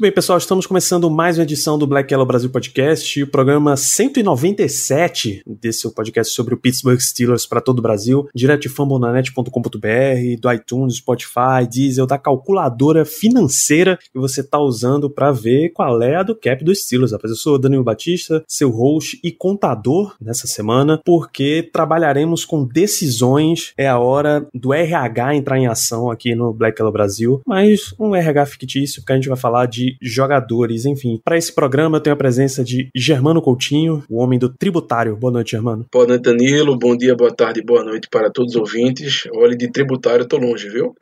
Muito bem, pessoal, estamos começando mais uma edição do Black Yellow Brasil Podcast, o programa 197 desse podcast sobre o Pittsburgh Steelers para todo o Brasil, direto de fambonanet.com.br, do iTunes, Spotify, Diesel, da calculadora financeira que você está usando para ver qual é a do cap dos Steelers. Rapaz, eu sou o Danilo Batista, seu host e contador nessa semana, porque trabalharemos com decisões, é a hora do RH entrar em ação aqui no Black Yellow Brasil, mas um RH fictício, porque a gente vai falar de jogadores, enfim. Para esse programa eu tenho a presença de Germano Coutinho, o homem do tributário. Boa noite, Germano. Boa noite, Danilo. Bom dia, boa tarde, boa noite para todos os ouvintes. Olha, de tributário eu tô longe, viu?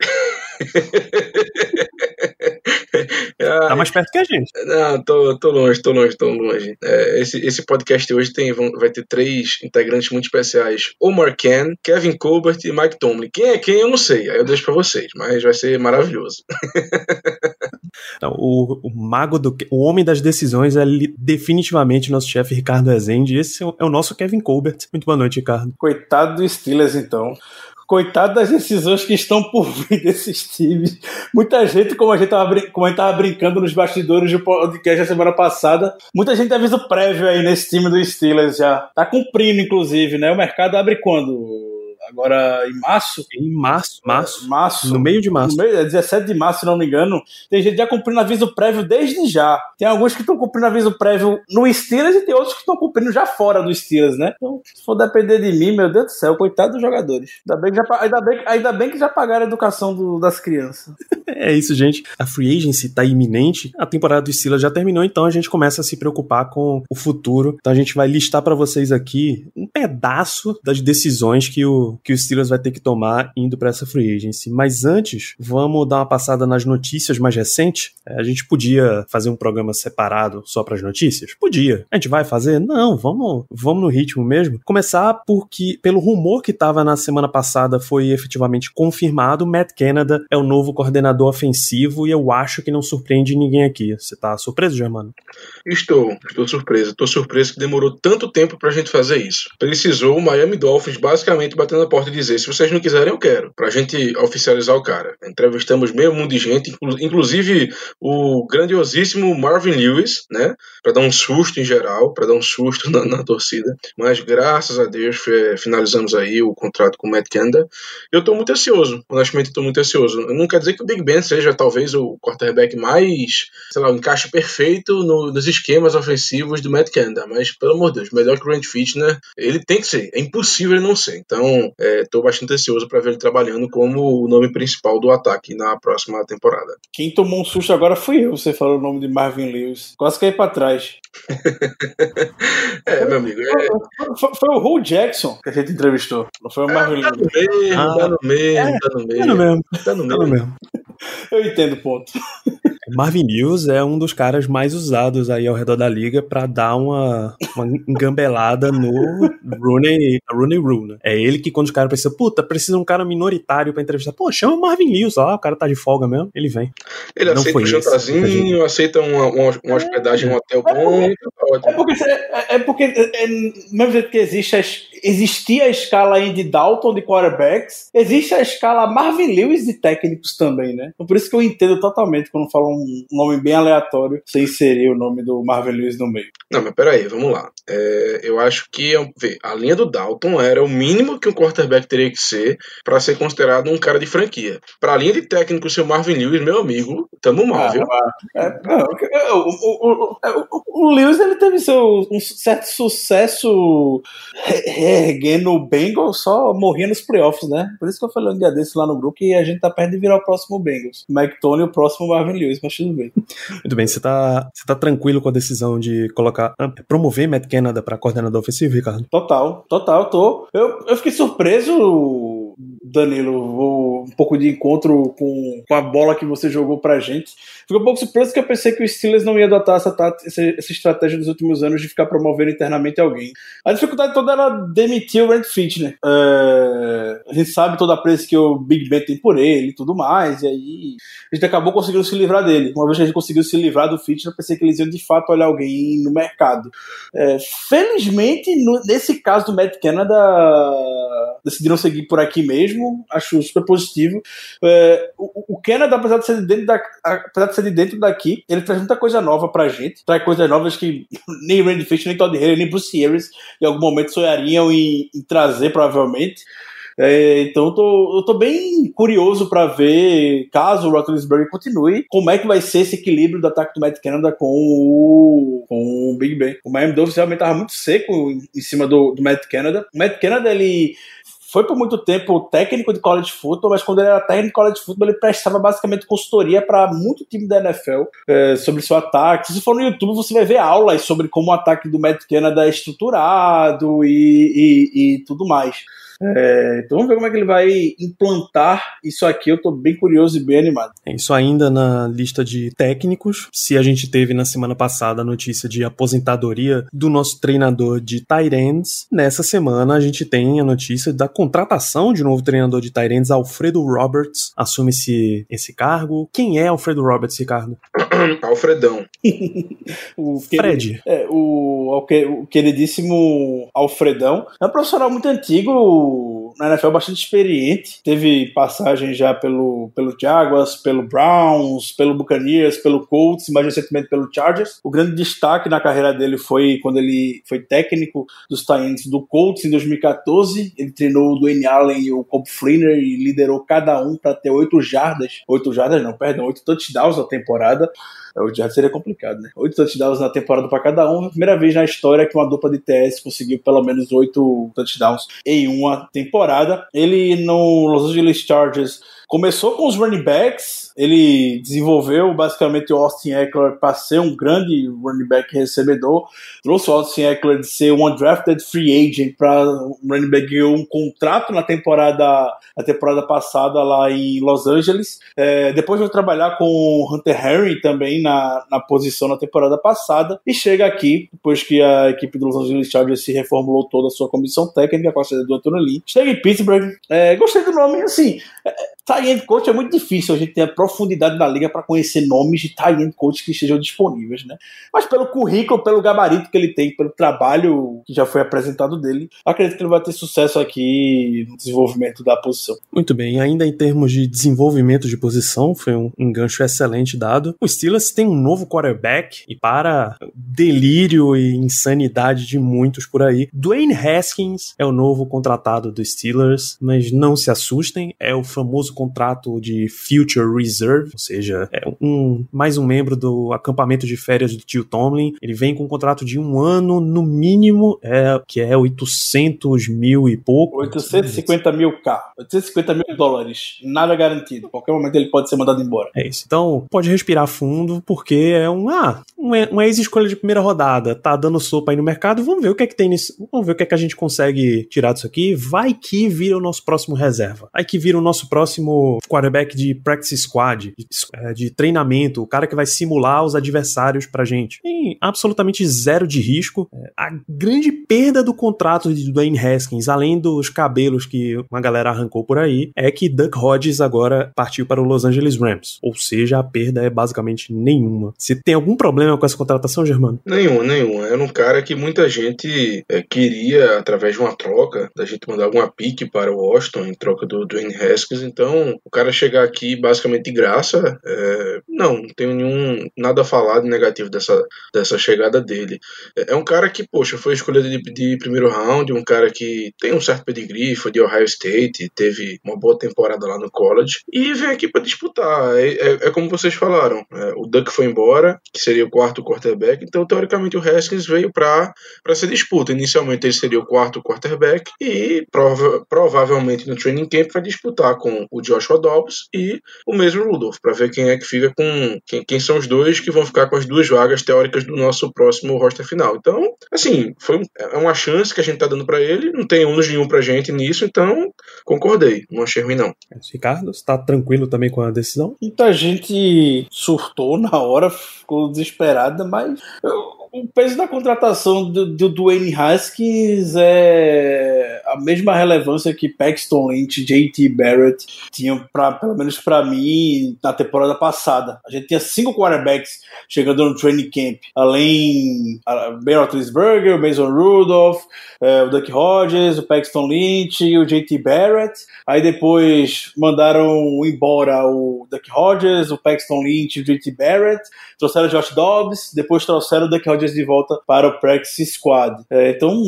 Tá mais perto que a gente. Não, tô, tô longe, tô longe, tô longe. É, esse, esse podcast de hoje tem, vão- vai ter três integrantes muito especiais: Omar Ken, Kevin Colbert e Mike Tomlin. Quem é quem eu não sei, aí eu deixo pra vocês, mas vai ser maravilhoso. Então, o, o mago do. O homem das decisões é li- definitivamente nosso chefe Ricardo Rezende. Esse é o, é o nosso Kevin Colbert. Muito boa noite, Ricardo. Coitado do Steelers, então. Coitado das decisões que estão por vir desses times. Muita gente, como a gente estava brincando nos bastidores do podcast da semana passada, muita gente aviso prévio aí nesse time do Steelers já. Tá cumprindo, inclusive, né? O mercado abre quando? Agora em março? Em março, março. Março. No meio de março. No meio, é 17 de março, se não me engano. Tem gente já cumprindo aviso prévio desde já. Tem alguns que estão cumprindo aviso prévio no Steelers e tem outros que estão cumprindo já fora do Steelers, né? Então, se for depender de mim, meu Deus do céu, coitado dos jogadores. Ainda bem que já, ainda bem, ainda bem que já pagaram a educação do- das crianças. É isso, gente. A free agency tá iminente. A temporada do Steelers já terminou, então a gente começa a se preocupar com o futuro. Então a gente vai listar pra vocês aqui um pedaço das decisões que o, que o Steelers vai ter que tomar indo pra essa free agency. Mas antes, vamos dar uma passada nas notícias mais recentes. É, A gente podia fazer um programa separado só pras notícias? Podia. A gente vai fazer? Não, vamos, vamos no ritmo mesmo. Começar porque, pelo rumor que tava na semana passada, foi efetivamente confirmado, Matt Canada é o novo coordenador ofensivo e eu acho que não surpreende ninguém aqui. Você tá surpreso, Germano? Estou, estou surpreso. Estou surpreso que demorou tanto tempo pra gente fazer isso. Precisou o Miami Dolphins basicamente bater na porta e dizer: se vocês não quiserem, eu quero. Pra gente oficializar o cara. Entrevistamos meio mundo de gente, inclu- inclusive o grandiosíssimo Marvin Lewis, né? Pra dar um susto em geral, pra dar um susto na, na torcida. Mas graças a Deus finalizamos aí o contrato com o Matt Canada. Eu tô muito ansioso, honestamente, tô muito ansioso. Não quer dizer que o Big Ben seja talvez o quarterback mais, sei lá, o encaixe perfeito no- nos esquemas ofensivos do Matt Canada, mas pelo amor de Deus, melhor que o Grant Fitner, ele tem que ser, é impossível ele não ser. Então, é, tô bastante ansioso para ver ele trabalhando como o nome principal do ataque na próxima temporada. Quem tomou um susto agora fui eu, você falou o nome de Marvin Lewis. Quase caí pra trás. É, meu amigo, é, Foi, foi o Hugh Jackson que a gente entrevistou. Não foi o Marvin tá Lewis. no Ah. tá no mesmo, tá no É no mesmo, mesmo, tá no é no mesmo. mesmo. Eu entendo o ponto. Marvin Lewis é um dos caras mais usados aí ao redor da liga pra dar uma, uma engambelada no Rooney, Rooney Rule, né? É ele que quando os caras precisam, puta, precisa um cara minoritário pra entrevistar. Pô, chama o Marvin Lewis lá, o cara tá de folga mesmo, ele vem. Ele Não aceita foi um esse, jantarzinho, aceita uma, uma, uma hospedagem em um hotel bom, tá É porque, é, é porque é, é, mesmo jeito que existe a, es- existia a escala aí de Dalton de quarterbacks, existe a escala Marvin Lewis de técnicos também, né? Então, por isso que eu entendo totalmente quando falam um nome bem aleatório, você inserir o nome do Marvin Lewis no meio. Não, mas peraí, vamos lá. É, eu acho que a linha do Dalton era o mínimo que um quarterback teria que ser para ser considerado um cara de franquia. Para a linha de técnico, seu Marvin Lewis, meu amigo, tamo mal, viu? É, não, o, o, o, o- o Lewis ele teve seu, um certo sucesso re- reerguendo o Bengals, só morria nos playoffs, né? Por isso que eu falei um dia desse lá no grupo que a gente tá perto de virar o próximo Bengals. Mike Tony e o próximo Marvin Lewis, mas tudo bem. Muito bem, você tá, você tá tranquilo com a decisão de colocar, ah, promover Matt Canada pra coordenador ofensivo, Ricardo? Total, total, tô. Eu, eu fiquei surpreso Danilo, vou um pouco de encontro com, com a bola que você jogou pra gente. Fico um pouco surpreso que eu pensei que o Steelers não ia adotar essa, essa, essa estratégia nos últimos anos de ficar promovendo internamente alguém. A dificuldade toda era demitir o Rand Fitner. É, a gente sabe toda a pressa que o Big Ben tem por ele e tudo mais, e aí a gente acabou conseguindo se livrar dele. Uma vez que a gente conseguiu se livrar do Fitner, eu pensei que eles iam de fato olhar alguém no mercado. É, felizmente, no, nesse caso do Matt Canada, decidiram seguir por aqui mesmo, acho super positivo. É, o, o Canada, apesar de, ser de dentro da, apesar de ser de dentro daqui, ele traz muita coisa nova pra gente, traz coisas novas que nem Randy Fish, nem Todd Haley, nem Bruce Arians em algum momento sonhariam em, em trazer, provavelmente. É, então eu tô, eu tô bem curioso para ver, caso o Roethlisberger continue, como é que vai ser esse equilíbrio do ataque do Matt Canada com o, com o Big Ben. O Miami Dolphins realmente tava muito seco em cima do, do Matt Canada. O Matt Canada, ele foi por muito tempo técnico de college football, mas quando ele era técnico de college football, ele prestava basicamente consultoria para muito time da NFL é, sobre seu ataque. Se for no YouTube, você vai ver aulas sobre como o ataque do Matt Canada é estruturado e, e, e tudo mais. É, então vamos ver como é que ele vai implantar isso aqui. Eu tô bem curioso e bem animado. É isso ainda na lista de técnicos. Se a gente teve na semana passada a notícia de aposentadoria do nosso treinador de ends, nessa semana a gente tem a notícia da contratação de um novo treinador de ends, Alfredo Roberts, assume esse, esse cargo. Quem é Alfredo Roberts, Ricardo? Alfredão. o Fred. É, o, o queridíssimo Alfredão. É um profissional muito antigo, na NFL bastante experiente. Teve passagem já pelo, pelo Jaguars, pelo Browns, pelo Buccaneers, pelo Colts, mais recentemente pelo Chargers. O grande destaque na carreira dele foi quando ele foi técnico dos Titans do Colts em 2014. Ele treinou o Dwayne Allen e o Cobb Fleener e liderou cada um para ter oito jardas. Oito jardas não, perdão, oito touchdowns na temporada. O Jardim seria complicado, né? Oito touchdowns na temporada para cada um. Primeira vez na história que uma dupla de TS conseguiu pelo menos oito touchdowns em uma temporada. Ele no Los Angeles Chargers começou com os running backs, ele desenvolveu basicamente o Austin Eckler para ser um grande running back recebedor, trouxe o Austin Eckler de ser um undrafted free agent para um running back ganhou um contrato na temporada, na temporada passada lá em Los Angeles. É, depois vai trabalhar com o Hunter Henry também na, na posição na temporada passada e chega aqui, depois que a equipe do Los Angeles Chargers se reformulou toda a sua comissão técnica com a saída do Anthony Lee. Chega em Pittsburgh, é, gostei do nome, assim, é, Tie-end coach é muito difícil a gente ter a profundidade na liga para conhecer nomes de tie-end coach que estejam disponíveis, né? Mas pelo currículo, pelo gabarito que ele tem, pelo trabalho que já foi apresentado dele, acredito que ele vai ter sucesso aqui no desenvolvimento da posição. Muito bem, ainda em termos de desenvolvimento de posição, foi um, um gancho excelente dado. O Steelers tem um novo quarterback e para delírio e insanidade de muitos por aí, Dwayne Haskins é o novo contratado do Steelers, mas não se assustem, é o famoso contrato de Future Reserve, ou seja, é um, mais um membro do acampamento de férias do tio Tomlin. Ele vem com um contrato de um ano, no mínimo, é, que é 800 mil e pouco. 850 mil K, 850 mil dólares, nada garantido. A qualquer momento ele pode ser mandado embora. É isso. Então, pode respirar fundo, porque é um, ah, uma ex-escolha de primeira rodada, tá dando sopa aí no mercado, vamos ver o que é que tem nisso, vamos ver o que é que a gente consegue tirar disso aqui. Vai que vira o nosso próximo reserva. Vai que vira o nosso próximo quarterback de practice squad, de, é, de, treinamento, o cara que vai simular os adversários pra gente. Tem absolutamente zero de risco. É, a grande perda do contrato de Dwayne Haskins, além dos cabelos que uma galera arrancou por aí, é que Duck Hodges agora partiu para o Los Angeles Rams. Ou seja, a perda é basicamente nenhuma. Você tem algum problema com essa contratação, Germano? Nenhum, nenhum. Era um cara que muita gente é, queria, através de uma troca, da gente mandar alguma pique para o Washington em troca do Dwayne Haskins. Então, o cara chegar aqui basicamente de graça, é, não, não tenho nenhum nada a falar de negativo dessa, dessa chegada dele. É, é um cara que, poxa, foi escolhido de, de, primeiro round, um cara que tem um certo pedigree, foi de Ohio State, teve uma boa temporada lá no college e vem aqui para disputar. É, é, é, como vocês falaram, é, o Duck foi embora, que seria o quarto quarterback, então teoricamente o Haskins veio para essa disputa. Inicialmente ele seria o quarto quarterback e prova, provavelmente no training camp vai disputar com o o Joshua Dobbs e o mesmo Rudolph, para ver quem é que fica com. Quem, quem, são os dois que vão ficar com as duas vagas teóricas do nosso próximo roster final. Então, assim, foi é uma chance que a gente tá dando para ele, não tem ônus nenhum pra gente nisso, então concordei, não achei ruim não. Ricardo, está tranquilo também com a decisão? Muita gente surtou na hora, ficou desesperada, mas o peso da contratação do, do Dwayne Haskins é a mesma relevância que Paxton Lynch, JT Barrett tinham, pra, pelo menos para mim, na temporada passada. A gente tinha cinco quarterbacks chegando no training camp, além Ben Roethlisberger, Mason Rudolph, é, o Duck Hodges, o Paxton Lynch e o JT Barrett. Aí depois mandaram embora o Duck Hodges, o Paxton Lynch e o JT Barrett. Trouxeram o Josh Dobbs, depois trouxeram o Duck Hodges de volta para o Practice Squad. É, então,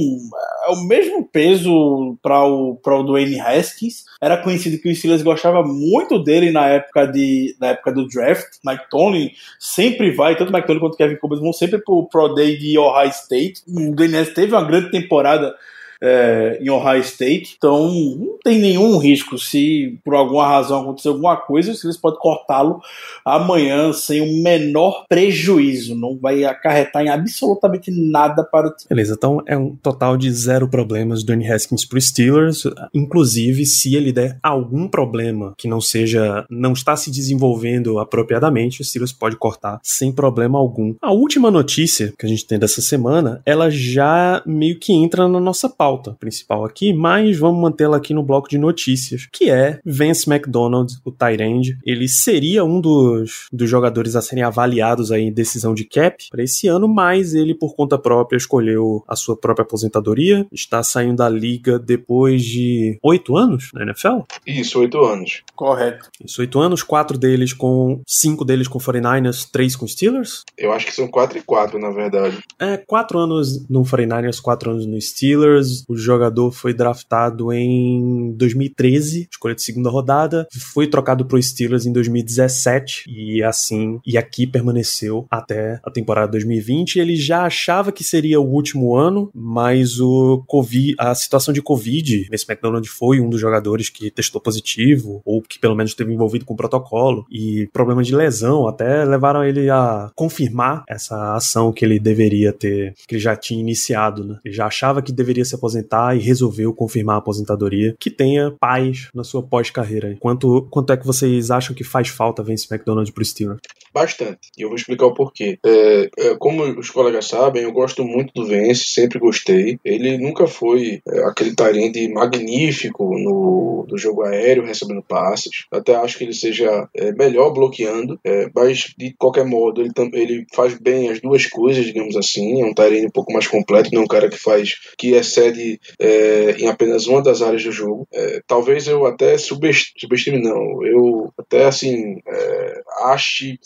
é o mesmo peso para o, o Dwayne Haskins. Era conhecido que o Steelers gostava muito dele na época, de, na época do draft. Mike Tomlin sempre vai, tanto Mike Tomlin quanto Kevin Colbert vão sempre para o Pro Day de Ohio State. O Dwayne Haskins teve uma grande temporada é, em Ohio State. Então, não tem nenhum risco. Se por alguma razão acontecer alguma coisa, eles podem cortá-lo amanhã sem o menor prejuízo. Não vai acarretar em absolutamente nada para o time. Beleza, então é um total de zero problemas do Danny Haskins para Steelers. Inclusive, se ele der algum problema que não seja, não está se desenvolvendo apropriadamente, o Steelers pode cortar sem problema algum. A última notícia que a gente tem dessa semana, ela já meio que entra na nossa pauta pauta principal aqui, mas vamos mantê-la aqui no bloco de notícias, que é Vance McDonald, o Tyrande. Ele seria um dos, dos jogadores a serem avaliados aí em decisão de cap para esse ano, mas ele, por conta própria, escolheu a sua própria aposentadoria. Está saindo da liga depois de oito anos na NFL? Isso, oito anos. Correto. Isso, oito anos, quatro deles com. cinco deles com 49ers, três com Steelers? Eu acho que são quatro e quatro, na verdade. É, quatro anos no 49ers, quatro anos no Steelers. O jogador foi draftado em 2013, escolha de segunda rodada, foi trocado pro Steelers em 2017 e assim, e aqui permaneceu até a temporada 2020. Ele já achava que seria o último ano, mas o COVID, a situação de Covid, nesse McDonald foi um dos jogadores que testou positivo ou que pelo menos esteve envolvido com o protocolo e problemas de lesão até levaram ele a confirmar essa ação que ele deveria ter, que ele já tinha iniciado, né? Ele já achava que deveria se aposentar e resolveu confirmar a aposentadoria, que tenha paz na sua pós-carreira. Quanto, quanto é que vocês acham que faz falta Vince McDonald pro Steelers? Bastante. E eu vou explicar o porquê. É, é, como os colegas sabem, eu gosto muito do Vence, sempre gostei. Ele nunca foi é, aquele Tyrande magnífico no, no jogo aéreo, recebendo passes. Até acho que ele seja é, melhor bloqueando, é, mas de qualquer modo, ele, ele faz bem as duas coisas, digamos assim. É um Tyrande um pouco mais completo, não é um cara que faz, que excede é, em apenas uma das áreas do jogo. É, talvez eu até subestime, não. Eu até assim é, ache,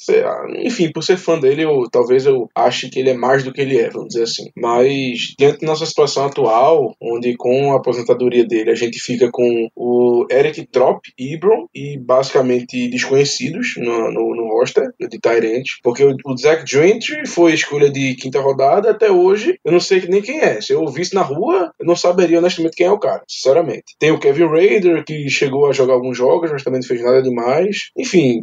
enfim, por ser fã dele, eu, talvez eu ache que ele é mais do que ele é, vamos dizer assim. Mas diante da nossa situação atual, onde com a aposentadoria dele a gente fica com o Eric Trop, Ibron e basicamente desconhecidos no, no, no roster de Tyrant, porque o, Zach Gentry foi escolha de quinta rodada até hoje, eu não sei nem quem é. Se eu ouvisse na rua, eu não saberia honestamente quem é o cara, sinceramente. Tem o Kevin Raider, que chegou a jogar alguns jogos, mas também não fez nada demais. Enfim,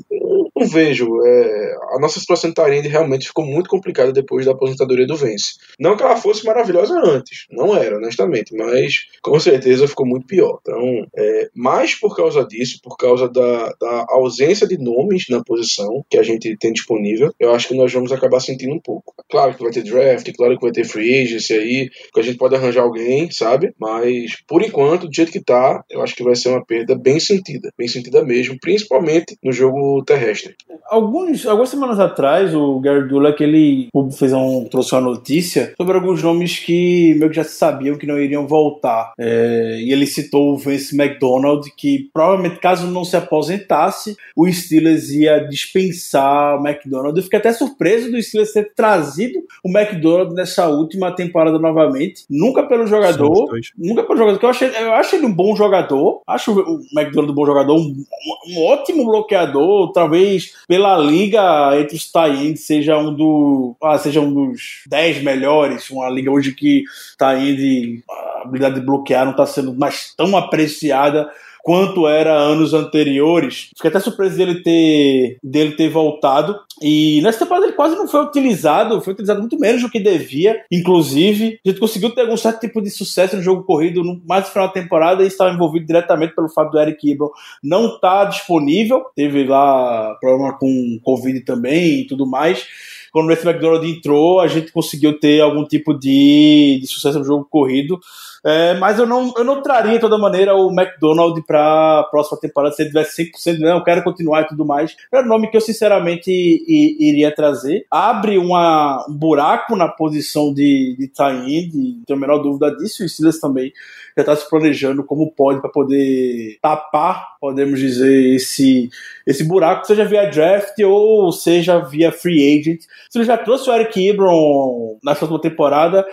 não vejo. É, a nossa situação de Tyrande realmente ficou muito complicada depois da aposentadoria do Vence. Não que ela fosse maravilhosa antes, não era, honestamente, mas com certeza ficou muito pior. Então, é, mais por causa disso, por causa da, da ausência de nomes na posição que a gente tem disponível, eu acho que nós vamos acabar sentindo um pouco. Claro que vai ter draft, claro que vai ter free agency aí, que a gente pode arranjar alguém, sabe? Mas, por enquanto, do jeito que tá, eu acho que vai ser uma perda bem sentida, bem sentida mesmo, principalmente no jogo terrestre. Alguns, algumas semanas atrás, o Gary Dulac ele fez um, trouxe uma notícia sobre alguns nomes que meio que já sabiam que não iriam voltar. É, e ele citou o Vince McDonald, que provavelmente, caso não se aposentasse, o Steelers ia dispensar o McDonald. Eu fiquei até surpreso do Steelers ter trazido o McDonald nessa última temporada novamente. Nunca pelo jogador. Nunca pelo jogador, eu, achei, eu acho ele um bom jogador. Acho o McDonald um bom jogador, um, um ótimo bloqueador, talvez pela liga entre os tie seja um do, ah, seja um dos 10 melhores, uma liga hoje que tie habilidade de bloquear não está sendo mais tão apreciada quanto era anos anteriores. Fiquei até surpreso dele ter, dele ter voltado. E nessa temporada ele quase não foi utilizado, foi utilizado muito menos do que devia. Inclusive, a gente conseguiu ter algum certo tipo de sucesso no jogo corrido no mais no final da temporada e estava envolvido diretamente pelo fato do Eric Ibron não estar tá disponível. Teve lá problema com Covid também e tudo mais quando o Rafe McDonald entrou, a gente conseguiu ter algum tipo de, de sucesso no jogo corrido. É, mas eu não, eu não traria de toda maneira o McDonald para a próxima temporada se ele tivesse 100%, não, eu quero continuar e tudo mais. É o nome que eu sinceramente iria trazer. Abre uma, um buraco na posição de, de tie-in, não tenho a menor dúvida disso, e o Steelers também já está se planejando como pode para poder tapar, podemos dizer, esse, esse buraco, seja via draft ou seja via free agent. Se ele já trouxe o Eric Ebron na última temporada,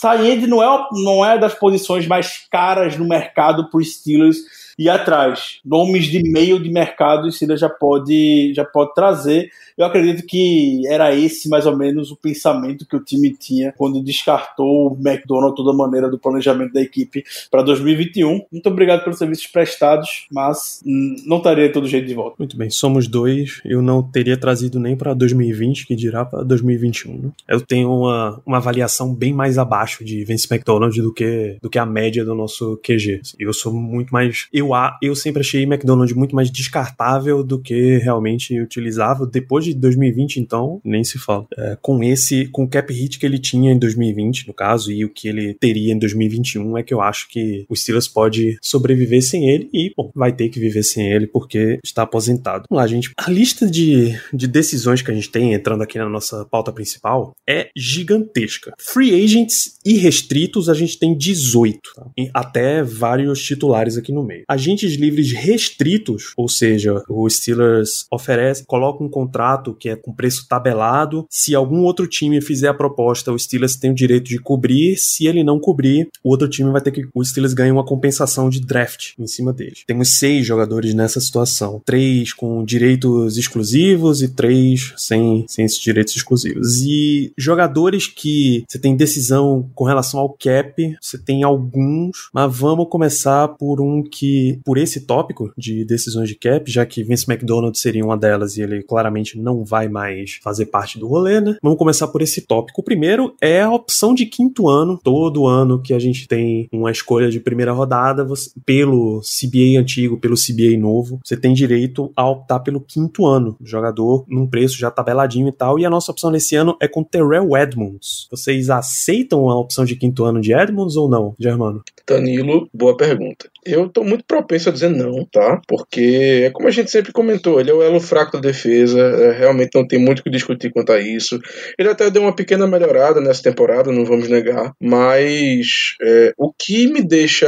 tie-in não é, não é das posições mais caras no mercado para os Steelers e atrás. Nomes de meio de mercado o Steelers já pode, já pode trazer. Eu acredito que era esse mais ou menos o pensamento que o time tinha quando descartou o McDonald toda maneira do planejamento da equipe para 2021. Muito obrigado pelos serviços prestados, mas não estaria todo jeito de volta. Muito bem, somos dois. Eu não teria trazido nem para 2020, que dirá para 2021. Né? Eu tenho uma, uma avaliação bem mais abaixo de Vince McDonald do que, do que a média do nosso QG. Eu sou muito mais. Eu, eu sempre achei McDonald muito mais descartável do que realmente utilizável. Depois de 2020, então, nem se fala. É, com esse, com o cap hit que ele tinha em 2020, no caso, e o que ele teria em 2021, é que eu acho que o Steelers pode sobreviver sem ele e, bom, vai ter que viver sem ele porque está aposentado. Vamos lá, gente. A lista de, de decisões que a gente tem entrando aqui na nossa pauta principal é gigantesca. Free agents e restritos a gente tem 18, tá? até vários titulares aqui no meio. Agentes livres restritos, ou seja, o Steelers oferece, coloca um contrato que é com preço tabelado. Se algum outro time fizer a proposta, o Steelers tem o direito de cobrir. Se ele não cobrir, o outro time vai ter que. O Steelers ganha uma compensação de draft em cima dele. Temos seis jogadores nessa situação: três com direitos exclusivos e três sem, sem esses direitos exclusivos. E jogadores que você tem decisão com relação ao cap, você tem alguns, mas vamos começar por um que, por esse tópico de decisões de cap, já que Vince McDonald seria uma delas e ele claramente não vai mais fazer parte do rolê, né? Vamos começar por esse tópico. O primeiro é a opção de quinto ano. Todo ano que a gente tem uma escolha de primeira rodada, você, pelo CBA antigo, pelo CBA novo, você tem direito a optar pelo quinto ano. Jogador num preço já tabeladinho e tal. E a nossa opção nesse ano é com Terrell Edmonds. Vocês aceitam a opção de quinto ano de Edmonds ou não, Germano? Danilo, boa pergunta. Eu tô muito propenso a dizer não, tá? Porque é como a gente sempre comentou, ele é o elo fraco da defesa, é, realmente não tem muito o que discutir quanto a isso. Ele até deu uma pequena melhorada nessa temporada, não vamos negar, mas é, o que me deixa.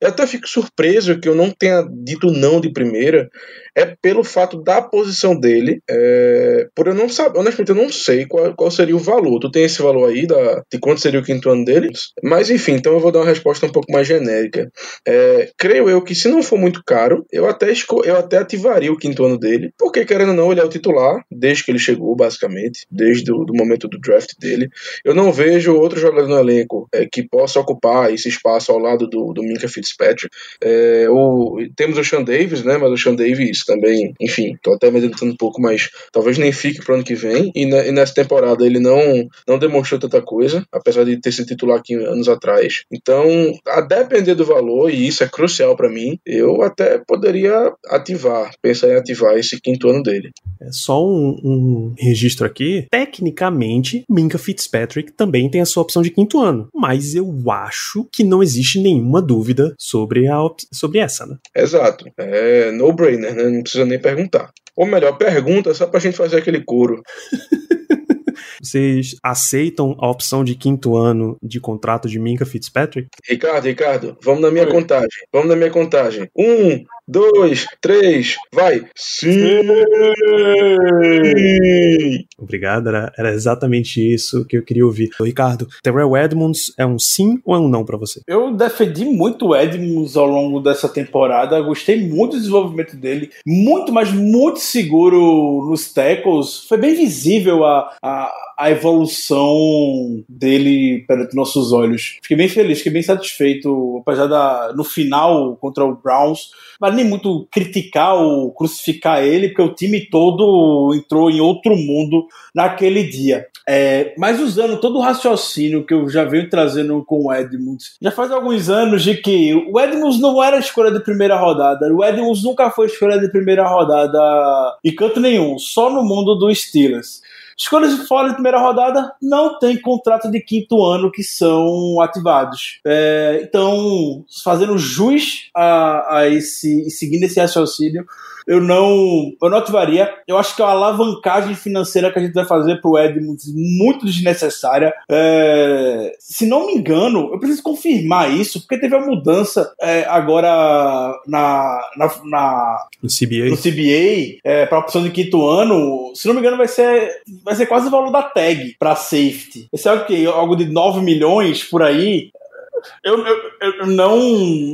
Eu até fico surpreso que eu não tenha dito não de primeira, é pelo fato da posição dele, é, por eu não saber, honestamente, eu não sei qual, qual seria o valor. Tu tem esse valor aí da, de quanto seria o quinto ano dele? Mas enfim, então eu vou dar uma resposta um pouco mais genérica. É, creio eu que se não for muito caro, eu até, eu até ativaria o quinto ano dele, porque querendo ou não, ele é o titular, desde que ele chegou, basicamente, desde o momento do draft dele. Eu não vejo outro jogador no elenco é, que possa ocupar esse espaço ao lado do, do Minka Fitzpatrick. É, o, temos o Sean Davis, né? Mas o Sean Davis também, enfim, tô até meditando um pouco, mas talvez nem fique pro ano que vem. E, e, nessa temporada ele não, não demonstrou tanta coisa, apesar de ter sido titular aqui anos atrás. Então, a depender do valor, e isso é crucial para mim, eu até poderia ativar, pensar em ativar esse quinto ano dele. É só um, um registro aqui. Tecnicamente, Minka Fitzpatrick também tem a sua opção de quinto ano, mas eu acho que não existe nenhuma dúvida sobre, a, sobre essa, né? Exato. É no-brainer, né? Não precisa nem perguntar. Ou melhor, pergunta só pra gente fazer aquele coro. Vocês aceitam a opção de quinto ano de contrato de Minka Fitzpatrick? Ricardo, Ricardo, vamos na minha Oi. contagem. Vamos na minha contagem. Um, dois, três, vai! Sim! Obrigado, era, era exatamente isso que eu queria ouvir. Ricardo, Terrell Edmonds é um sim ou é um não pra você? Eu defendi muito o Edmonds ao longo dessa temporada. Gostei muito do desenvolvimento dele. Muito, mas muito seguro nos tackles. Foi bem visível a, a, a evolução dele perante nossos olhos. Fiquei bem feliz, fiquei bem satisfeito, apesar da no final contra o Browns, mas nem muito criticar ou crucificar ele, porque o time todo entrou em outro mundo naquele dia. É, mas usando todo o raciocínio que eu já venho trazendo com o Edmunds, já faz alguns anos de que o Edmunds não era escolha de primeira rodada, o Edmunds nunca foi escolha de primeira rodada em canto nenhum, só no mundo dos Steelers. Escolhas fora de primeira rodada não tem contrato de quinto ano que são ativados. É, então, fazendo jus a, a esse, seguindo esse raciocínio, eu não, eu não ativaria. Eu acho que é uma alavancagem financeira que a gente vai fazer pro Edmunds muito desnecessária. É, se não me engano, eu preciso confirmar isso, porque teve a mudança é, agora na, na, na, No CBA? no CBA é, para opção de quinto ano. Se não me engano, vai ser, vai ser quase o valor da tag para safety. Esse é o quê? Algo de 9 milhões por aí. Eu, eu, eu não,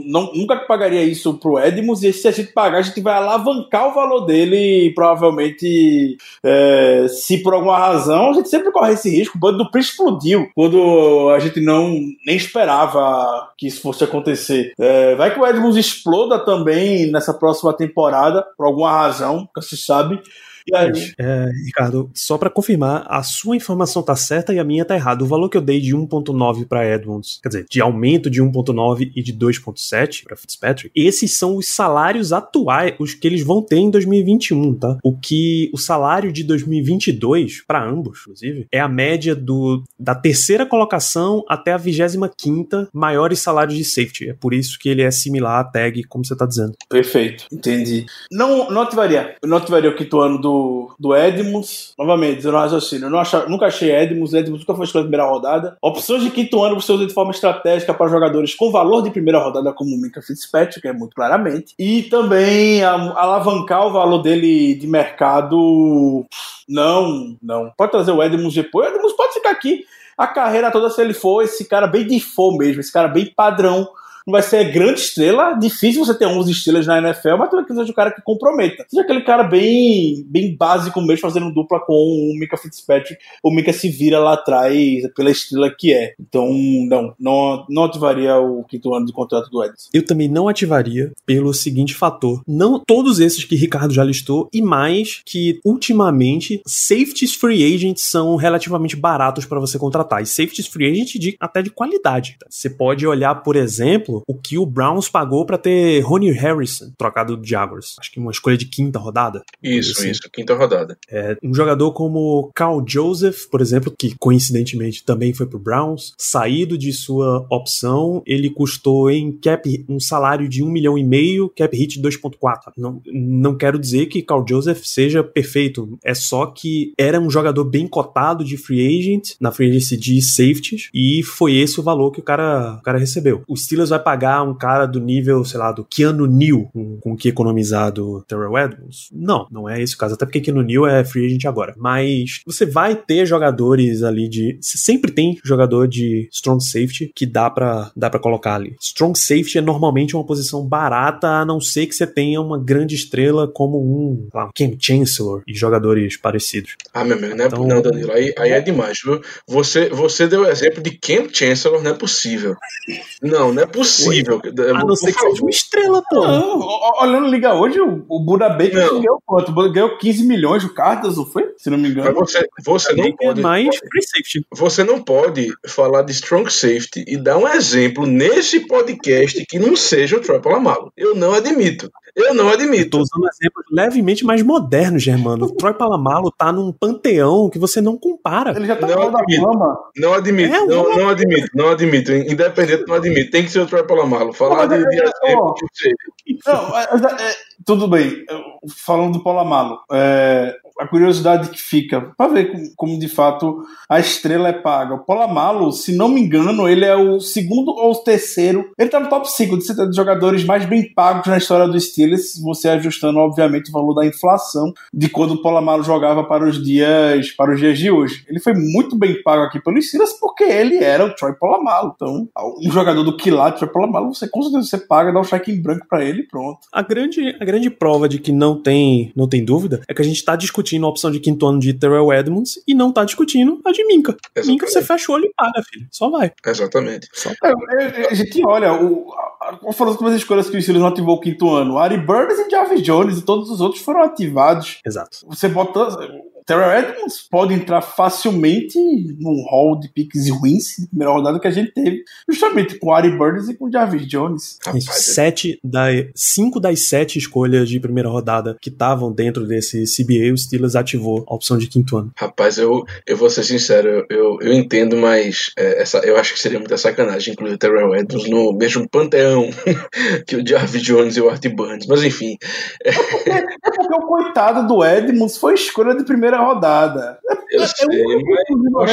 não nunca pagaria isso pro Edmunds, e se a gente pagar, a gente vai alavancar o valor dele e provavelmente, é, se por alguma razão, a gente sempre corre esse risco. O bando do Prince explodiu quando a gente não nem esperava que isso fosse acontecer. É, vai que o Edmunds exploda também nessa próxima temporada, por alguma razão, nunca se sabe. E aí, É, Ricardo, só pra confirmar, a sua informação tá certa e a minha tá errada. O valor que eu dei de 1.9 pra Edmonds, quer dizer, de aumento de 1.9 e de 2.7 pra Fitzpatrick, esses são os salários atuais, os que eles vão ter em 2021, tá? O que o salário de 2022 pra ambos, inclusive, é a média do da terceira colocação até a 25ª maiores salários de safety. É por isso que ele é similar à tag, como você tá dizendo. Perfeito, entendi. Não, não ativaria. Não ativaria o quinto ano do, do Edmunds. Novamente, dizendo um raciocínio. Eu não achava, nunca achei Edmunds. Edmunds nunca foi escolha de primeira rodada. Opções de quinto ano você usa de forma estratégica para jogadores com valor de primeira rodada, como o Minka Fitzpatrick, é muito claramente. E também a, alavancar o valor dele de mercado. Não, não. Pode trazer o Edmunds depois. O Edmunds pode ficar aqui a carreira toda se ele for esse cara bem default mesmo, esse cara bem padrão não vai ser grande estrela, difícil você ter 11 estrelas na NFL, mas também que seja um cara que comprometa. Seja aquele cara bem, bem básico mesmo, fazendo dupla com o Mika Fitzpatrick. O Mika se vira lá atrás pela estrela que é. Então, não, não, não ativaria o quinto ano de contrato do Edson. Eu também não ativaria pelo seguinte fator. Não todos esses que Ricardo já listou, e mais que ultimamente safeties free agents são relativamente baratos para você contratar. E safeties free agent de, até de qualidade. Você pode olhar, por exemplo, o que o Browns pagou para ter Ronnie Harrison trocado do Jaguars. Acho que uma escolha de quinta rodada. Isso, Assim. isso, quinta rodada. É, um jogador como Carl Joseph, por exemplo, que coincidentemente também foi pro Browns, saído de sua opção, ele custou em cap um salário de um milhão e meio, cap hit de 2.4. Não, não quero dizer que Carl Joseph seja perfeito, é só que era um jogador bem cotado de free agent, na free agency de safeties, e foi esse o valor que o cara, o cara recebeu. O Steelers vai pagar um cara do nível, sei lá, do Keanu Neal, com, com o que economizar do Terrell Edmonds? Não, não é esse o caso, até porque Keanu Neal é free agent agora. Mas você vai ter jogadores ali de. Você sempre tem jogador de strong safety que dá pra, dá pra colocar ali. Strong safety é normalmente uma posição barata, a não ser que você tenha uma grande estrela como um, lá, um Cam Chancellor e jogadores parecidos. Ah, meu amigo, não, é, Então- não Danilo, aí, aí é demais, viu? Você, você deu o exemplo de Camp Chancellor, não é possível. Não, não é possível. A não ser que seja uma estrela, pô. Não, olhando liga hoje, o, Buda Baker Não. ganhou quanto? Ganhou 15 milhões o Cartas, não foi? Se não me Mas engano. você, você não É pode. mais free safety. Você não pode falar de strong safety e dar um exemplo nesse podcast que não seja o Troy Polamalu. Eu não admito. Eu não admito. tô usando exemplos levemente mais modernos, Germano. O Troy Palamalo tá num panteão que você não compara. Ele já tá Não, da admito. fama. Não admito. É, não, vamos- não admito. Não admito. Independente, não admito. Tem que ser o Troy Polamalu. Falar Não, de, mas de é- exemplo que seja. Não, mas, é, tudo bem. Falando do Polamalo, é, a curiosidade que fica, para ver como, como, de fato a estrela é paga. O Polamalo, se não me engano, ele é o segundo ou terceiro. Ele tá no top 5 de jogadores mais bem pagos na história do Steelers, você ajustando, obviamente, o valor da inflação de quando o Polamalo jogava para os dias para os dias de hoje. Ele foi muito bem pago aqui pelo Steelers porque ele era o Troy Polamalo. Então, um jogador do Quilate, Troy Polamalo, você com certeza você paga, dá um cheque em branco para ele e pronto. A grande, a grande prova de que não tem, não tem dúvida é que a gente está discutindo a opção de quinto ano de Terrell Edmonds e não está discutindo a de Minka. Exatamente. Minka você fecha o olho e paga, filho. Só vai. Exatamente. Só vai. É, é, a gente olha, o, qual foram as últimas escolhas que o Steelers não ativou o quinto ano? Ari Burns e Jarvis Jones e todos os outros foram ativados. Exato. Você bota Terrell Edmonds pode entrar facilmente num hall de piques ruins de primeira rodada que a gente teve, justamente com Ari Burns e com Jarvis Jones. Rapaz, sete da, cinco das sete escolhas de primeira rodada que estavam dentro desse CBA, o Steelers ativou a opção de quinto ano. Rapaz, eu, eu vou ser sincero, eu, eu entendo, mas é, essa, eu acho que seria muita sacanagem incluir o Terrell Edmonds no mesmo panteão que o Jarvis Jones e o Art Burns, mas enfim. É porque, é porque o coitado do Edmonds foi escolha de primeira primeira rodada. Eu é, sei, mas,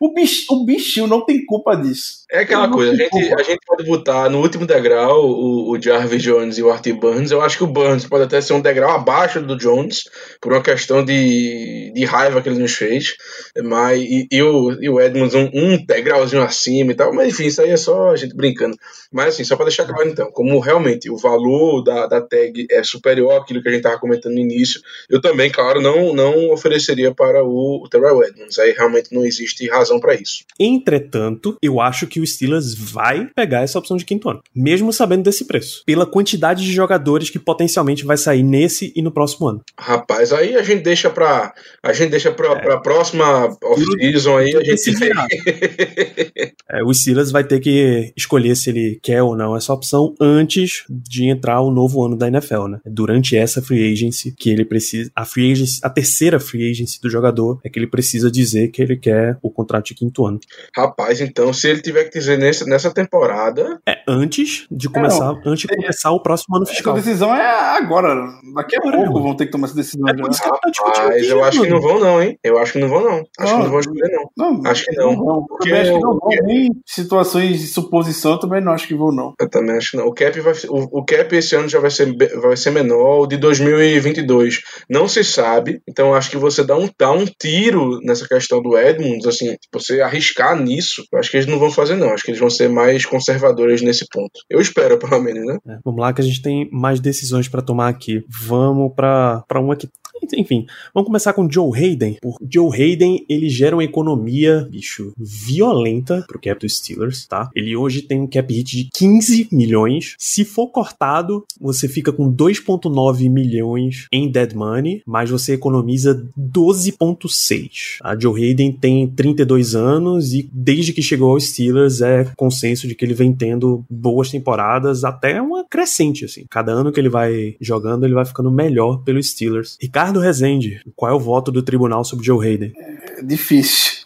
o, bicho, o bichinho não tem culpa disso. É aquela coisa, a gente, a gente pode botar no último degrau o, o Jarvis Jones e o Artie Burns. Eu acho que o Burns pode até ser um degrau abaixo do Jones, por uma questão de, de raiva que ele nos fez. Mas, e, e o, e o Edmonds um, um degrauzinho acima e tal. Mas enfim, isso aí é só a gente brincando. Mas assim, só para deixar claro então, como realmente o valor da, da tag é superior àquilo que a gente estava comentando no início, eu também, claro, não, não ofereceria para o, o Terrell Edmonds. Aí realmente não existe razão para isso. Entretanto, eu acho que o Steelers vai pegar essa opção de quinto ano, mesmo sabendo desse preço, pela quantidade de jogadores que potencialmente vai sair nesse e no próximo ano. Rapaz, aí a gente deixa para a gente deixa para é. próxima off-season aí a gente é, o Steelers vai ter que escolher se ele quer ou não essa opção antes de entrar o novo ano da NFL, né? Durante essa free agency que ele precisa, a free agency, a terceira free agency do jogador é que ele precisa dizer que ele quer o contrato de quinto ano. Rapaz, então se ele tiver que dizer nesse, nessa temporada. É antes de começar, é, antes de começar o próximo ano fiscal. A decisão é agora. Daqui a pouco vão ter que tomar essa decisão. É já. Rapaz, eu acho que não vão, não, hein? Eu acho que não vão, não. Acho não, que não vão escolher, não. não. Acho que não. não porque acho que não vão. Nem situações de suposição eu também não acho que vão, não. Eu também acho que não. O cap, vai, o, o cap esse ano já vai ser, vai ser menor, o de 2022 não se sabe. Então acho que você dá um, dá um tiro nessa questão do Edmunds, assim, você arriscar nisso, acho que eles não vão fazer, não. Acho que eles vão ser mais conservadores nesse ponto. Eu espero, pelo menos, né? É, vamos lá que a gente tem mais decisões para tomar aqui. Vamos para uma que enfim, vamos começar com Joe Hayden. Por Joe Hayden, ele gera uma economia, bicho, violenta pro cap dos Steelers, tá? Ele hoje tem um cap hit de 15 milhões. Se for cortado, você fica com 2.9 milhões em dead money, mas você economiza 12.6. A Joe Hayden tem 32 anos e desde que chegou aos Steelers é consenso de que ele vem tendo boas temporadas, até uma crescente assim. Cada ano que ele vai jogando, ele vai ficando melhor pelos Steelers. Ricardo Ricardo Rezende, qual é o voto do tribunal sobre Joe Hayden? É difícil.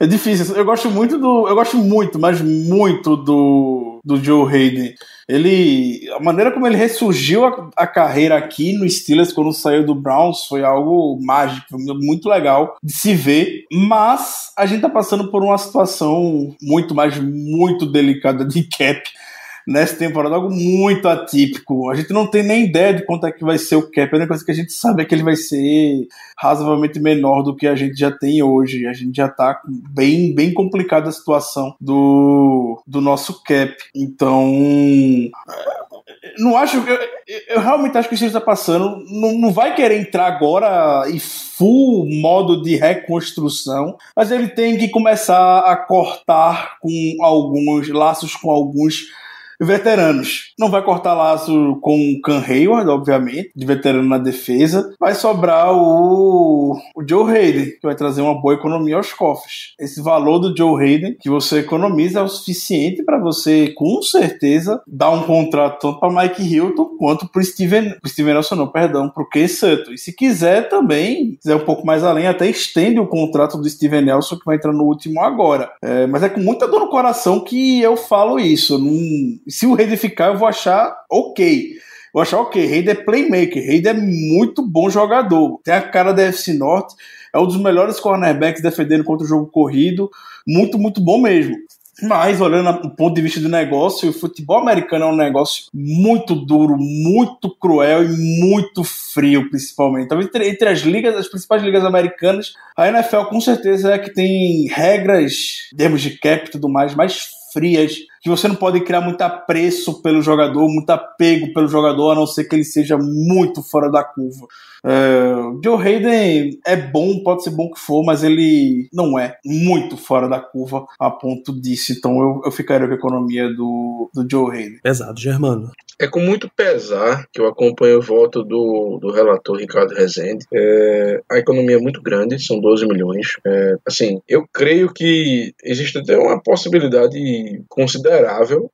É difícil. Eu gosto muito do. Eu gosto muito, mas muito do, do Joe Hayden. Ele. A maneira como ele ressurgiu a, a carreira aqui no Steelers quando saiu do Browns foi algo mágico, muito legal de se ver. Mas a gente tá passando por uma situação muito, mas muito delicada de cap nessa temporada, algo muito atípico. A gente não tem nem ideia de quanto é que vai ser o cap. A única coisa que a gente sabe é que ele vai ser razoavelmente menor do que a gente já tem hoje. A gente já tá bem, bem complicada a situação do, do nosso cap. Então, não acho. Eu, eu realmente acho que o está passando. Não, não vai querer entrar agora e full modo de reconstrução, mas ele tem que começar a cortar com alguns laços com alguns veteranos. Não vai cortar laço com o Can Hayward, obviamente, de veterano na defesa. Vai sobrar o, o Joe Hayden, que vai trazer uma boa economia aos cofres. Esse valor do Joe Hayden que você economiza é o suficiente para você, com certeza, dar um contrato tanto para Mike Hilton quanto para Steven, pro Steven Nelson, não, perdão, para o Ken Sutton. E se quiser também, quiser um pouco mais além, até estende o contrato do Steven Nelson, que vai entrar no último agora. É, mas é com muita dor no coração que eu falo isso. Não, se o Rede ficar, eu vou achar ok. eu achava, ok, Hayden é playmaker, Hayden é muito bom jogador, tem a cara da FC Norte, é um dos melhores cornerbacks defendendo contra o jogo corrido, muito, muito bom mesmo. Mas, olhando do ponto de vista do negócio, o futebol americano é um negócio muito duro, muito cruel e muito frio, principalmente. Então, entre, entre as ligas, as principais ligas americanas, a NFL com certeza é que tem regras, em termos de cap e tudo mais, mais frias, que você não pode criar muito apreço pelo jogador, muito apego pelo jogador, a não ser que ele seja muito fora da curva. É, Joe Hayden é bom, pode ser bom que for, mas ele não é muito fora da curva a ponto disso. Então eu, eu ficaria com a economia do, do Joe Hayden. Pesado, Germano. É com muito pesar que eu acompanho o voto do, do relator Ricardo Rezende. É, a economia é muito grande, são 12 milhões. É, assim, eu creio que existe até uma possibilidade considerável.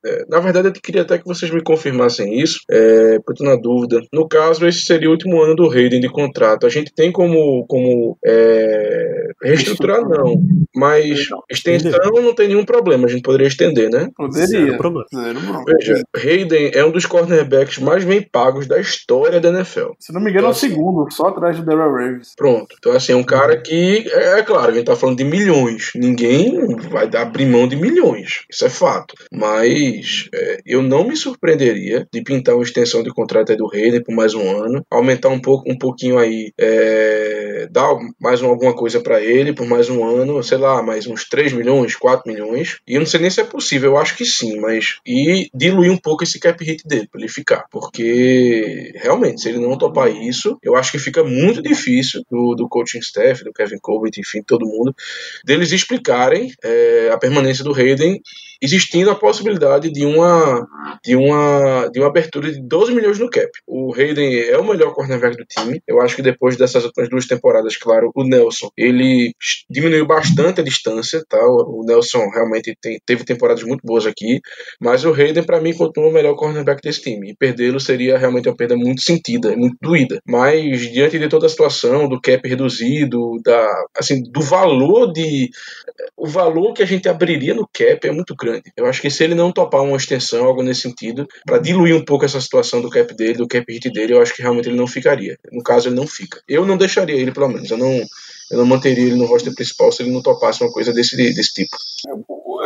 É, na verdade, eu queria até que vocês me confirmassem isso, é, porque na dúvida. No caso, esse seria o último ano do Hayden de contrato. A gente tem como, como é, reestruturar, não. Mas extensão não tem nenhum problema, a gente poderia estender, né? Poderia. Zero problema. Zero problema. Veja, Hayden é um dos cornerbacks mais bem pagos da história da NFL. Se não me engano, é o segundo, só atrás do Daryl Ravens. Pronto. Então, assim, é um cara que, é, é claro, a gente tá falando de milhões. Ninguém vai dar abrir mão de milhões. Isso é fato. Mas é, eu não me surpreenderia de pintar uma extensão de contrato do Hayden por mais um ano, aumentar um pouco, um pouquinho aí, é, dar mais um- alguma coisa pra ele por mais um ano, sei lá, mais uns 3 milhões, 4 milhões. E eu não sei nem se é possível, eu acho que sim, mas. E diluir um pouco esse cap hit dele pra ele ficar. Porque realmente, se ele não topar isso, eu acho que fica muito difícil do, do coaching staff, do Kevin Colbert, enfim, todo mundo, deles explicarem é, a permanência do Hayden existindo a possibilidade de uma de uma de uma abertura de 12 milhões no cap. O Hayden é o melhor cornerback do time. Eu acho que depois dessas últimas duas temporadas, claro, o Nelson, ele diminuiu bastante a distância, tá? O Nelson realmente tem- teve temporadas muito boas aqui, mas o Hayden para mim continua o melhor cornerback desse time. E perdê-lo seria realmente uma perda muito sentida, muito doída. Mas diante de toda a situação do cap reduzido, da assim, do valor de o valor que a gente abriria no cap é muito grande. Eu acho que se ele não topar uma extensão, algo nesse sentido, para diluir um pouco essa situação do cap dele, do cap hit dele, eu acho que realmente ele não ficaria. No caso, ele não fica. Eu não deixaria ele, pelo menos. Eu não, eu não manteria ele no roster principal se ele não topasse uma coisa desse, desse tipo.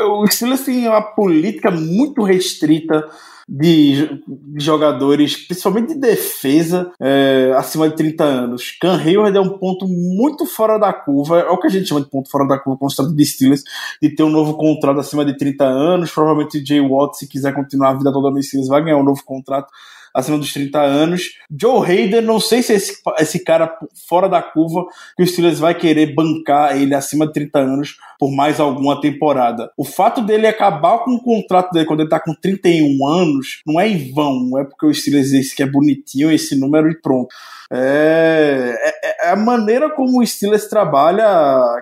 O Steelers tem uma política muito restrita de jo- de jogadores, principalmente de defesa, é, acima de 30 anos. Can Hayward é um ponto muito fora da curva, é o que a gente chama de ponto fora da curva com o estado de Steelers, de ter um novo contrato acima de 30 anos. Provavelmente o Jay Watt, se quiser continuar a vida toda no Steelers, vai ganhar um novo contrato acima dos 30 anos. Joe Hayden, não sei se esse, esse cara fora da curva que o Steelers vai querer bancar ele acima de 30 anos por mais alguma temporada. O fato dele acabar com o contrato dele quando ele tá com 31 anos não é em vão, não é porque o Steelers disse que é bonitinho esse número e pronto. É, é- é a maneira como o Steelers trabalha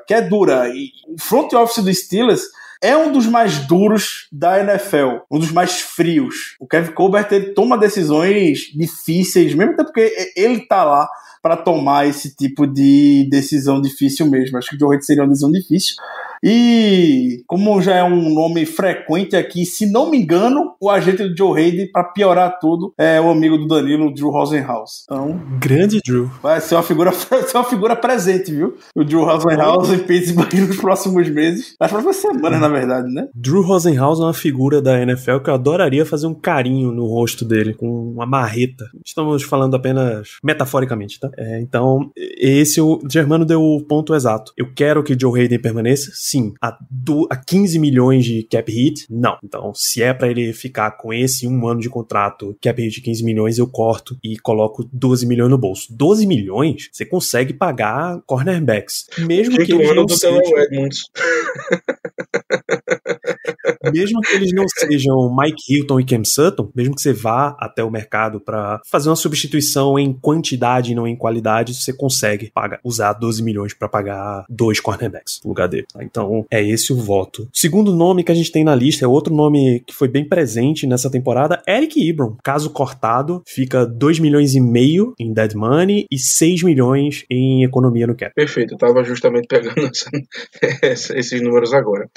que é dura. E o front office do Steelers é um dos mais duros da NFL, um dos mais frios. O Kevin Colbert ele toma decisões difíceis, mesmo até porque ele tá lá para tomar esse tipo de decisão difícil mesmo. Acho que o Joe seria uma decisão difícil. E como já é um nome frequente aqui, se não me engano, o agente do Joe Hayden, para piorar tudo, é o amigo do Danilo, o Drew Rosenhaus. Então, Grande Drew. vai ser uma figura, ser uma figura presente, viu? O Drew Rosenhaus em Pittsburgh nos próximos meses. Nas próximas semanas, na verdade, né? Drew Rosenhaus é uma figura da NFL que eu adoraria fazer um carinho no rosto dele, com uma marreta. Estamos falando apenas metaforicamente, tá? É, então, esse o Germano deu o ponto exato. Eu quero que Joe Hayden permaneça? Sim. A, do, a 15 milhões de cap hit? Não. Então, se é pra ele ficar com esse um ano de contrato, cap hit de 15 milhões, eu corto e coloco 12 milhões no bolso. 12 milhões, você consegue pagar cornerbacks. Mesmo que Quinto eles ano não do sejam... Terrell Edmonds. mesmo que eles não sejam Mike Hilton e Cam Sutton, mesmo que você vá até o mercado para fazer uma substituição em quantidade e não em qualidade, você consegue pagar, usar 12 milhões para pagar dois cornerbacks no lugar dele. tá? Então é esse o voto. Segundo nome que a gente tem na lista é outro nome que foi bem presente nessa temporada, Eric Ebron. Caso cortado, fica 2 milhões e meio em dead money e 6 milhões em economia no cap. Perfeito, eu tava justamente pegando essa- esses números agora.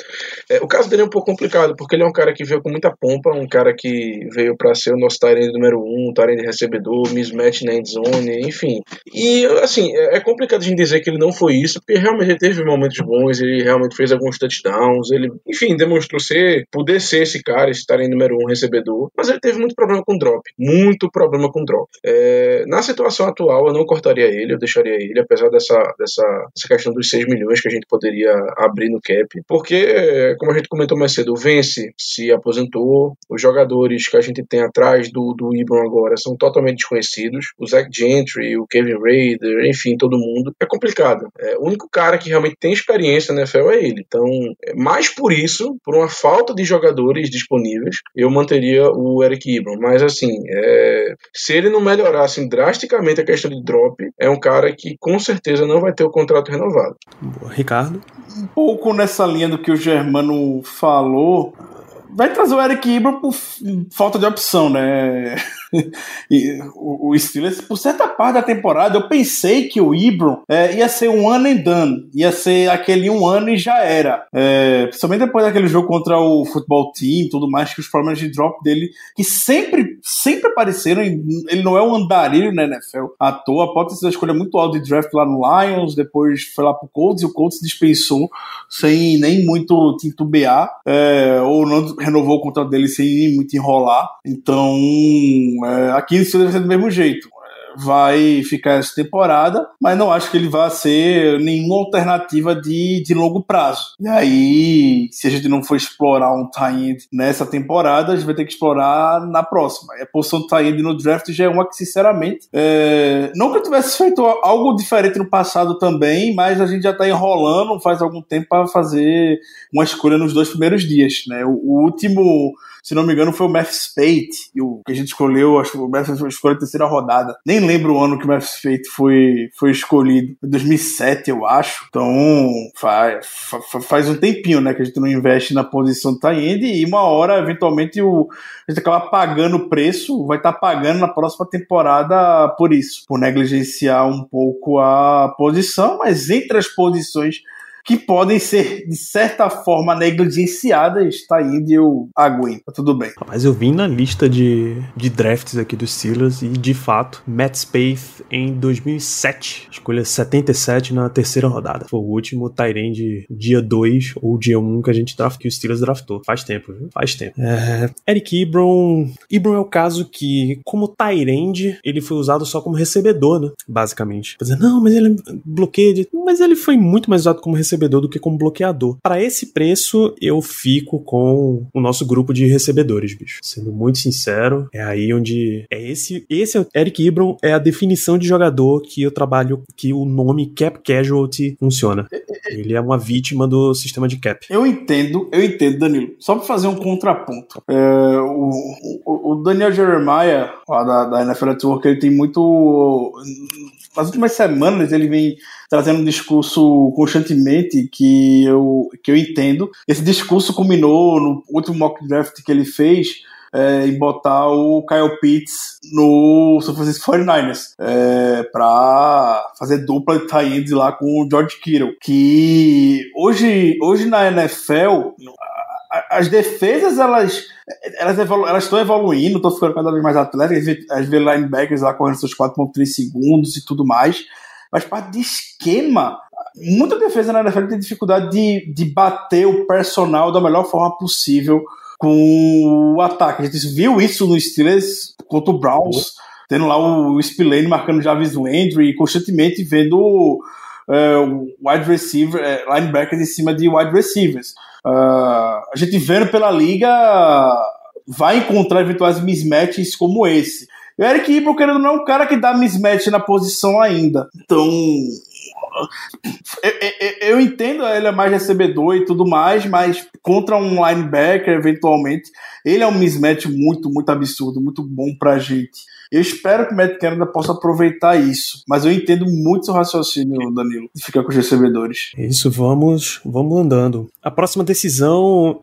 É, o caso dele é um pouco complicado complicado, porque ele é um cara que veio com muita pompa, um cara que veio para ser o nosso Tyrande número um, Tyrande recebedor, mismatch na endzone, enfim. E, assim, é, é complicado gente dizer que ele não foi isso, porque realmente ele teve momentos bons, ele realmente fez alguns touchdowns, ele, enfim, demonstrou ser, poder ser esse cara, esse Tyrande número um recebedor, mas ele teve muito problema com drop, muito problema com drop. É, na situação atual, eu não cortaria ele, eu deixaria ele, apesar dessa, dessa, dessa questão dos 6 milhões que a gente poderia abrir no cap, porque, como a gente comentou mais cedo, Vence se aposentou, os jogadores que a gente tem atrás do, do Ibram agora são totalmente desconhecidos, o Zach Gentry, o Kevin Raider, enfim, todo mundo, é complicado. É, o único cara que realmente tem experiência na NFL é ele, então, é, mais por isso, por uma falta de jogadores disponíveis, eu manteria o Eric Ibram, mas assim, é, se ele não melhorar assim, drasticamente a questão de drop, é um cara que com certeza não vai ter o contrato renovado. Boa. Ricardo? Um pouco nessa linha do que o Germano falou, vai trazer o Eric Ibram por falta de opção, né? e o, o Steelers, por certa parte da temporada, eu pensei que o Ibram é, ia ser um ano and done, ia ser aquele um ano e já era. É, principalmente depois daquele jogo contra o futebol team tudo mais, que os problemas de drop dele, que sempre, sempre apareceram, ele não é um andarilho na NFL à toa, pode ter sido escolha muito alta de draft lá no Lions, depois foi lá pro Colts e o Colts dispensou sem nem muito titubear, é, ou não renovou o contrato dele sem muito enrolar. Então, aqui Steelers vai ser do mesmo jeito vai ficar essa temporada, mas não acho que ele vai ser nenhuma alternativa de, de longo prazo. E aí, se a gente não for explorar um tie nessa temporada, a gente vai ter que explorar na próxima. E a posição do tie no draft já é uma que, sinceramente, é... não que eu tivesse feito algo diferente no passado também, mas a gente já está enrolando faz algum tempo para fazer uma escolha nos dois primeiros dias. Né? O, o último se não me engano, foi o Math Spate, o que a gente escolheu, acho que o Math escolheu a terceira rodada. Nem lembro o ano que o Spate foi, foi escolhido. 2007, eu acho. Então, faz, faz um tempinho, né, que a gente não investe na posição do Tayende e uma hora, eventualmente, o, a gente acaba pagando o preço, vai estar tá pagando na próxima temporada por isso, por negligenciar um pouco a posição, mas entre as posições que podem ser, de certa forma, negligenciadas, tá indo e eu aguento, tá tudo bem. Mas eu vim na lista de, de drafts aqui dos Steelers e, de fato, Matt Spaeth em 2007, escolha 77 na terceira rodada. Foi o último Tyrande dia 2 ou dia 1 que a gente draftou, que o Steelers draftou. Faz tempo, viu? Faz tempo. É, Eric Ebron. Ebron é o caso que, como Tyrande, ele foi usado só como recebedor, né? Basicamente. Dizer, não, mas ele bloqueia. De... Mas ele foi muito mais usado como recebedor recebedor do que como bloqueador. Para esse preço, eu fico com o nosso grupo de recebedores, bicho. Sendo muito sincero, é aí onde é esse, esse é Eric Ibram é a definição de jogador que eu trabalho, que o nome Cap Casualty funciona. Ele é uma vítima do sistema de cap. Eu entendo, eu entendo, Danilo. Só para fazer um contraponto. É, o, o, o, Daniel Jeremiah, lá da, da NFL Network, ele tem muito nas últimas semanas ele vem trazendo um discurso constantemente que eu, que eu entendo. Esse discurso culminou no último mock draft que ele fez, é, em botar o Kyle Pitts no São Francisco 49ers é, para fazer dupla de tie lá com o George Kittle. Que hoje, hoje na NFL, as defesas elas elas evolu elas estão evoluindo, estão ficando cada vez mais atléticas, as vê linebackers lá correndo seus 4.3 segundos e tudo mais, mas parte de esquema, muita defesa na NFL tem dificuldade de, de bater o personal da melhor forma possível com o ataque. A gente viu isso no Steelers contra o Browns, tendo lá o Spillane marcando Jarvis Landry e constantemente vendo é, wide receiver, é, linebackers em cima de wide receivers. Uh, a gente vendo pela liga vai encontrar eventuais mismatches como esse. O Eric Ibram, querendo não, é um cara que dá mismatch na posição ainda. Então, eu, eu, entendo ele é mais recebedor e tudo mais, mas contra um linebacker, eventualmente, ele é um mismatch muito, muito absurdo, muito bom pra gente. Eu espero que o Matt Canada possa aproveitar isso. Mas eu entendo muito seu raciocínio, Danilo, de ficar com os recebedores. Isso, vamos, vamos andando. A próxima decisão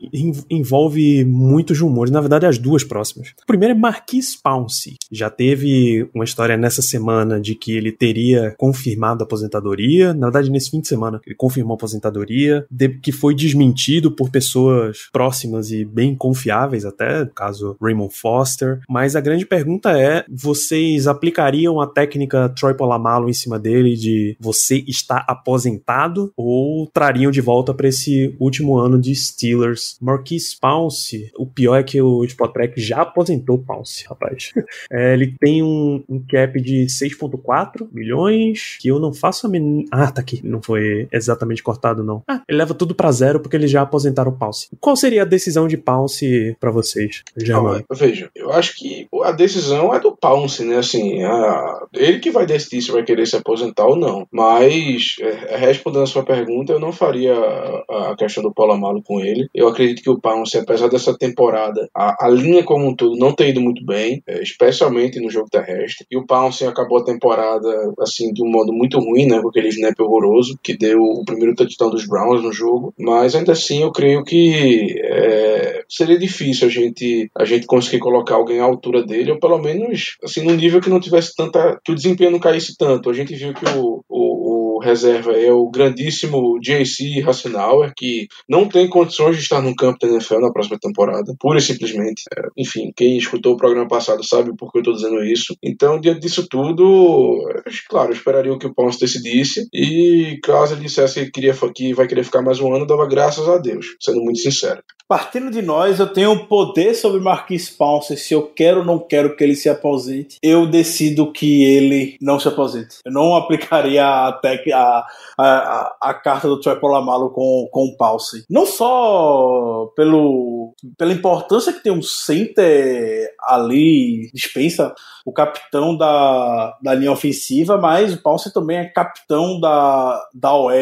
envolve muitos rumores, na verdade, as duas próximas. O primeiro é Marquis Pounce. Já teve uma história nessa semana de que ele teria confirmado a aposentadoria. Na verdade, nesse fim de semana, ele confirmou a aposentadoria, que foi desmentido por pessoas próximas e bem confiáveis, até, no caso Raymond Foster. Mas a grande pergunta é: vocês aplicariam a técnica Troy Polamalu em cima dele de você está aposentado ou trariam de volta para esse último ano de Steelers? Marquise Pounce, o pior é que o Spot Track já aposentou Pounce, rapaz. É, ele tem um, um cap de 6,4 milhões, que eu não faço a men... Ah, tá aqui. Não foi exatamente cortado, não. Ah, ele leva tudo para zero porque eles já aposentaram o Pounce. Qual seria a decisão de Pounce para vocês, Germano? veja, eu acho que a decisão é do Pounce, né? Assim, a... ele que vai decidir se vai querer se aposentar ou não. Mas, é, respondendo a sua pergunta, eu não faria a, a questão do Paulo Amalo com ele. Eu acredito que o Pounce, apesar dessa temporada, a, a linha como um todo não tem ido muito bem, é, especialmente no jogo terrestre. E o Pounce acabou a temporada, assim, de um modo muito ruim, né? Com aquele snap horroroso que deu o primeiro touchdown dos Browns no jogo. Mas ainda assim, eu creio que é, seria difícil a gente, a gente conseguir colocar alguém à altura dele, ou pelo menos, assim, num nível que não tivesse tanta. que o desempenho não caísse tanto. A gente viu que o, o, reserva é o grandíssimo JC Hassenauer, que não tem condições de estar no campo da NFL na próxima temporada, pura e simplesmente. Enfim, quem escutou o programa passado sabe por que eu estou dizendo isso. Então, diante disso tudo, claro, eu esperaria que o Ponce decidisse, e caso ele dissesse que, queria, que vai querer ficar mais um ano, dava graças a Deus, sendo muito sincero. Partindo de nós, eu tenho poder sobre Marquis Pounce. Se eu quero ou não quero que ele se aposente, eu decido que ele não se aposente. Eu não aplicaria a, tec, a, a, a carta do Troy Polamalu com, com o Pounce. Não só pelo, pela importância que tem um center ali, dispensa o capitão da, da linha ofensiva, mas o Pounce também é capitão da, da OL.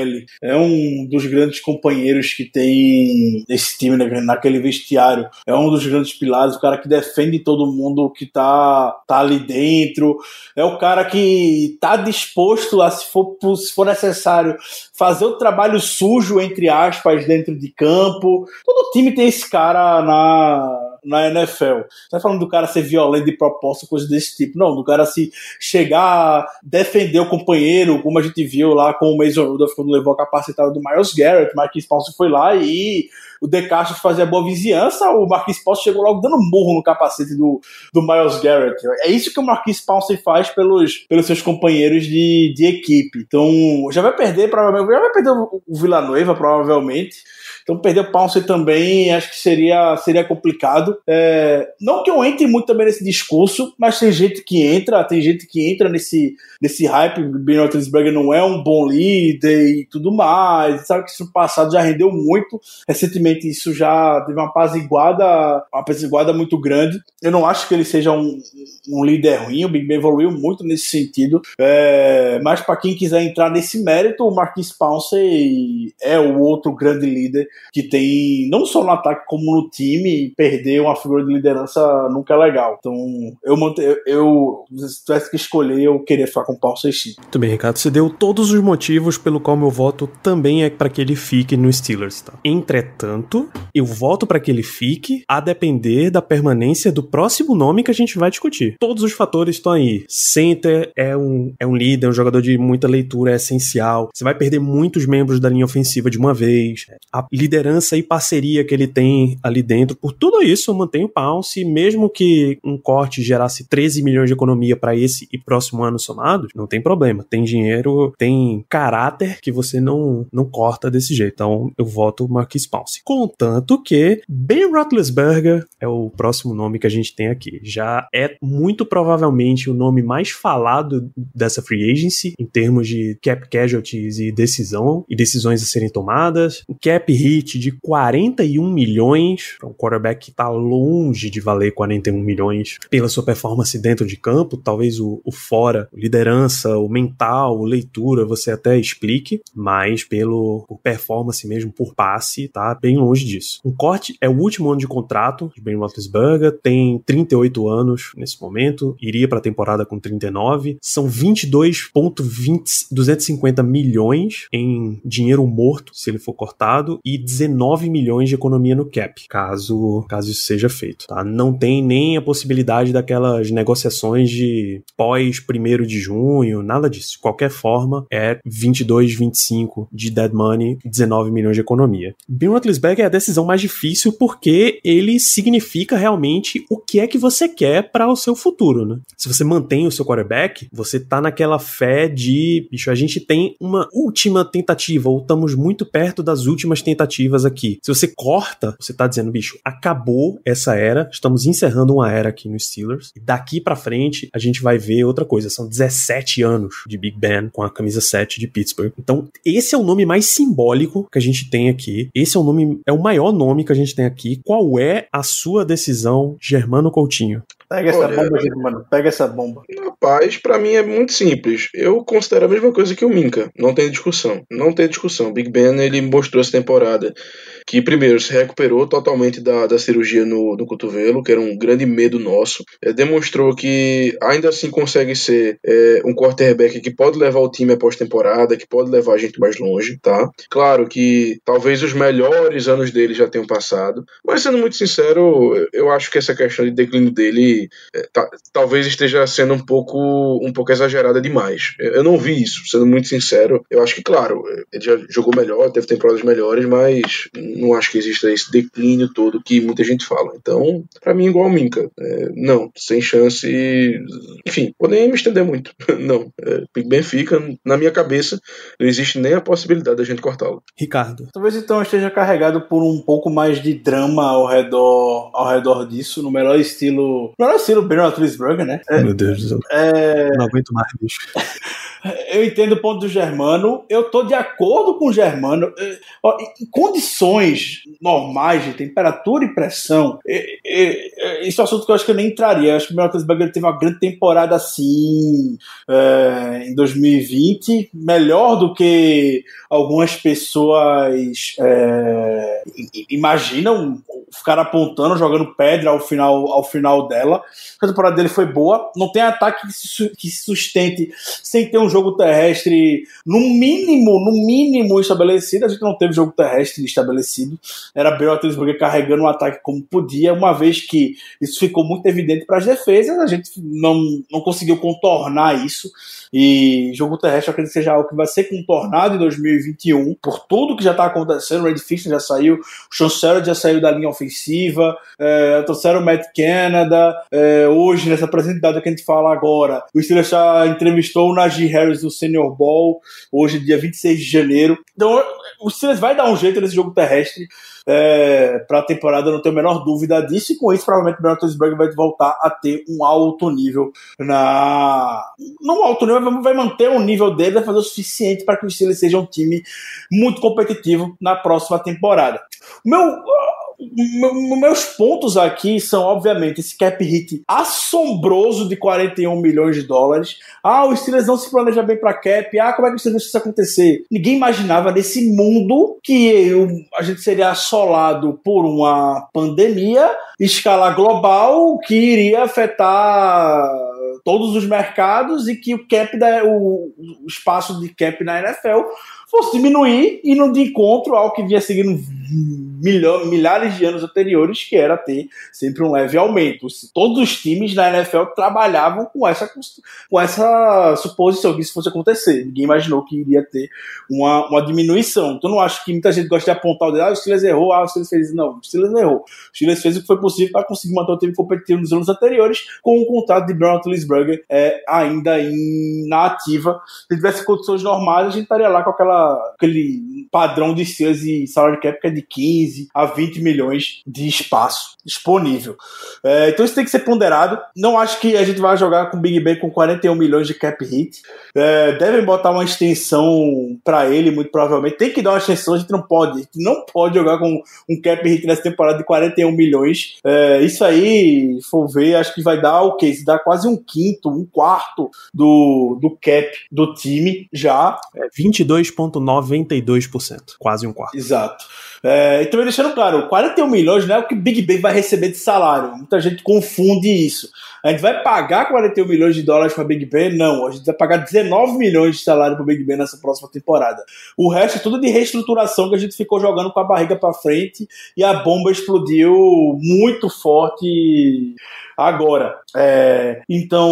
É um dos grandes companheiros que tem esse time naquele vestiário. É um dos grandes pilares, o cara que defende todo mundo que tá, tá ali dentro. É o cara que tá disposto a, se for, se for necessário, fazer o trabalho sujo, entre aspas, dentro de campo. Todo time tem esse cara na, na NFL. Não é falando do cara ser violento de propósito, coisa desse tipo. Não, do cara se chegar, defender o companheiro, como a gente viu lá com o Mason Rudolph quando levou a capacitada do Miles Garrett. Marquis Paulson foi lá e o De Castro fazia boa vizinhança, o Marquis Paulson chegou logo dando murro no capacete do, do Miles Garrett. É isso que o Marquis Paulson faz pelos, pelos seus companheiros de, de equipe. Então, já vai perder, provavelmente, já vai perder o Villanueva, provavelmente. Então perder o Pounce também acho que seria, seria complicado. É, não que eu entre muito também nesse discurso, mas tem gente que entra, tem gente que entra nesse, nesse hype. Ben Roethlisberger não é um bom líder e tudo mais. Sabe que isso no passado já rendeu muito. Recentemente isso já teve uma apaziguada, uma apaziguada muito grande. Eu não acho que ele seja um, um líder ruim. O Big Ben evoluiu muito nesse sentido. É, mas para quem quiser entrar nesse mérito, o Marquis Pouncey é o outro grande líder que tem, não só no ataque como no time, perder uma figura de liderança nunca é legal. Então, eu, eu, eu se tivesse que escolher, eu queria ficar com o Paul Seixi. Muito bem, Ricardo. Você deu todos os motivos pelo qual meu voto também é para que ele fique no Steelers. Tá? Entretanto, eu voto para que ele fique a depender da permanência do próximo nome que a gente vai discutir. Todos os fatores estão aí. Center é um, é um líder, é um jogador de muita leitura, é essencial. Você vai perder muitos membros da linha ofensiva de uma vez. A liderança e parceria que ele tem ali dentro. Por tudo isso, mantenho o Pounce, mesmo que um corte gerasse 13 milhões de economia para esse e próximo ano somados, não tem problema. Tem dinheiro, tem caráter que você não, não corta desse jeito. Então, eu voto Marquis Pounce. Contanto que Ben Roethlisberger é o próximo nome que a gente tem aqui. Já é muito provavelmente o nome mais falado dessa free agency em termos de cap casualties e decisão e decisões a serem tomadas. Cap hit de 41 milhões, um quarterback que está longe de valer 41 milhões pela sua performance dentro de campo, talvez o, o fora, liderança, o mental, leitura, você até explique, mas pelo por performance mesmo, por passe, tá bem longe disso. Um corte é o último ano de contrato de Ben Roethlisberger, tem 38 anos nesse momento, iria para a temporada com 39, são 22.250 milhões em dinheiro morto, se ele for cortado, e 19 milhões de economia no cap, caso, caso isso seja feito. Tá? Não tem nem a possibilidade daquelas negociações de pós 1 de junho, nada disso. De qualquer forma, é 22, 25 de dead money, 19 milhões de economia. Ben Roethlisberger é a decisão mais difícil porque ele significa realmente o que é que você quer para o seu futuro, né? Se você mantém o seu quarterback, você tá naquela fé de, bicho, a gente tem uma última tentativa, ou estamos muito perto das últimas tentativas aqui. Se você corta, você tá dizendo, bicho, acabou essa era, estamos encerrando uma era aqui no Steelers, e daqui para frente a gente vai ver outra coisa. São 17 anos de Big Ben com a camisa 7 de Pittsburgh. Então, esse é o nome mais simbólico que a gente tem aqui. Esse é o nome, é o maior nome que a gente tem aqui. Qual é a sua decisão, Germano Coutinho? Pega essa Olha, bomba, Germano. Pega essa bomba. Rapaz, pra mim é muito simples. Eu considero a mesma coisa que o Minka. Não tem discussão. Não tem discussão. Big Ben, ele mostrou essa temporada que, primeiro, se recuperou totalmente da, da cirurgia no, no cotovelo, que era um grande medo nosso. É, demonstrou que ainda assim consegue ser é, um quarterback que pode levar o time à pós-temporada, que pode levar a gente mais longe, tá? Claro que talvez os melhores anos dele já tenham passado, mas sendo muito sincero, eu acho que essa questão de declínio dele é, tá- talvez esteja sendo um pouco, um pouco exagerada demais. Eu eu não vi isso, sendo muito sincero. Eu acho que, claro, ele já jogou melhor, teve temporadas melhores, mas não acho que exista esse declínio todo que muita gente fala. Então, pra mim, igual o Minka. É, não, sem chance. Enfim, vou nem me estender muito. Não, é, Big Ben fica na minha cabeça. Não existe nem a possibilidade da gente cortá-lo. Ricardo. Talvez então esteja carregado por um pouco mais de drama ao redor, ao redor disso, no melhor estilo. No melhor estilo Ben Roethlisberger, né? É, Meu Deus do céu. é, Não aguento mais, bicho. eu entendo o ponto do Germano, eu tô de acordo com o Germano. É, Em condições normais de temperatura e pressão, é, esse é um assunto que eu acho que eu nem entraria. Eu acho que o Ben Roethlisberger teve uma grande temporada assim é, em 2020, melhor do que algumas pessoas é, imaginam ficar apontando, jogando pedra ao final, ao final dela. A temporada dele foi boa, não tem ataque que se, que se sustente sem ter um jogo terrestre no mínimo, no mínimo estabelecido. A gente não teve jogo terrestre estabelecido. Era Ben Roethlisberger carregando o ataque como podia, uma vez que isso ficou muito evidente para as defesas, a gente não, não conseguiu contornar isso. E jogo terrestre eu acredito que seja algo que vai ser contornado em 2021 por tudo que já está acontecendo. O Red Fisher já saiu, o Chancellor já saiu da linha ofensiva, é, trouxeram o Matt Canada. é, hoje, nessa apresentação que a gente fala agora, o Steelers já entrevistou o Najee Harris do Senior Bowl, hoje, dia 26 de janeiro. Então, o Steelers vai dar um jeito nesse jogo terrestre é, para a temporada, não tenho a menor dúvida disso, e com isso, provavelmente o Roethlisberger vai voltar a ter um alto nível na. Não um alto nível, vai manter o nível dele, vai fazer o suficiente para que o Steelers seja um time muito competitivo na próxima temporada. O meu. Me- Meus pontos aqui são, obviamente, esse cap hit assombroso de 41 milhões de dólares. Ah, o Steelers não se planeja bem para cap. Ah, como é que o Steelers isso acontecer? Ninguém imaginava nesse mundo que o- a gente seria assolado por uma pandemia, escala global, que iria afetar todos os mercados e que o cap da, o, o espaço de cap na NFL fosse diminuir indo de encontro ao que vinha seguindo milhares de anos anteriores, que era ter sempre um leve aumento. Todos os times na NFL trabalhavam com essa, com essa suposição que isso fosse acontecer. Ninguém imaginou que iria ter uma, uma diminuição. Então não acho que muita gente gosta de apontar o dedo, ah, o Steelers errou, ah, o Steelers fez. Não, o Steelers não errou. O Steelers fez o que foi possível para conseguir manter o time competitivo nos anos anteriores, com o contrato de Brown Roethlisberger é, ainda em, na ativa. Se tivesse condições normais, a gente estaria lá com aquela aquele padrão de Steelers e salary cap que é de 15 a 20 milhões de espaço disponível. É, então isso tem que ser ponderado. Não acho que a gente vai jogar com Big Ben com 41 milhões de cap hit. É, devem botar uma extensão para ele, muito provavelmente. Tem que dar uma extensão, a gente não pode. Gente não pode jogar com um cap hit nessa temporada de 41 milhões. É, isso aí, for ver, acho que vai dar o quê? Isso dá quase um quinto, um quarto do, do cap do time já. É 22,92%. Quase um quarto. Exato. É, e também deixando claro, 41 milhões não é o que Big Ben vai receber de salário. Muita gente confunde isso. A gente vai pagar 41 milhões de dólares para Big Ben? Não, a gente vai pagar 19 milhões de salário para Big Ben nessa próxima temporada. O resto é tudo de reestruturação que a gente ficou jogando com a barriga para frente e a bomba explodiu muito forte agora. É, então,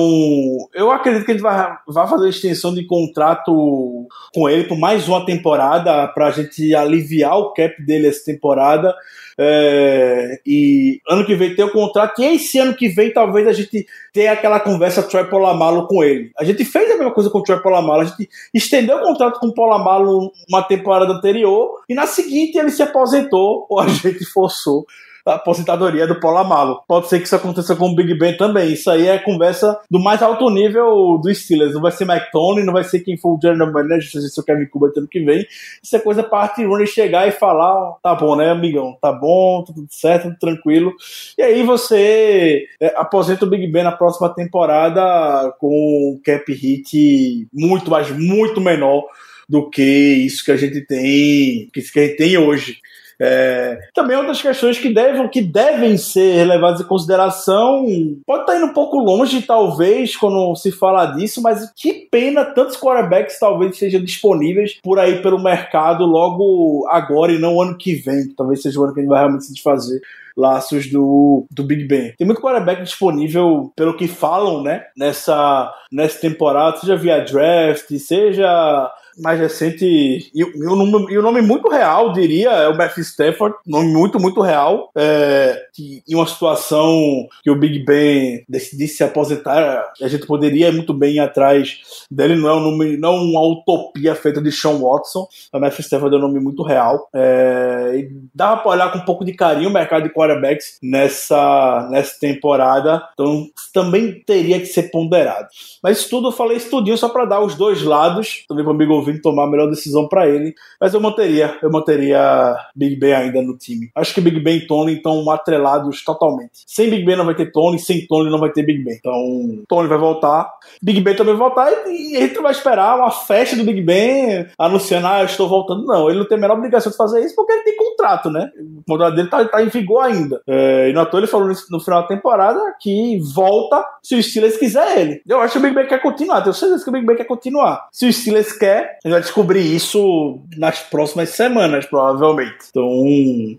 eu acredito que a gente vai, vai fazer extensão de contrato com ele por mais uma temporada para a gente aliviar o cap dele essa temporada. É, e ano que vem ter o contrato, e esse ano que vem talvez a gente tenha aquela conversa Troy Polamalo com ele. A gente fez a mesma coisa com o Troy Polamalo, a gente estendeu o contrato com o Polamalo uma temporada anterior, e na seguinte ele se aposentou, ou a gente forçou aposentadoria do Paulo Amalo. Pode ser que isso aconteça com o Big Ben também. Isso aí é conversa do mais alto nível do Steelers. Não vai ser McTony, não vai ser quem for o general manager, se ser o Kevin Cuba ano que vem. Isso é coisa Art Rooney chegar e falar, tá bom, né, amigão? Tá bom, tá tudo certo, tudo tranquilo. E aí você é, aposenta o Big Ben na próxima temporada com um cap hit muito, mas muito menor do que isso que a gente tem, isso que a gente tem hoje. É, também outras questões que devem, que devem ser levadas em consideração. Pode estar indo um pouco longe, talvez, quando se fala disso, mas que pena tantos quarterbacks talvez sejam disponíveis por aí pelo mercado logo agora e não ano que vem, que talvez seja o ano que a gente vai realmente se desfazer laços do, do Big Ben. Tem muito quarterback disponível, pelo que falam, né? Nessa, nessa temporada, seja via draft, seja mais recente e, e, o nome, e o nome muito real, diria, é o Matthew Stafford, nome muito, muito real, é, que em uma situação que o Big Ben decidisse se aposentar, a gente poderia muito bem ir atrás dele, não é um nome, não uma utopia feita de Sean Watson, o Matthew Stafford é um nome muito real, é, e dá pra olhar com um pouco de carinho o mercado de quarterbacks nessa, nessa temporada, então também teria que ser ponderado. Mas isso tudo, eu falei estudinho só para dar os dois lados, também para o amigo ouvinte tomar a melhor decisão para ele. Mas eu manteria, eu manteria Big Ben ainda no time. Acho que Big Ben e Tony estão atrelados totalmente. Sem Big Ben não vai ter Tony, sem Tony não vai ter Big Ben. Então, Tony vai voltar, Big Ben também vai voltar e, a gente vai esperar uma festa do Big Ben anunciando, ah, eu estou voltando. Não, ele não tem a menor obrigação de fazer isso porque ele tem contrato, né? O contrato dele tá, tá em vigor ainda. É, e no ator ele falou no final da temporada que volta se o Steelers quiser ele. Eu acho que o Big Ben quer continuar, tenho certeza que o Big Ben quer continuar. Se o Steelers quer, gente vai descobrir isso nas próximas semanas, provavelmente. Então,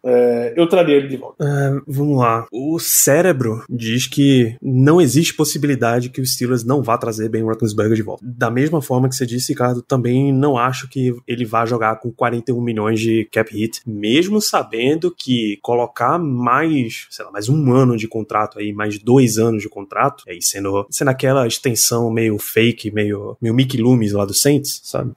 é, eu traria ele de volta. Uh, vamos lá. O cérebro diz que não existe possibilidade que o Steelers não vá trazer Ben Roethlisberger de volta. Da mesma forma que você disse, Ricardo, também não acho que ele vá jogar com 41 milhões de cap hit, mesmo sabendo que colocar mais, sei lá, mais um ano de contrato aí, mais dois anos de contrato, aí sendo, sendo aquela extensão meio fake, meio, meio Mickey Loomis lá do Saints, sabe?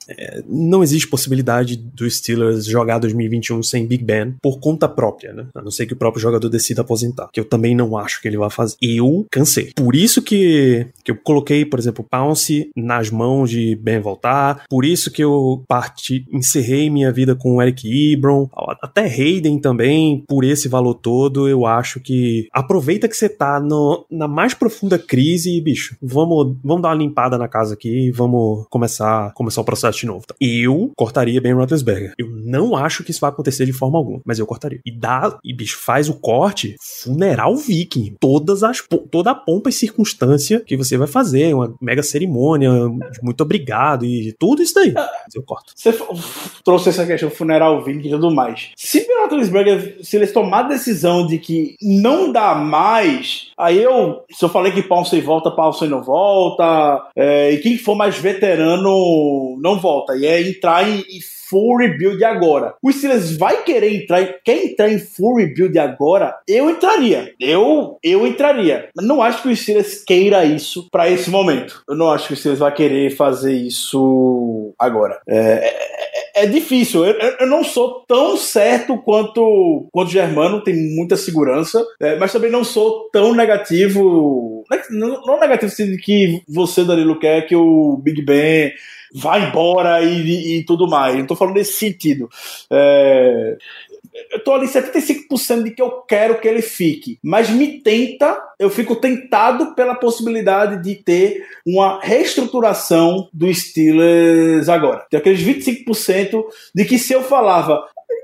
Não existe possibilidade do Steelers jogar 2021 sem Big Ben por conta própria, né? A não ser que o próprio jogador decida aposentar, que eu também não acho que ele vai fazer. Eu cansei. Por isso que, que eu coloquei, por exemplo, Pounce nas mãos de Ben voltar, por isso que eu parti, encerrei minha vida com o Eric Ebron, até Hayden também, por esse valor todo, eu acho que aproveita que você tá no, na mais profunda crise bicho, vamos, vamos dar uma limpada na casa aqui vamos começar, começar o processo de novo. Tá? Eu cortaria Ben Roethlisberger. Eu não acho que isso vai acontecer de forma alguma, mas eu cortaria. E dá, e bicho, faz o corte funeral viking. Todas as, toda a pompa e circunstância que você vai fazer, uma mega cerimônia, muito obrigado e tudo isso daí. Eu corto. Você trouxe essa questão funeral viking e tudo mais. Se Ben Roethlisberger, se eles tomar a decisão de que não dá mais, aí eu, se eu falei que Paulson volta, Paulson não volta, é, e quem for mais veterano não volta. E é entrar em, em full rebuild agora. O Steelers vai querer entrar, quer entrar em full rebuild agora? Eu entraria. Eu, eu entraria. Não acho que o Steelers queira isso para esse momento. Eu não acho que o Steelers vai querer fazer isso agora. É, é, é, difícil. Eu, eu, eu não sou tão certo quanto, quanto o Germano, tem muita segurança, é, mas também não sou tão negativo. Não, não negativo assim, que você, Danilo, quer que o Big Ben vá embora e, e, e tudo mais. Não tô falando nesse sentido. É, eu tô ali 75% de que eu quero que ele fique, mas me tenta, eu fico tentado pela possibilidade de ter uma reestruturação do Steelers agora. Tem aqueles 25% de que se eu falava,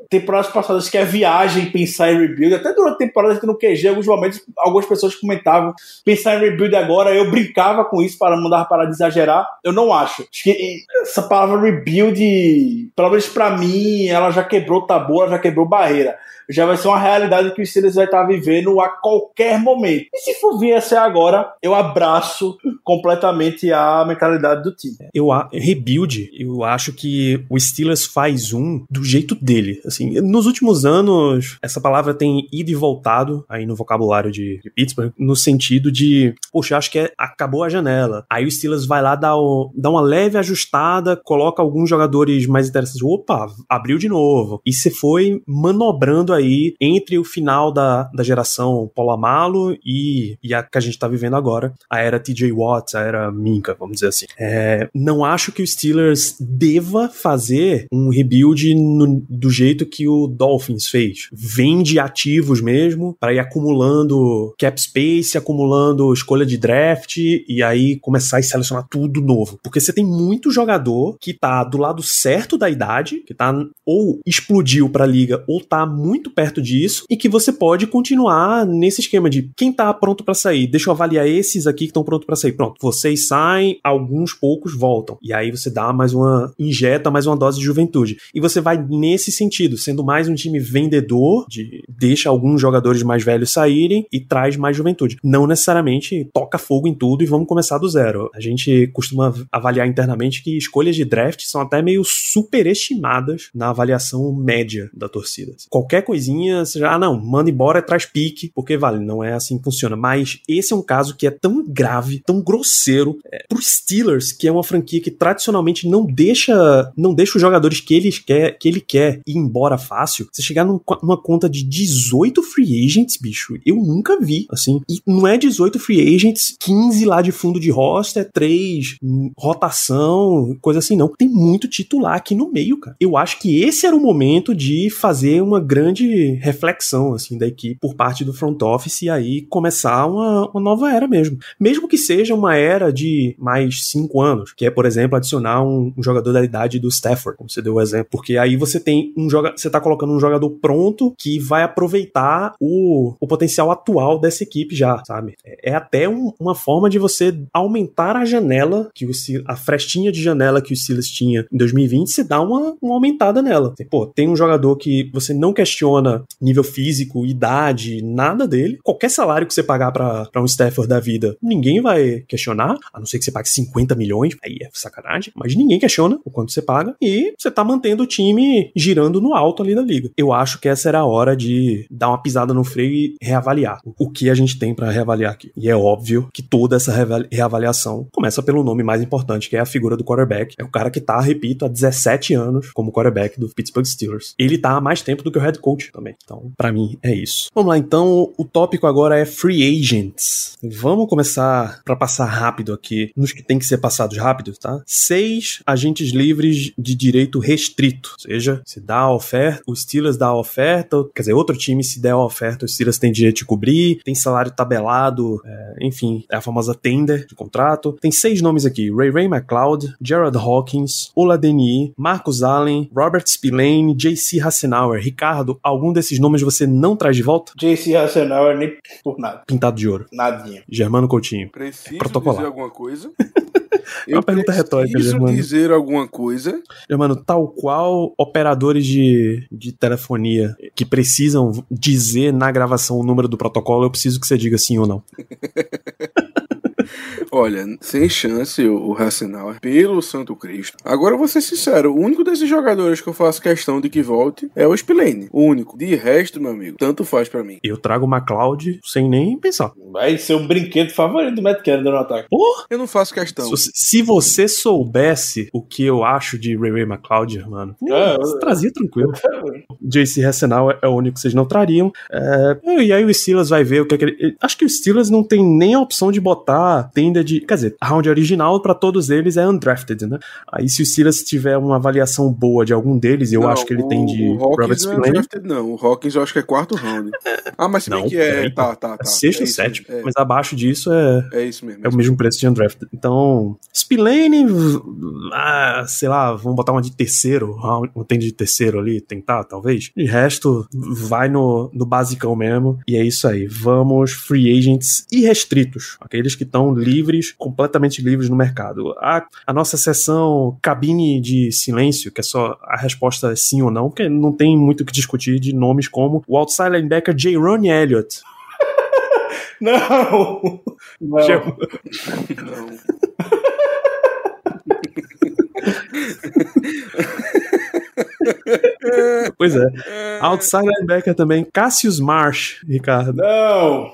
temporadas passadas que é viagem pensar em rebuild, até durante temporadas que no QG, alguns momentos, algumas pessoas comentavam pensar em rebuild agora, eu brincava com isso para mandar parar de exagerar. Eu não acho. Acho que essa palavra rebuild, pelo menos para mim, ela já quebrou tabu, ela já quebrou barreira já vai ser uma realidade que o Steelers vai estar vivendo a qualquer momento. E se for vir a ser agora, eu abraço completamente a mentalidade do time. Eu rebuild, eu acho que o Steelers faz um do jeito dele. Assim, nos últimos anos, essa palavra tem ido e voltado aí no vocabulário de, de Pittsburgh, no sentido de, poxa, acho que é, acabou a janela. Aí o Steelers vai lá dar, o, dar uma leve ajustada, coloca alguns jogadores mais interessantes. Opa, abriu de novo. E você foi manobrando aí entre o final da, da geração Polamalo e, e a que a gente tá vivendo agora, a era TJ Watts, a era Minka, vamos dizer assim. É, não acho que o Steelers deva fazer um rebuild no, do jeito que o Dolphins fez. Vende ativos mesmo, para ir acumulando cap space, acumulando escolha de draft e aí começar a selecionar tudo novo. Porque você tem muito jogador que tá do lado certo da idade, que tá ou explodiu pra liga ou tá muito perto disso e que você pode continuar nesse esquema de quem tá pronto para sair, deixa eu avaliar esses aqui que estão prontos para sair. Pronto, vocês saem, alguns poucos voltam. E aí você dá mais uma injeta mais uma dose de juventude. E você vai nesse sentido, sendo mais um time vendedor, de deixa alguns jogadores mais velhos saírem e traz mais juventude. Não necessariamente toca fogo em tudo e vamos começar do zero. A gente costuma avaliar internamente que escolhas de draft são até meio superestimadas na avaliação média da torcida. Qualquer coisinha, já, ah, não, manda embora, traz pique, porque vale, não é assim que funciona. Mas esse é um caso que é tão grave, tão grosseiro, é, pro Steelers, que é uma franquia que tradicionalmente não deixa, não deixa os jogadores que, eles quer, que ele quer ir embora fácil. Você chegar num, numa conta de 18 free agents, bicho, eu nunca vi, assim. E não é 18 free agents, 15 lá de fundo de roster, 3 rotação, coisa assim, não. Tem muito titular aqui no meio, cara. Eu acho que esse era o momento de fazer uma grande reflexão assim da equipe por parte do front office e aí começar uma, uma nova era mesmo. Mesmo que seja uma era de mais cinco anos, que é, por exemplo, adicionar um, um jogador da idade do Stafford, como você deu o exemplo, porque aí você tem um jogador, você tá colocando um jogador pronto que vai aproveitar o, o potencial atual dessa equipe já, sabe? É, é até um, uma forma de você aumentar a janela que o a frestinha de janela que o Silas tinha em 2020, você dá uma, uma aumentada nela. Pô, tem um jogador que você não questiona questiona nível físico, idade, nada dele. Qualquer salário que você pagar para um Stafford da vida, ninguém vai questionar, a não ser que você pague 50 milhões, aí é sacanagem, mas ninguém questiona o quanto você paga e você tá mantendo o time girando no alto ali da liga. Eu acho que essa era a hora de dar uma pisada no freio e reavaliar o que a gente tem para reavaliar aqui. E é óbvio que toda essa reavaliação começa pelo nome mais importante, que é a figura do quarterback. É o cara que tá, repito, há 17 anos como quarterback do Pittsburgh Steelers. Ele tá há mais tempo do que o head coach também. Então, para mim, é isso. Vamos lá, então, o tópico agora é free agents. Vamos começar para passar rápido aqui nos que tem que ser passados rápidos, tá? Seis agentes livres de direito restrito, ou seja, se dá a oferta, o Steelers dá a oferta, quer dizer, outro time se der a oferta, o Steelers tem direito de cobrir, tem salário tabelado, é, enfim, é a famosa tender de contrato. Tem seis nomes aqui: Ray Ray McLeod, Gerald Hawkins, Ola Deni, Marcus Allen, Robert Spillane, JC Hassenauer. Ricardo, algum desses nomes você não traz de volta? JC Hassenauer nem por nada. Pintado de ouro. Nadinha. Germano Coutinho. Preciso protocolar. dizer alguma coisa? É uma pergunta retórica, Germano. dizer alguma coisa. Germano, tal qual operadores de, de telefonia que precisam dizer na gravação o número do protocolo, eu preciso que você diga sim ou não. Olha, sem chance o, Hassenauer, pelo Santo Cristo. Agora eu vou ser sincero, o único desses jogadores que eu faço questão de que volte é o Spillane. O único. De resto, meu amigo, tanto faz para mim. Eu trago o McLeod sem nem pensar. vai ser o brinquedo favorito do Matt Canada no ataque. Porra! Eu não faço questão. Se, se você soubesse o que eu acho de Ray Ray McLeod, mano, É, você trazia tranquilo. JC Hassenau é o único que vocês não trariam. É, e aí o Steelers vai ver o que é que ele. Acho que o Steelers não tem nem a opção de botar tenda de. Quer dizer, a round original pra todos eles é undrafted, né? Aí se o Steelers tiver uma avaliação boa de algum deles, eu Não, acho que ele o- tem de o Hawkins Robert não é Spillane. drafted, não. O Hawkins eu acho que é quarto round. Ah, mas se bem Não, que é. peraí, Tá, tá, tá. Sexto é sétimo. mesmo, Mas abaixo disso é. É, é isso mesmo. É o mesmo preço de undrafted. Então, Spillane, ah, sei lá, vamos botar uma de terceiro, round- um tem de terceiro ali, tentar, talvez. De resto, vai no, no basicão mesmo. E é isso aí. Vamos free agents irrestritos. Aqueles que estão livres, completamente livres no mercado. A, a nossa sessão cabine de silêncio, que é só a resposta é sim ou não, porque não tem muito o que discutir de nomes como o outside linebacker J. Ronnie Elliott. Não! Não. Não. Pois é. Outside linebacker também, Cassius Marsh, Ricardo. Não!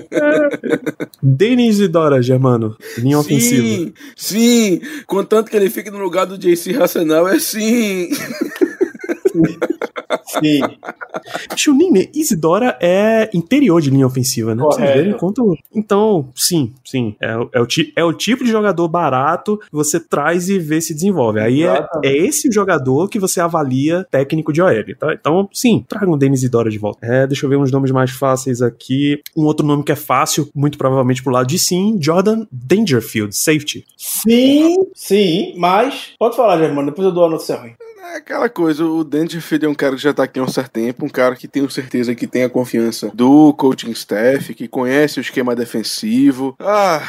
Denis Idora, Germano. Linha ofensiva. Sim, sim. Contanto que ele fique no lugar do JC Racional, é sim. Sim. Chunin, Isidora é interior de linha ofensiva, né? Vocês verem quanto. Então, sim, sim. É, o- é o é o tipo de jogador barato que você traz e vê se desenvolve. Aí é, é esse o jogador que você avalia técnico de OL, tá? Então, sim, tragam o Denis Idora de volta. É, deixa eu ver uns nomes mais fáceis aqui. Um outro nome que é fácil, muito provavelmente pro lado de sim, Jordan Dangerfield, safety. Sim, sim, mas. Pode falar, Germano, depois eu dou a notícia ruim. É aquela coisa, o Dangerfield é um cara que já tá aqui há um certo tempo, um cara que tenho certeza que tem a confiança do coaching staff, que conhece o esquema defensivo. Ah,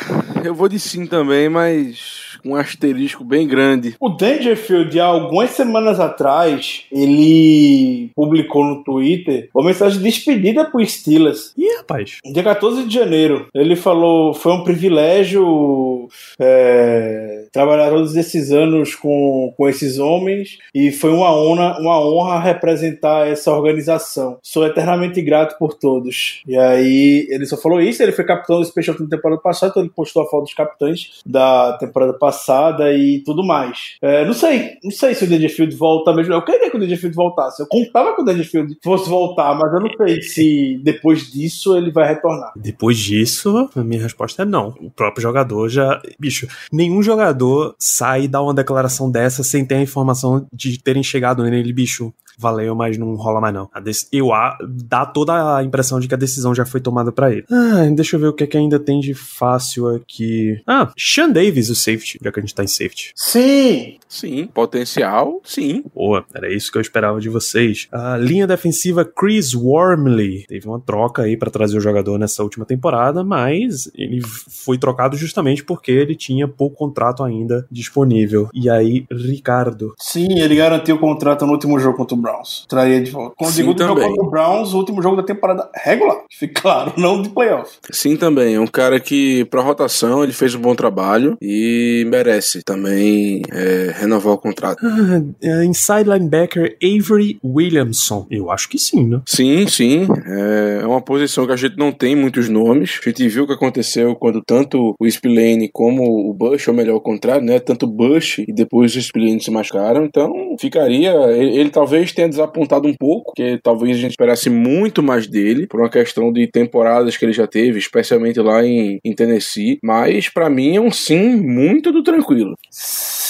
eu vou de sim também, mas com um asterisco bem grande. O Dangerfield, há algumas semanas atrás, ele publicou no Twitter uma mensagem de despedida pro Steelers. Ih, rapaz. Dia 14 de janeiro. Ele falou: foi um privilégio é, trabalhar todos esses anos com, com esses homens e foi uma honra, uma honra representar essa organização. Sou eternamente grato por todos. E aí ele só falou isso. Ele foi capitão do Special Team na temporada passada, então ele postou a foto dos capitães da temporada passada e tudo mais. É, não sei, não sei se o Dangerfield volta mesmo. Eu queria que o Dangerfield voltasse. Eu contava que o Dangerfield fosse voltar, mas eu não sei se depois disso ele vai retornar. Depois disso, a minha resposta é não. O próprio jogador já. Bicho, nenhum jogador sai e dá uma declaração dessa sem ter a informação de terem chegado nele, bicho. Valeu, mas não rola mais não. Eu a... dá toda a impressão de que a decisão já foi tomada pra ele. Ah, deixa eu ver o que, é que ainda tem de fácil aqui. Ah, Sean Davis, o safety, já que a gente tá em safety. Sim, Sim, potencial, sim. Boa, era isso que eu esperava de vocês. A linha defensiva Chris Wormley teve uma troca aí pra trazer o jogador nessa última temporada, mas ele foi trocado justamente porque ele tinha pouco contrato ainda disponível. E aí, Ricardo. sim, ele garantiu o contrato no último jogo contra o Browns. Traria de volta. Quando Sim, digo também. contra o Browns, o último jogo da temporada regular. Fique claro, não de playoff. Sim, também. É um cara que, pra rotação, ele fez um bom trabalho e merece também é, renovar o contrato. Ah, é, inside linebacker Avery Williamson. Eu acho que sim, né? Sim, sim. É uma posição que a gente não tem muitos nomes. A gente viu o que aconteceu quando tanto o Spillane como o Bush, ou melhor, o contrário, né? Tanto o Bush e depois o Spillane se machucaram. Então, ficaria. Ele, ele talvez tenha desapontado um pouco, porque talvez a gente esperasse muito mais dele, por uma questão de temporadas que ele já teve, especialmente lá em, em Tennessee. Mas, pra mim, é um sim muito do tranquilo. Sim,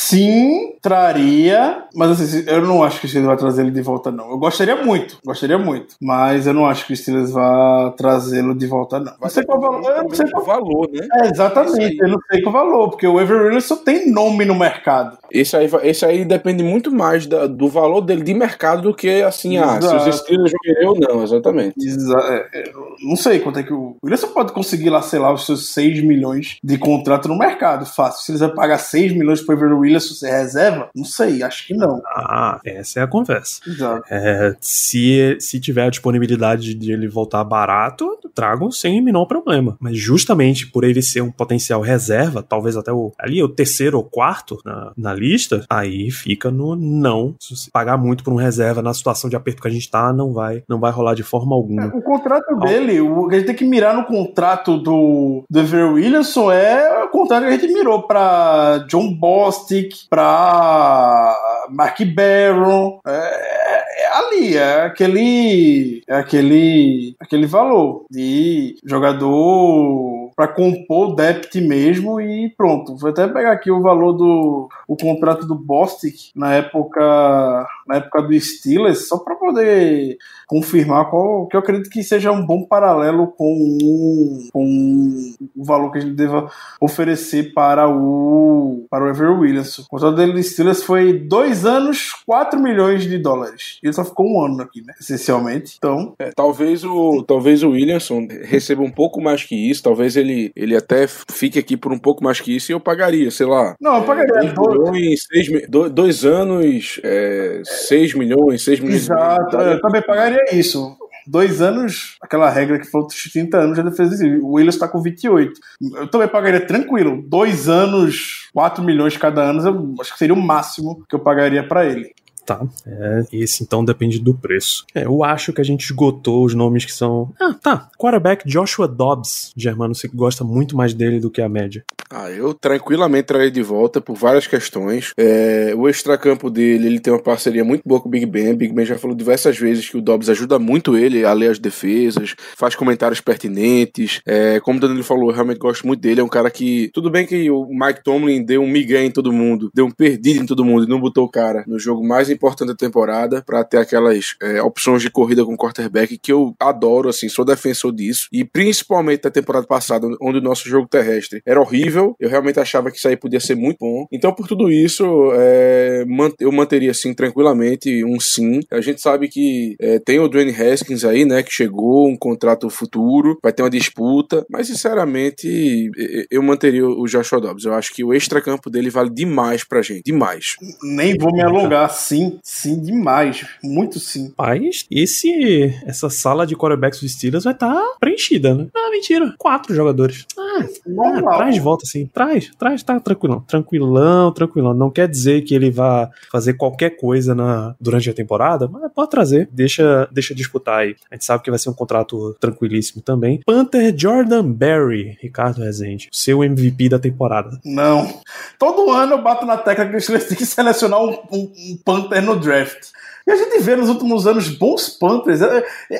traria, mas assim, eu não acho que o Steelers vai trazer ele de volta, não. Eu gostaria muito, gostaria muito, mas eu não acho que o Steelers vai trazê-lo de volta, não. Não sei qual valor, eu não sei o qual valor, né? é, exatamente, eu não sei qual valor, porque o Avery Williams só tem nome no mercado. Esse aí, esse aí depende muito mais da- do valor dele de mercado do que assim, ah, se Exato. os Steelers vão querer ou não, exatamente. Exa- é, é, não sei quanto é que o. O Williams pode conseguir lá, sei lá, os seus 6 milhões de contrato no mercado, fácil. Se eles vão pagar 6 milhões pro Avery Williams se você reserva, não sei, acho que não. Ah, essa é a conversa. Exato. É, se, se tiver a disponibilidade de ele voltar barato, tragam sem o menor problema. Mas justamente por ele ser um potencial reserva, talvez até o, ali o terceiro ou quarto na, na lista, aí fica no não. Se pagar muito por um reserva na situação de aperto que a gente tá, não vai, não vai rolar de forma alguma. O contrato dele, o que a gente tem que mirar no contrato do, do Ever Williamson é o contrato que a gente mirou pra John Bostic, pra Mark Barron. É, é ali, é aquele. É aquele. aquele valor de jogador para compor o depth mesmo e pronto. Vou até pegar aqui o valor do o contrato do Bostic na época na época do Steelers só para poder confirmar qual que eu acredito que seja um bom paralelo com, com o valor que a gente deva oferecer para o para o Ever Williams. O contrato dele do Steelers foi dois anos, 4 milhões de dólares. Ele só ficou um ano aqui, né? Essencialmente. Então, É, talvez o talvez o Williamson receba um pouco mais que isso, talvez ele, ele até fique aqui por um pouco mais que isso e eu pagaria, sei lá. não, eu pagaria Dois dois- milhões, seis mi- do- dois anos, é, 6 milhões, 6 milhões. Exato, eu também pagaria isso. Dois anos, aquela regra que outros 30 anos, já fez isso. O Williams está com 28. Eu também pagaria tranquilo. Dois anos, 4 milhões cada ano, eu acho que seria o máximo que eu pagaria para ele. Tá. É, esse então depende do preço. É, eu acho que a gente esgotou os nomes que são. Ah, tá. Quarterback Joshua Dobbs. Germano, que gosta muito mais dele do que a média. Ah, eu tranquilamente traria de volta por várias questões. É, o extracampo dele, ele tem uma parceria muito boa com o Big Ben. Big Ben já falou diversas vezes que o Dobbs ajuda muito ele a ler as defesas, faz comentários pertinentes. É, como o Danilo falou, eu realmente gosto muito dele. É um cara que. Tudo bem que o Mike Tomlin deu um migué em todo mundo, deu um perdido em todo mundo e não botou o cara no jogo mais importante da temporada pra ter aquelas é, opções de corrida com quarterback que eu adoro, assim, sou defensor disso. E principalmente da temporada passada, onde o nosso jogo terrestre era horrível, eu realmente achava que isso aí podia ser muito bom. Então, por tudo isso, é, eu manteria, assim, tranquilamente um sim. A gente sabe que é, tem o Dwayne Haskins aí, né, que chegou, um contrato futuro, vai ter uma disputa, mas, sinceramente, eu manteria o Joshua Dobbs. Eu acho que o extracampo dele vale demais pra gente, demais. Nem vou me alongar. Sim, sim, demais. Muito sim. Mas esse, essa sala de quarterbacks dos Steelers vai estar preenchida, né? Ah, mentira. Quatro jogadores. Ah, ah, traz de volta assim. Traz, traz, tá tranquilão. Tranquilão, tranquilão. Não quer dizer que ele vá fazer qualquer coisa na, durante a temporada, mas pode trazer. Deixa, deixa disputar aí. A gente sabe que vai ser um contrato tranquilíssimo também. Panther Jordan Berry, Ricardo Rezende. Seu MVP da temporada. Não. Todo ano eu bato na tecla que o Steelers tem que selecionar um, um, um Panther no draft. E a gente vê nos últimos anos bons Panthers.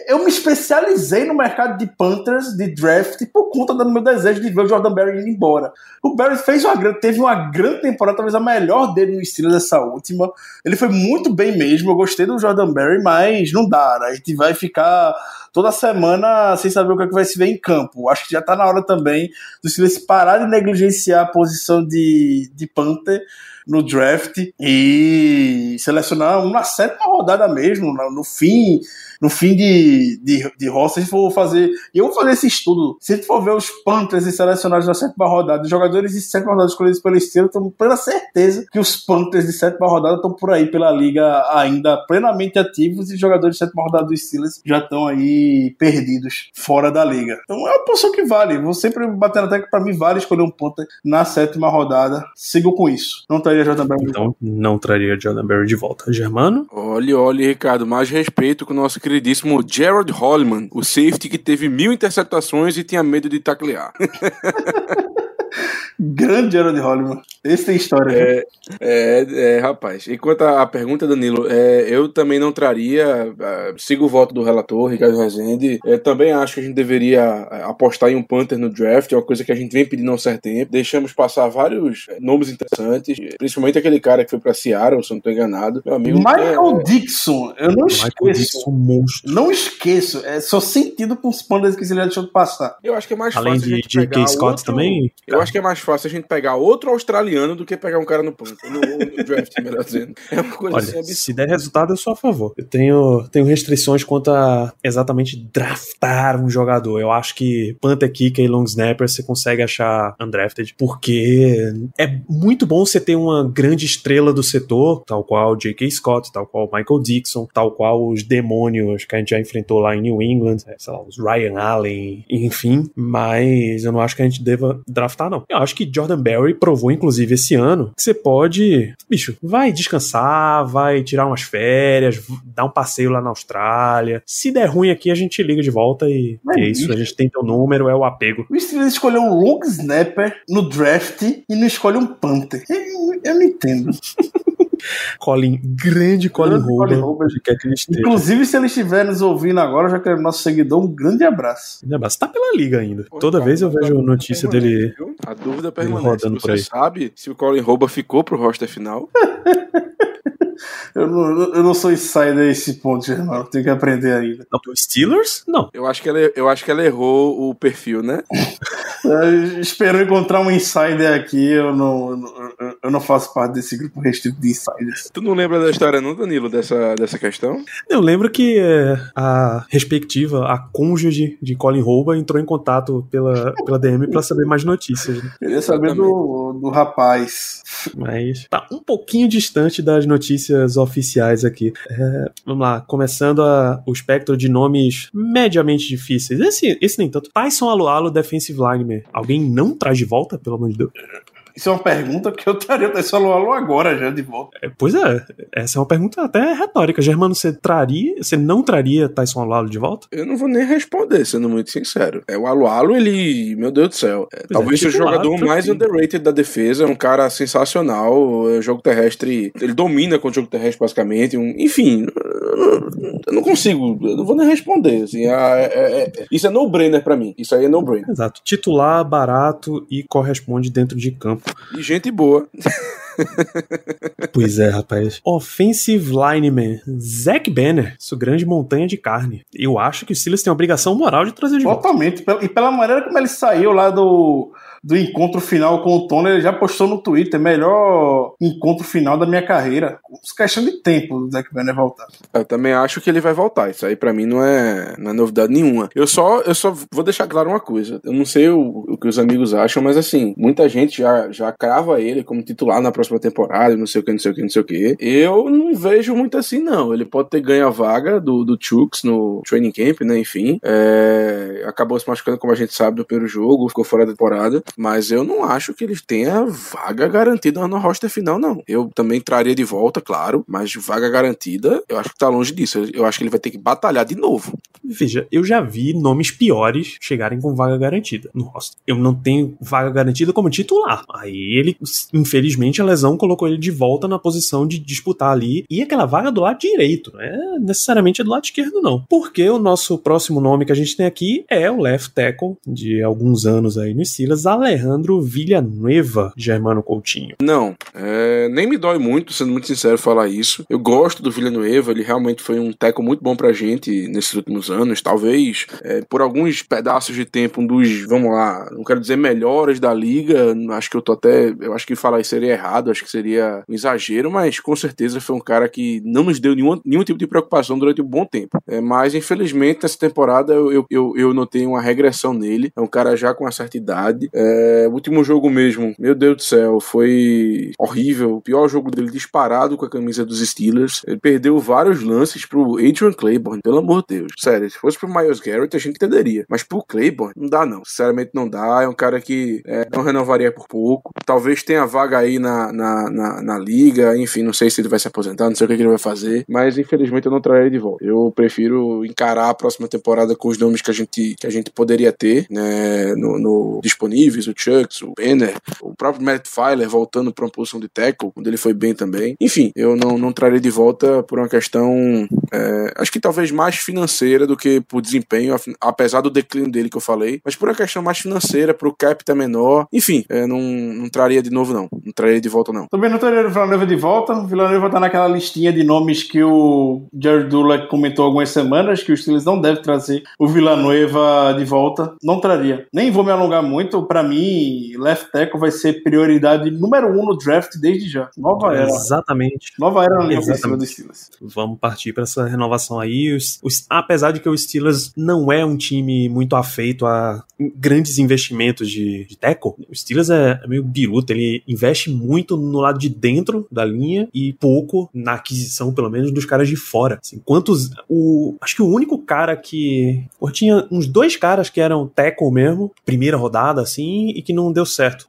Eu, me especializei no mercado de Panthers, de draft, por conta do meu desejo de ver o Jordan Berry indo embora. O Berry fez uma, teve uma grande temporada, talvez a melhor dele no Steelers essa última. Ele foi muito bem mesmo, eu gostei do Jordan Berry, mas não dá, né? A gente vai ficar toda semana sem saber o que, é que vai se ver em campo. Acho que já tá na hora também do Steelers parar de negligenciar a posição de, de Panther no draft e selecionar na sétima rodada mesmo, no fim no fim de, de, de roça, se a gente for fazer. E eu vou fazer esse estudo. Se a gente for ver os Panthers e selecionados na sétima rodada, os jogadores de sétima rodada escolhidos pelo Steelers, tenho plena certeza que os Panthers de sétima rodada estão por aí pela liga ainda plenamente ativos e os jogadores de sétima rodada do Steelers já estão aí perdidos fora da liga. Então é uma posição que vale. Vou sempre bater na tecla que pra mim vale escolher um Panther na sétima rodada. Sigo com isso. Não estaria Jordan Brown. Então, não traria Jordan Berry de volta. Germano? Olha, olha, Ricardo, mais respeito com o nosso queridíssimo Gerald Holliman, o safety que teve mil interceptações e tinha medo de taclear. Grande Gerald Holliman. Esse tem história. viu? É, é, rapaz. Enquanto a, a pergunta, Danilo, é, eu também não traria. é, sigo o voto do relator, Ricardo Rezende. É, também acho que a gente deveria é, apostar em um Panther no draft, é uma coisa que a gente vem pedindo há um certo tempo. Deixamos passar vários é, nomes interessantes, principalmente aquele cara que foi pra Seattle, se eu não tô enganado. Meu amigo. Michael é, Dixon, eu não Michael esqueço. Dixon, monstro. Não esqueço. É só sentido com os pandas que ele deixou de passar. eu acho que é mais Além fácil. a de pegar Scott outro- também. Eu acho que é mais fácil a gente pegar outro australiano do que pegar um cara no Panther. No, no draft, melhor dizendo. É uma coisa assim Olha, absurda. se der resultado, eu sou a favor. Eu tenho, tenho restrições quanto a exatamente draftar um jogador. Eu acho que Panther Kicker e Long Snapper você consegue achar undrafted, porque é muito bom você ter uma grande estrela do setor, tal qual J.K. Scott, tal qual Michael Dixon, tal qual os demônios que a gente já enfrentou lá em New England, sei lá, os Ryan Allen, enfim. Mas eu não acho que a gente deva draftar, não. Eu acho que Jordan Berry provou, inclusive, esse ano, que você pode, bicho, vai descansar, vai tirar umas férias, dar um passeio lá na Austrália. Se der ruim aqui, a gente liga de volta e, Mas, é isso. bicho. A gente tem teu número, é o apego. O Steelers escolheu um long snapper no draft e não escolhe um punter. Eu, eu não entendo. Colin, grande Colin Grande esteja. Inclusive, se ele estiver nos ouvindo agora, já quero nosso seguidor um grande abraço. Ainda basta, tá pela liga ainda. Pô, Toda cara, vez eu tá- vejo tá notícia dele. viu? A dúvida permanece. Você aí. sabe se o Colin Rouba ficou pro roster final? Eu não, eu não sou insider a esse ponto, Germano. Tenho que aprender ainda. Não, Steelers? Não. Eu acho que ela, eu acho que ela errou o perfil, né? Eu espero encontrar um insider aqui. Eu não, eu não- eu não faço parte desse grupo restrito de insiders. Tu não lembra da história, não, Danilo, dessa, dessa questão? Eu lembro que é, a respectiva, a cônjuge de Colin Rouba entrou em contato pela, pela DM pra saber mais notícias. né? Queria saber do, do rapaz. Mas tá um pouquinho distante das notícias oficiais aqui. É, vamos lá, começando a- o espectro de nomes mediamente difíceis. Esse, esse nem tanto. Tyson Alualo, defensive lineman. Alguém não traz de volta, pelo amor de Deus? Isso é uma pergunta que eu estaria até só alô agora já de volta. É, pois é, essa é uma pergunta até retórica. Germano, você traria, você não traria Tyson Alualo de volta? Eu não vou nem responder, sendo muito sincero. É, o Alualo, ele. Meu Deus do céu. é, talvez seja o jogador mais underrated da defesa. É um cara sensacional. é, jogo terrestre. Ele domina com o jogo terrestre, basicamente. um- enfim. Eu não consigo. Eu não vou nem responder. Assim, é- é- é- isso é no-brainer pra mim. Isso aí é no-brainer. Exato. Titular, barato e corresponde dentro de campo. E gente boa. Pois é, rapaz. Offensive lineman, Zach Banner, sua grande montanha de carne. Eu acho que o Steelers tem a obrigação moral de trazer de volta. Totalmente. E pela maneira como ele saiu lá do, do encontro final com o Tony, ele já postou no Twitter: melhor encontro final da minha carreira. Questão de tempo do Zac Banner voltar. Eu também acho que ele vai voltar. Isso aí pra mim não é, não é novidade nenhuma. Eu só, eu só vou deixar claro uma coisa. Eu não sei o, o que os amigos acham, mas assim, muita gente já, já crava ele como titular na próxima temporada, não sei o que, não sei o que, não sei o que. Eu não vejo muito assim, não. Ele pode ter ganho a vaga do, do Chooks no training camp, né? Enfim. É, acabou se machucando, como a gente sabe, no primeiro jogo, ficou fora da temporada. Mas eu não acho que eles tenham vaga garantida no roster final, não. Eu também traria de volta, claro, mas vaga garantida, eu acho que tá longe disso. Eu acho que ele vai ter que batalhar de novo. Veja, eu já vi nomes piores chegarem com vaga garantida no roster. Eu não tenho vaga garantida como titular. Aí ele, infelizmente, a lesão colocou ele de volta na posição de disputar ali. E aquela vaga do lado direito, não é necessariamente do lado esquerdo, não. Porque o nosso próximo nome que a gente tem aqui é o left tackle de alguns anos aí no Steelers, Alejandro Villanueva, Germano Coutinho. Não, é, nem me dói muito, sendo muito sincero, falar isso. Eu gosto do Villanueva, ele realmente foi um teco muito bom pra gente nesses últimos anos. Talvez, é, por alguns pedaços de tempo, um dos, vamos lá, não quero dizer melhores da liga, acho que eu tô até, eu acho que falar isso seria errado, acho que seria um exagero, mas com certeza foi um cara que não nos deu nenhum, nenhum tipo de preocupação durante um bom tempo. É, mas, infelizmente, nessa temporada eu, eu, eu, eu notei uma regressão nele. É um cara já com uma certa idade. É, o último jogo mesmo, meu Deus do céu, foi horrível. O pior jogo dele disparado com a camisa dos Steelers. Ele perdeu vários lances pro Adrian Claiborne, pelo amor de Deus. Sério, se fosse pro Miles Garrett, a gente entenderia. Mas pro Claiborne, não dá não. Sinceramente, não dá. É um cara que é, não renovaria por pouco. Talvez tenha vaga aí na, na, na, na liga. Enfim, não sei se ele vai se aposentar, não sei o que, que ele vai fazer. Mas infelizmente eu não trarei ele de volta. Eu prefiro encarar a próxima temporada com os nomes que a gente, que a gente poderia ter, né? No, no disponíveis, o Chucks, o Banner, o próprio Matt Filer voltando para uma posição de tackle, onde ele foi bem também. Enfim, eu não, não trarei de volta por uma questão, é, acho que talvez mais financeira do que por desempenho, apesar do declínio dele que eu falei, mas por uma questão mais financeira, pro cap tá menor. Enfim, é, não, não traria de novo, não. Não traria de volta, não. Também não teria o Villanova de volta. O Villanova tá naquela listinha de nomes que o Jared Dulac comentou algumas semanas, que os Steelers não devem trazer o Villanueva de volta. Não traria. Nem vou me alongar muito. Pra mim, left tackle vai ser prioridade número um no draft desde já. Nova era. Exatamente. Nova era na linha dos Steelers. Vamos partir para essa renovação aí. Os, os- apesar de que o Steelers não é um time muito afeito a grandes investimentos de, de tackle, o Steelers é, é meio biruta. Ele investe muito no lado de dentro da linha e pouco na aquisição, pelo menos, dos caras de fora. Assim, quantos. O, acho que o único cara que. Pô, tinha uns dois caras que eram tackle mesmo, primeira rodada, assim, e que não deu certo.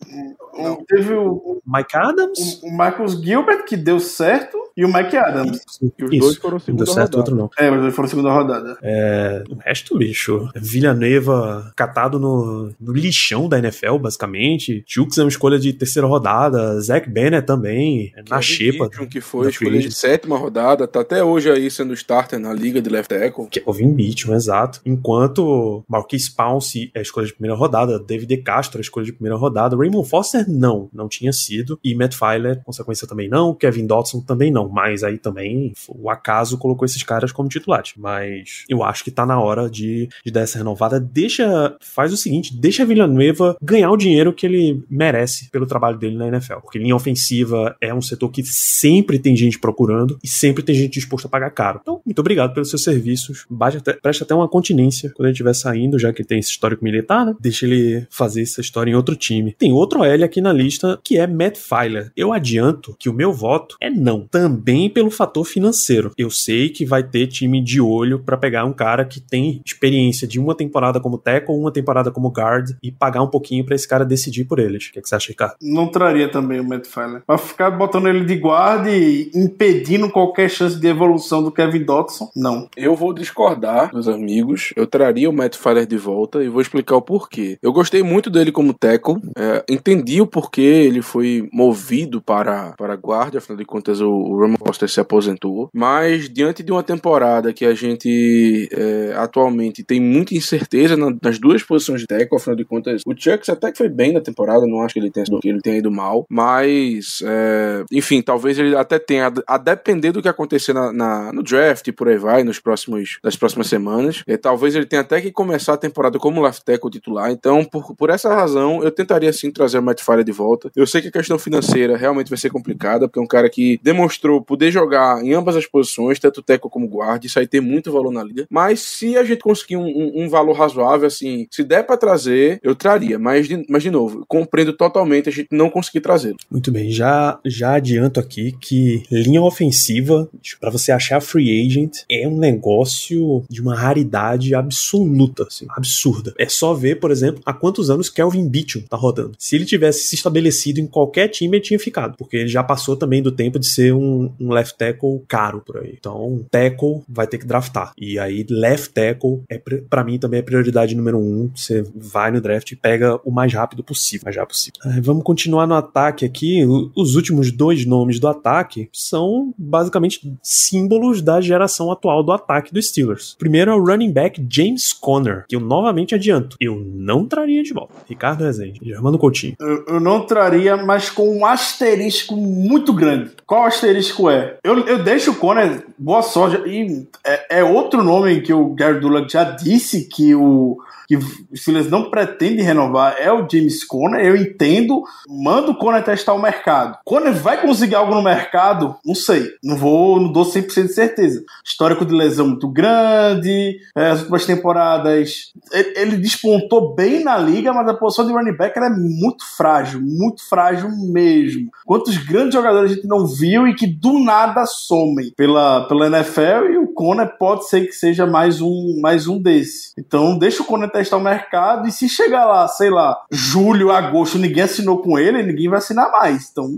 o- teve o, Mike Adams? o, o Marcus Gilbert, que deu certo, e o Mike Adams. E os Isso. dois foram segunda deu certo, rodada. outro não. É, mas eles foram segunda rodada. É, o resto, bicho. Villanueva catado no, no lixão da NFL, basicamente. Chooks é uma escolha de terceira rodada. Zach Bennett também. é Na Kevin xepa. Que foi da escolha de sétima rodada, tá até hoje aí sendo starter na liga de left tackle. Kevin Beachum, exato. Enquanto Marquise Pounce é a escolha de primeira rodada, David De Castro é a escolha de primeira rodada, Raymond Foster não, não tinha sido, e Matt Filer, consequência também não, Kevin Dodson também não, mas aí também o acaso colocou esses caras como titulares. Mas eu acho que tá na hora de, de dar essa renovada. Deixa, faz o seguinte, deixa a Villanueva ganhar o dinheiro que ele merece pelo trabalho dele na NFL, porque linha ofensiva é um setor que sempre tem gente procurando e sempre tem gente disposta a pagar caro. Então, muito obrigado pelos seus serviços. Até, preste até uma continência quando ele estiver saindo, já que tem esse histórico militar, né? Deixa ele fazer essa história em outro time. Tem outro L aqui na lista que é Matt Filer. Eu adianto que o meu voto é não. Também pelo fator financeiro. Eu sei que vai ter time de olho pra pegar um cara que tem experiência de uma temporada como tackle, uma temporada como guard e pagar um pouquinho pra esse cara decidir por eles. O que, é que você acha, Ricardo? Não traria também o Matt Filer. Pra ficar botando ele de guarda e impedindo qualquer chance de evolução do Kevin Dodson, não. Eu vou discordar, meus amigos. Eu traria o Matt Filer de volta e vou explicar o porquê. Eu gostei muito dele como tackle, é, entendi o porquê ele foi movido para, para guarda, afinal de contas o, o Ramon Foster se aposentou. Mas diante de uma temporada que a gente é, atualmente tem muita incerteza na- nas duas posições de tackle, afinal de contas o Chucks até que foi bem na temporada, não acho que ele tenha, que ele tenha ido mal, mas é, enfim, talvez ele até tenha, a depender do que acontecer na, na- no draft e por aí vai, nos próximos, nas próximas semanas, é, talvez ele tenha até que começar a temporada como left tackle titular, então por, por essa razão eu tentaria sim trazer o Matt Filer de volta. Eu sei que a questão financeira realmente vai ser complicada, porque é um cara que demonstrou poder jogar em ambas as posições, tanto tackle como guarda, isso aí tem muito valor na liga, mas se a gente conseguir um, um- um valor razoável, assim, se der pra trazer, eu traria, mas de, mas de novo, compreendo totalmente a gente não conseguir trazê-lo. Muito bem, já, já adianto aqui que linha ofensiva, pra você achar free agent, é um negócio de uma raridade absoluta, assim, absurda. É só ver, por exemplo, há quantos anos Kelvin Beachum tá rodando. Se ele tivesse se estabelecido em qualquer time, ele tinha ficado, porque ele já passou também do tempo de ser um, um left tackle caro por aí. Então, tackle vai ter que draftar. E aí, left tackle, é, pra mim, também é prioridade número um. Você vai no draft e pega o mais rápido possível. Mais rápido possível. Ah, vamos continuar no ataque aqui. Os últimos dois nomes do ataque são basicamente símbolos da geração atual do ataque dos Steelers. Primeiro é o running back James Conner, que eu novamente adianto. Eu não traria de volta. Ricardo Rezende, Germano Coutinho. Eu, eu não traria, mas com um asterisco muito grande. Qual asterisco é? Eu, eu deixo o Conner, boa sorte. E é, é outro nome que o Gary Dulac já disse que o que o Steelers não pretende renovar é o James Conner. Eu entendo. Manda o Conner testar o mercado. Conner vai conseguir algo no mercado? Não sei. Não vou, não dou 100% de certeza. Histórico de lesão muito grande. é, as últimas temporadas. Ele, ele despontou bem na liga, mas a posição de running back ela é muito frágil. Muito frágil mesmo. Quantos grandes jogadores a gente não viu e que do nada somem pela, pela NFL e o Conner pode ser que seja mais um, mais um desse. Então deixa o Conner testar o mercado e se chegar lá, sei lá, julho, agosto, ninguém assinou com ele, ninguém vai assinar mais. Então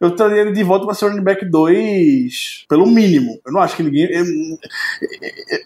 eu traria ele de volta para ser running back 2 pelo mínimo. Eu não acho que ninguém. Eu,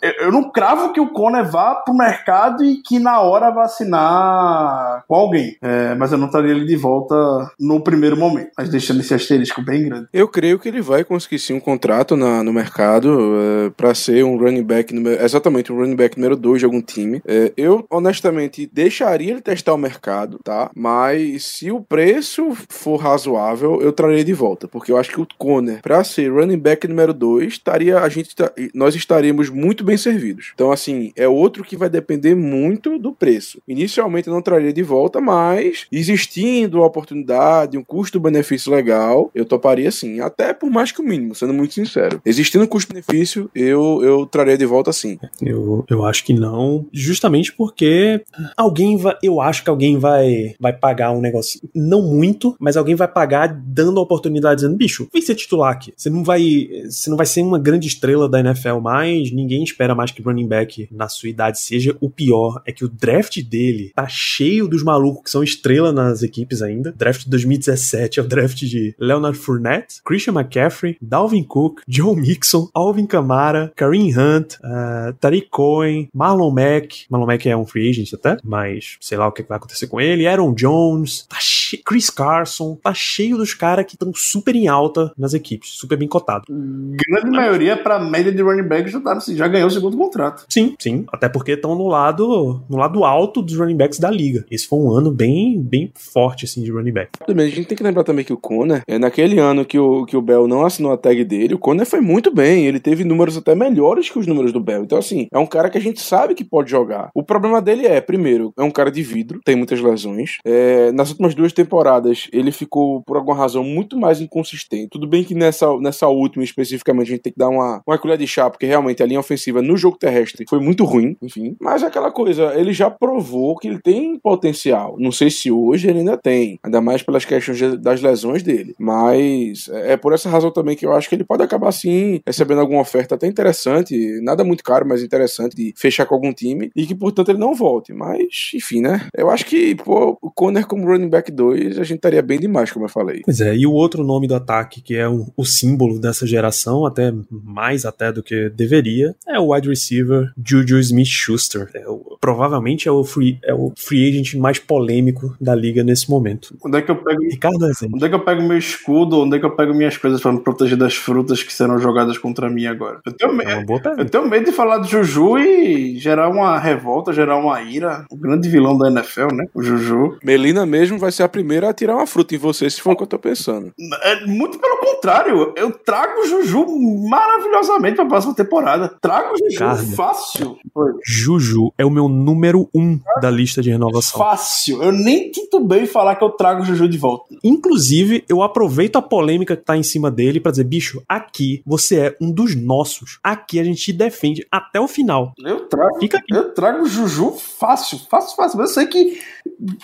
eu- eu não cravo que o Conner vá pro mercado e que na hora vai assinar com alguém. É, mas eu não traria ele de volta no primeiro momento. Mas deixando esse asterisco bem grande. Eu creio que ele vai conseguir sim um contrato na- no mercado para ser um running back, número- exatamente um running back número 2 de algum time. É, eu, honestamente, deixaria ele testar o mercado, tá? Mas se o preço for razoável, eu traria de volta, porque eu acho que o Conner, para ser running back número 2, estaria, a gente, tá- nós estaríamos muito bem servidos. Então, assim, é outro que vai depender muito do preço. Inicialmente eu não traria de volta, mas existindo a oportunidade, um custo-benefício legal, eu toparia sim. Até por mais que o mínimo, sendo muito sincero. Existindo custo-benefício, eu eu, eu traria de volta sim. Eu, eu acho que não, justamente porque alguém vai, eu acho que alguém vai vai pagar um negócio, não muito, mas alguém vai pagar dando a oportunidade dizendo, bicho, vem ser titular aqui. Você não vai, você não vai ser uma grande estrela da NFL mais, ninguém espera mais que running back na sua idade seja o pior, é que o draft dele tá cheio dos malucos que são estrela nas equipes ainda. Draft de 2017 é o draft de Leonard Fournette, Christian McCaffrey, Dalvin Cook, Joe Mixon, Alvin Kamara, Kareem Hunt, uh, Tariq Cohen, Marlon Mack. Marlon Mack é um free agent até, mas sei lá o que vai acontecer com ele. Aaron Jones, tá che... Chris Carson, tá cheio dos caras que estão super em alta nas equipes, super bem cotado. Grande maioria pra média de running back já, tá, já ganhou o segundo contrato. Sim, sim. Até porque estão no lado, no lado alto dos running backs da liga. Esse foi um ano bem, bem forte, assim, de running back. A gente tem que lembrar também que o Conner, é naquele ano que o, que o Bell não assinou a tag dele, o Conner foi muito bem. Ele teve números até melhores que os números do Bell. Então, assim, é um cara que a gente sabe que pode jogar. O problema dele é, primeiro, é um cara de vidro, tem muitas lesões. É, nas últimas duas temporadas, ele ficou, por alguma razão, muito mais inconsistente. Tudo bem que nessa, nessa última, especificamente, a gente tem que dar uma, uma colher de chá, porque realmente a linha ofensiva no jogo terrestre foi muito ruim, enfim. Mas é aquela coisa, ele já provou que ele tem potencial. Não sei se hoje ele ainda tem, ainda mais pelas questões das lesões dele. Mas é, é por essa razão também que eu acho que ele pode acabar, sim, recebendo alguma oferta até interessante, nada muito caro, mas interessante, de fechar com algum time, e que, portanto, ele não volte. Mas, enfim, né? Eu acho que, pô, o Conner como running back 2, a gente estaria bem demais, como eu falei. Pois é, e o outro nome do ataque, que é o, o símbolo dessa geração, até mais até do que deveria, é o wide receiver Juju Smith-Schuster. É o- provavelmente é o, free, é o free agent mais polêmico da liga nesse momento. Onde é que eu pego Ricardo Rezende. Onde é que eu pego meu escudo? Onde é que eu pego minhas coisas pra me proteger das frutas que serão jogadas contra mim agora? Eu tenho, me- É uma boa eu tenho medo de falar do Juju e gerar uma revolta, gerar uma ira. O grande vilão da NFL, né? O Juju. Melina mesmo vai ser a primeira a tirar uma fruta em você, se for o que eu tô pensando. É, muito pelo contrário, eu trago o Juju maravilhosamente pra próxima temporada. Trago o Juju Carne. fácil. Juju é o meu número um da lista de renovação. Fácil. Eu nem titubei em falar que eu trago o Juju de volta. Inclusive, eu aproveito a polêmica que tá em cima dele pra dizer, bicho, aqui você é um dos nossos. Aqui a gente te defende até o final. Eu trago. Fica aqui. Eu trago o Juju fácil, fácil, fácil. Mas eu sei que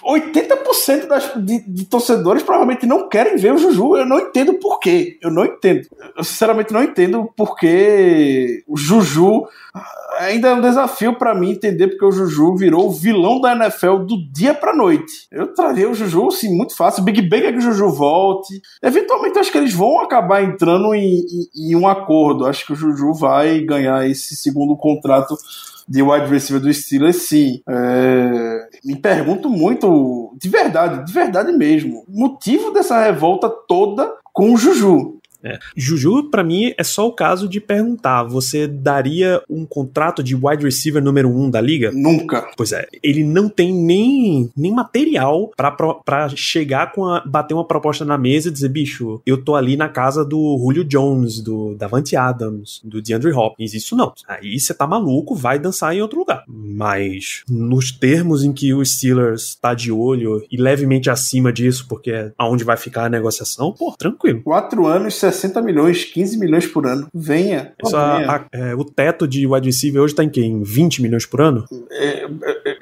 80% das, de, de torcedores provavelmente não querem ver o Juju. Eu não entendo por quê. Eu não entendo. Eu sinceramente não entendo porque o Juju ainda é um desafio pra mim entender porque o Juju virou o vilão da NFL do dia pra noite. Eu traria o Juju, assim, muito fácil. Big Bang é que o Juju volte. Eventualmente, acho que eles vão acabar entrando em, em- em um acordo. Acho que o Juju vai ganhar esse segundo contrato de wide receiver do Steelers, sim. É, me pergunto muito, de verdade, de verdade mesmo, o motivo dessa revolta toda com o Juju. Juju, pra mim, é só o caso de perguntar: você daria um contrato de wide receiver número um da liga? Nunca. Pois é, ele não tem nem, nem material pra chegar com a. bater uma proposta na mesa e dizer, bicho, eu tô ali na casa do Julio Jones, do Davante Adams, do DeAndre Hopkins. Isso não. Aí você tá maluco, vai dançar em outro lugar. Mas, nos termos em que o Steelers tá de olho e levemente acima disso, porque é aonde vai ficar a negociação, pô, tranquilo. Quatro anos, 60 milhões, 15 milhões por ano. Venha. Venha. a- é, o teto de wide receiver hoje tá em quê? Em 20 milhões por ano? É, é,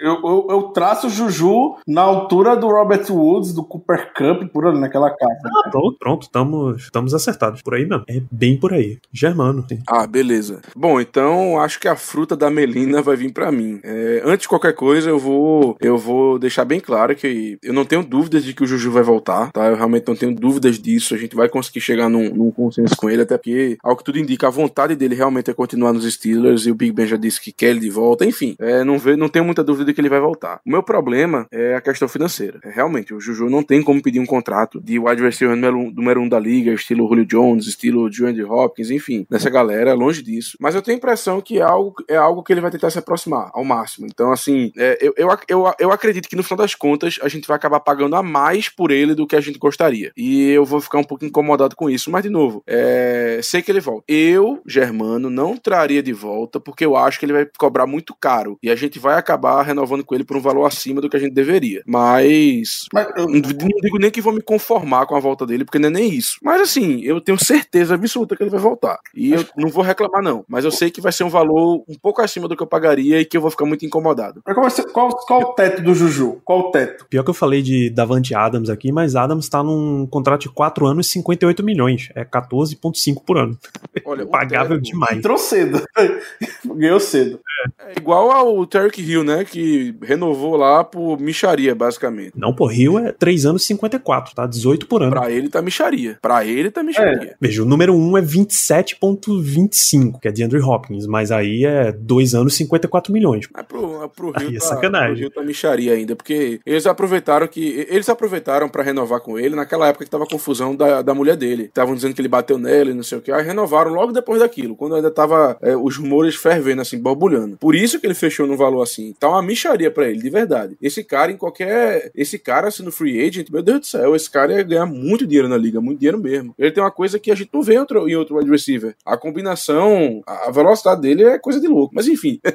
eu, eu, eu traço o Juju na altura do Robert Woods, do Cooper Cup, por ali naquela casa. Ah, pronto, pronto, estamos estamos acertados. Por aí mesmo. É bem por aí. Germano. sim. Ah, beleza. Bom, então acho que a fruta da Melina vai vir pra mim. É, antes de qualquer coisa, eu vou eu vou deixar bem claro que eu não tenho dúvidas de que o Juju vai voltar, tá? Eu realmente não tenho dúvidas disso. A gente vai conseguir chegar num, num consenso com ele, até porque, ao que tudo indica, a vontade dele realmente é continuar nos Steelers e o Big Ben já disse que quer ele de volta. Enfim, é, não, vê, não tenho muita dúvida de que ele vai voltar. O meu problema é a questão financeira. É, realmente, o Juju não tem como pedir um contrato de wide receiver número um, da liga, estilo Julio Jones, estilo DeAndre Hopkins, enfim, dessa galera, longe disso. Mas eu tenho a impressão que é algo, é algo que ele vai tentar se aproximar ao máximo. Então, assim, é, eu, eu, eu, eu acredito que no final das contas a gente vai acabar pagando a mais por ele do que a gente gostaria. E eu vou ficar um pouco incomodado com isso. Mas, de novo, é, sei que ele volta. Eu, Germano, não traria de volta porque eu acho que ele vai cobrar muito caro. E a gente vai acabar renovando renovando com ele por um valor acima do que a gente deveria. Mas. Mas eu- Não, digo nem que vou me conformar com a volta dele, porque não é nem isso. Mas assim, eu tenho certeza absoluta que ele vai voltar. E eu não vou reclamar, não. Mas eu sei que vai ser um valor um pouco acima do que eu pagaria e que eu vou ficar muito incomodado. Mas qual, qual, qual o teto do Juju? Qual o teto? Pior que eu falei de Davante Adams aqui, mas Adams tá num contrato de 4 anos e 58 milhões. É 14,5 por ano. Olha, Pagável teto demais. Entrou cedo. Ganhou cedo. É igual ao Tarek Hill, né? Que renovou lá por micharia, basicamente. Não, pô, Rio é 3 anos e 54, tá? 18 por ano. Pra ele tá micharia. Pra ele tá micharia. Veja, o número 1 é 27,25, que é de Andrew Hopkins, mas aí é 2 anos e 54 milhões. Mas pro, pro Aí Rio é tá, sacanagem. pro Rio tá micharia ainda, porque eles aproveitaram que. Eles aproveitaram pra renovar com ele naquela época que tava confusão da, da mulher dele. Estavam dizendo que ele bateu nela e não sei o que. Aí renovaram logo depois daquilo, quando ainda tava é, os rumores fervendo, assim, borbulhando. Por isso que ele fechou num valor assim. Tá uma micharia pra ele, de verdade. Esse cara, em qualquer. Esse cara sendo free agent, meu Deus do céu, esse cara ia ganhar muito dinheiro na liga, muito dinheiro mesmo. Ele tem uma coisa que a gente não vê em outro, em outro wide receiver. A combinação, a velocidade dele é coisa de louco. Mas enfim.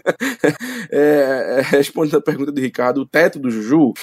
É, é, respondendo a pergunta de Ricardo, o teto do Juju,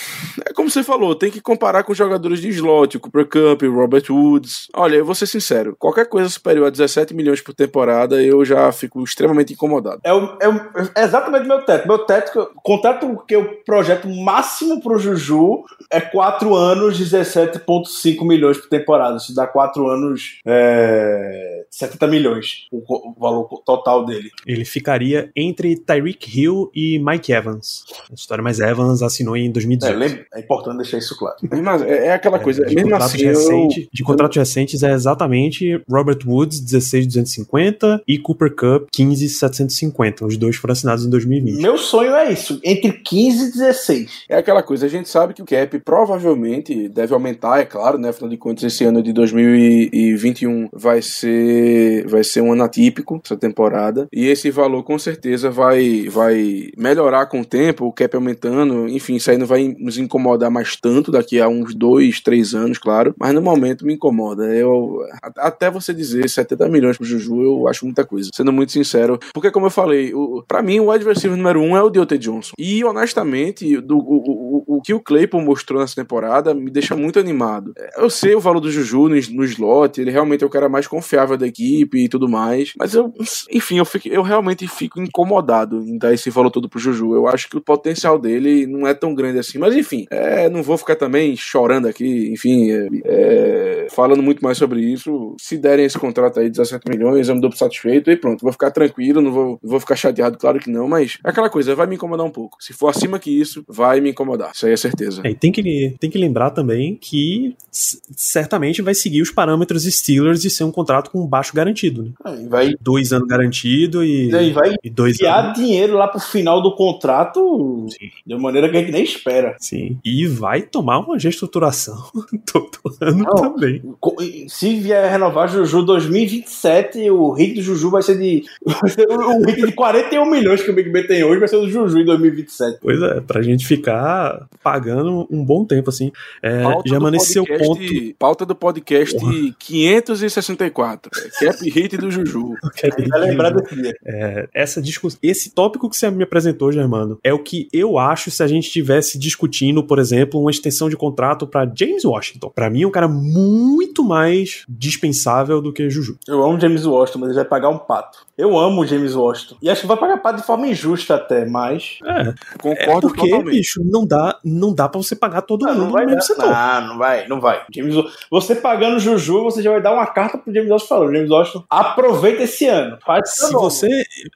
é como você falou, tem que comparar com jogadores de slot, Cooper Cup, Robert Woods. Olha, eu vou ser sincero, qualquer coisa superior a 17 milhões por temporada, eu já fico extremamente incomodado. É, o, é, o- é exatamente meu teto. Meu teto, que eu- o eu projeto máximo pro Juju é 4 anos, 17,5 milhões por temporada. Isso dá 4 anos, é, 70 milhões, o, o valor total dele. Ele ficaria entre Tyreek Hill e Mike Evans. A história, mas Evans assinou em É, 2018. lembra- é importante deixar isso claro. Mas é, é aquela coisa, de, mesmo contratos assim, eu, recente- de contratos recentes é exatamente Robert Woods, 16,250 e Cooper Cup, 15,750. Os dois foram assinados em 2020. Meu sonho é isso, entre 15 e 16. É aquela coisa, a gente sabe que o cap provavelmente deve aumentar, é claro, né? Afinal de contas, esse ano de 2021 vai ser vai ser um ano atípico, essa temporada. E esse valor com certeza vai, vai melhorar com o tempo, o cap aumentando. Enfim, isso aí não vai nos incomodar mais tanto daqui a uns dois, três anos, claro. Mas no momento me incomoda. Eu, até você dizer 70 milhões pro Juju, eu acho muita coisa. Sendo muito sincero. Porque, como eu falei, o, pra mim, o receiver número um é o Deontay Johnson. E, honestamente, do, o, o, o que o Claypool mostrou nessa temporada me deixa muito animado. Eu sei o valor do Juju no, no slot, ele realmente é o cara mais confiável da equipe e tudo mais. Mas eu, enfim, eu, fico, eu realmente fico incomodado em dar esse valor todo pro Juju. Eu acho que o potencial dele não é tão grande assim. Mas enfim, é, não vou ficar também chorando aqui, enfim, é, é, falando muito mais sobre isso. Se derem esse contrato aí, 17 milhões, eu me dou satisfeito e pronto, vou ficar tranquilo, não vou, vou ficar chateado, claro que não, mas é aquela coisa, vai me incomodar um pouco. Se for acima que isso, vai me incomodar. Isso aí é certeza. É, e tem que, tem que lembrar também que certamente vai seguir os parâmetros Steelers de ser um contrato com baixo garantido. Né? Aí vai, Dois anos garantido e, aí vai e dois anos. dinheiro lá pro final do contrato Sim. de maneira que a gente nem espera. Sim. E vai tomar uma reestruturação todo ano Não. também. Se vier renovar Juju 2027, o hit do Juju vai ser de. vai ser o hit de 41 milhões que o Big Ben tem hoje vai ser do Juju em 2027. Pois é, pra gente ficar pagando um bom tempo, assim. É, Pauta já do podcast- ponto. Pauta do podcast 564. É Cap hit do Juju. Lembrar desse dia. É, essa discuss... Esse tópico que você me apresentou, Germano, é o que eu acho se a gente estivesse discutindo, por exemplo, uma extensão de contrato pra James Washington. Pra mim, é um cara muito mais dispensável do que Juju. Eu amo James Washington, mas ele vai pagar um pato. Eu amo o James Washington. E acho que vai pagar pato de forma injusta até, mas. É, é Concordo porque, totalmente. bicho, não dá, não dá pra você pagar todo Não, mundo não vai no mesmo dar. setor. Não, não vai, não vai. James, você pagando Juju, você já vai dar uma carta pro James Washington falando. James Washington, aproveita esse ano. Faz Se você.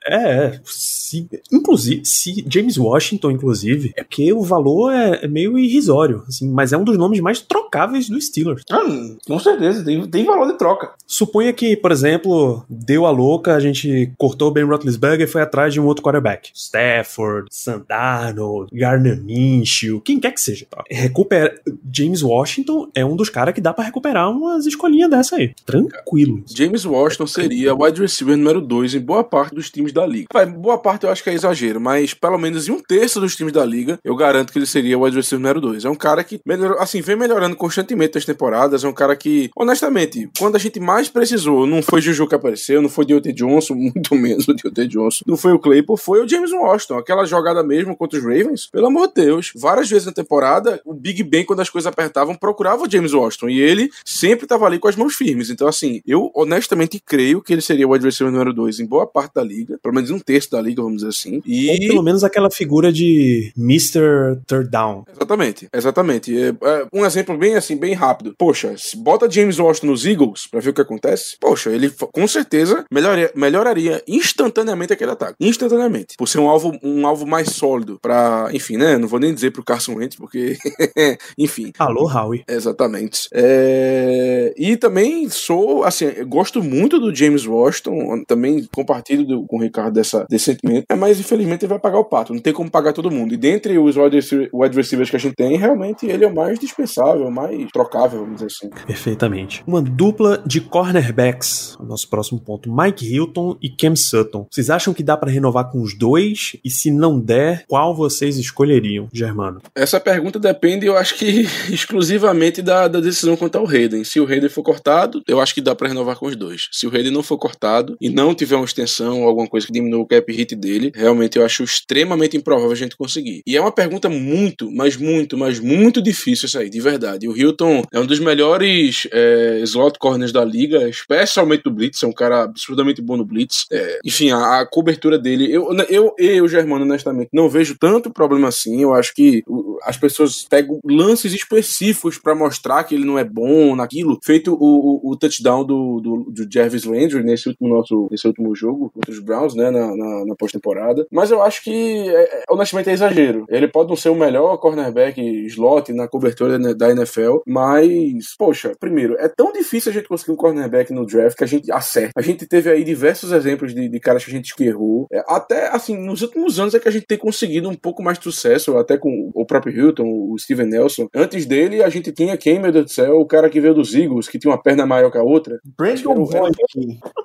É, se, inclusive, se James Washington, inclusive, é porque o valor é, é meio irrisório, assim, mas é um dos nomes mais trocáveis do Steelers. Hum, com certeza, tem, tem valor de troca. Suponha que, por exemplo, deu a louca, a gente cortou o Ben Roethlisberger e foi atrás de um outro quarterback. Stafford, Sandarno, Garner Minshew, quem quer que seja. Tá? Recupera... James Washington é um dos caras que dá pra recuperar umas escolinhas dessa aí. Tranquilo. James Washington seria wide receiver número 2 em boa parte dos times da liga. Vai, boa parte eu acho que é exagero, mas pelo menos em um terço dos times da liga, eu garanto que ele seria wide receiver número 2. É um cara que melhorou, assim, vem melhorando constantemente nas temporadas. É um cara que, honestamente, quando a gente mais precisou, não foi Juju que apareceu, não foi Deontay Johnson, muito menos o Deontay Johnson, não foi o Claypool, foi o James Washington. Aquela jogada mesmo mesmo contra os Ravens, pelo amor de Deus, várias vezes na temporada, o Big Ben, quando as coisas apertavam, procurava o James Washington e ele sempre estava ali com as mãos firmes. Então, assim, eu honestamente creio que ele seria o receiver número 2 em boa parte da liga, pelo menos um terço da liga, vamos dizer assim. E... Ou pelo menos aquela figura de Mr. Third Down. Exatamente, exatamente. É, é, um exemplo bem assim, bem rápido. Poxa, bota James Washington nos Eagles pra ver o que acontece, poxa, ele com certeza melhoraria, melhoraria instantaneamente aquele ataque. Instantaneamente. Por ser um alvo, um alvo mais sólido pra, enfim, né? Não vou nem dizer pro Carson Wentz, porque, enfim. Alô, Howie. Exatamente. É... E também sou, assim, eu gosto muito do James Washington, também compartilho do, com o Ricardo dessa, desse sentimento, é, mas infelizmente ele vai pagar o pato, não tem como pagar todo mundo. E dentre os wide receivers que a gente tem, realmente ele é o mais dispensável, o mais trocável, vamos dizer assim. Perfeitamente. Uma dupla de cornerbacks, nosso próximo ponto, Mike Hilton e Cam Sutton. Vocês acham que dá para renovar com os dois? E se não der, qual vocês escolheriam, Germano? Essa pergunta depende, eu acho que exclusivamente da, da decisão quanto ao Hayden. Se o Hayden for cortado, eu acho que dá para renovar com os dois. Se o Hayden não for cortado e não tiver uma extensão ou alguma coisa que diminua o cap hit dele, realmente eu acho extremamente improvável a gente conseguir. E é uma pergunta muito, mas muito, mas muito difícil isso aí, de verdade. O Hilton é um dos melhores é, slot corners da liga, especialmente do Blitz, é um cara absurdamente bom no Blitz. É, enfim, a, a, cobertura dele, eu, eu, eu, Germano, honestamente, não vejo tanto problema assim. Eu acho que as pessoas pegam lances específicos para mostrar que ele não é bom naquilo, feito o, o, o touchdown do, do, do, Jarvis Landry nesse último nosso nesse último jogo contra os Browns, né, na, na, na pós-temporada. Mas eu acho que, é, é, honestamente, é exagero. Ele pode não ser o melhor cornerback slot na cobertura da NFL, mas, poxa, primeiro, é tão difícil a gente conseguir um cornerback no draft que a gente acerta. A gente teve aí diversos exemplos de, de caras que a gente errou. É, até, assim, nos últimos anos é que a gente tem conseguido um pouco mais de sucesso, até com o próprio Hilton, o Steven Nelson. Antes dele, a gente tinha quem, meu Deus do céu, o cara que veio dos Eagles, que tinha uma perna maior que a outra. Brandon Boyd.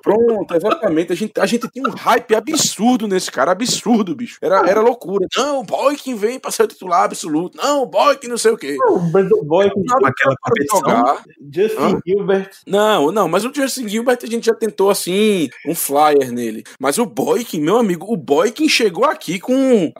Pronto, exatamente. A gente, a gente tinha um hype absurdo nesse cara, absurdo, bicho. Era, era loucura. Não, o Boykin vem pra ser o titular absoluto. Não, o Boykin não sei o quê. Não, o Brandon Boykin aquela competição. Justin Hã? Gilbert. Não, não, mas o Justin Gilbert a gente já tentou assim, um flyer nele. Mas o Boykin, meu amigo, o Boykin chegou aqui com.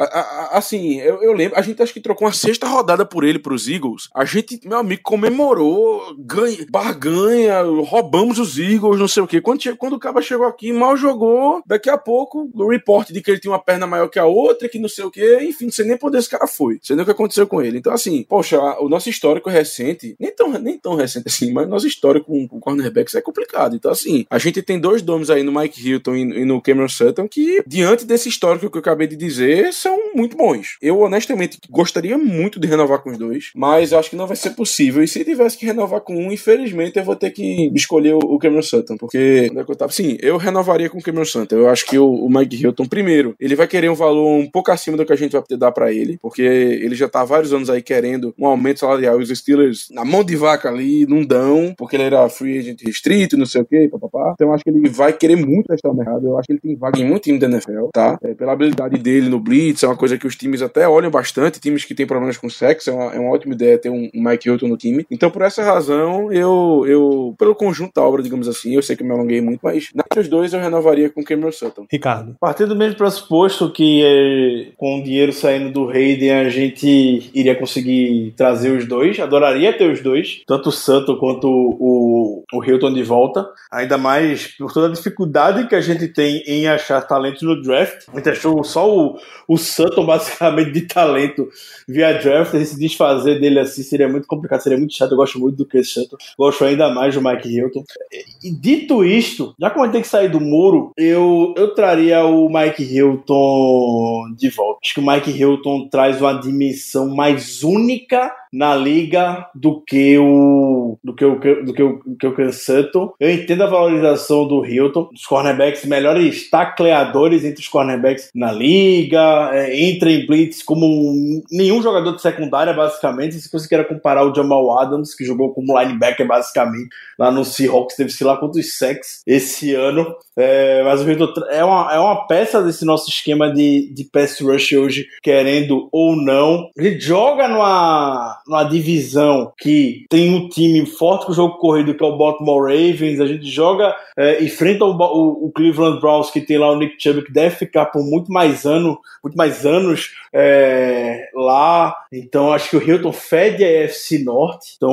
Assim, eu, eu, lembro, a gente acho que trocou uma sexta rodada por ele pros Eagles. A gente, meu amigo, comemorou, ganha, barganha, roubamos os Eagles, não sei o quê. Quando, quando o cara chegou aqui, mal jogou. Daqui a pouco, o report de que ele tinha uma perna maior que a outra, que não sei o quê. Enfim, não sei nem por onde esse cara foi. Não sei nem o que aconteceu com ele. Então, assim, poxa, o nosso histórico recente, nem tão, nem tão recente assim, mas nosso histórico com, com cornerbacks é complicado. Então, assim, a gente tem dois nomes aí no Mike Hilton e, e no Cameron Sutton que, diante desse histórico que eu acabei de dizer, são muito bons. Eu, honestamente, gostaria muito de renovar com os dois, mas acho que não vai ser possível. E se tivesse que renovar com um, infelizmente, eu vou ter que escolher o, Cameron Sutton, porque é eu tava? Sim, eu renovaria com o Cameron Sutton. Eu acho que o, o Mike Hilton, primeiro, ele vai querer um valor um pouco acima do que a gente vai poder dar para ele, porque ele já tá há vários anos aí querendo um aumento salarial e os Steelers na mão de vaca ali não dão, porque ele era free agent restrito, não sei o que, papapá. Então eu acho que ele vai querer muito testar o. Eu acho que ele tem vaga em muito time da NFL, tá? É, pela habilidade dele no Blitz, é uma coisa que os times até olham bastante. Times que têm problemas com sexo, é uma, é uma ótima ideia ter um, um Mike Hilton no time. Então, por essa razão, eu, eu, pelo conjunto da obra, digamos assim, eu sei que me alonguei muito, mas entre os dois eu renovaria com Cameron Sutton. Ricardo. A partir do mesmo pressuposto que é, com o dinheiro saindo do Hayden a gente iria conseguir trazer os dois, adoraria ter os dois, tanto o Sutton quanto o, o Hilton de volta, ainda mais por toda a dificuldade que a gente tem em achar talentos no draft. A gente achou só o, o Sutton basicamente de talento via draft, se desfazer dele assim seria muito complicado, seria muito chato. Eu gosto muito do Chris Sutton, gosto ainda mais do Mike Hilton. E dito isto, já que gente tem que sair do muro, eu, eu traria o Mike Hilton de volta. Acho que o Mike Hilton traz uma dimensão mais única na liga do que o do que o do que o, do que o Sutton. Eu entendo a valorização do Hilton, dos cornerbacks melhores tacleadores entre os cornerbacks na liga, é, entra em blitz como um, nenhum jogador de secundária basicamente. Se você queira comparar o Jamal Adams que jogou como linebacker basicamente lá no Seahawks, teve sei lá quantos sacks esse ano. É, mas o Hilton é uma, é uma peça desse nosso esquema de, de pass rush hoje, querendo ou não. Ele joga numa numa divisão que tem um time forte com o jogo corrido, que é o Baltimore Ravens, a gente joga, é, enfrenta o, o, o, Cleveland Browns, que tem lá o Nick Chubb, que deve ficar por muito mais ano, muito mais anos é, lá. Então acho que o Hilton fede a AFC Norte. Então,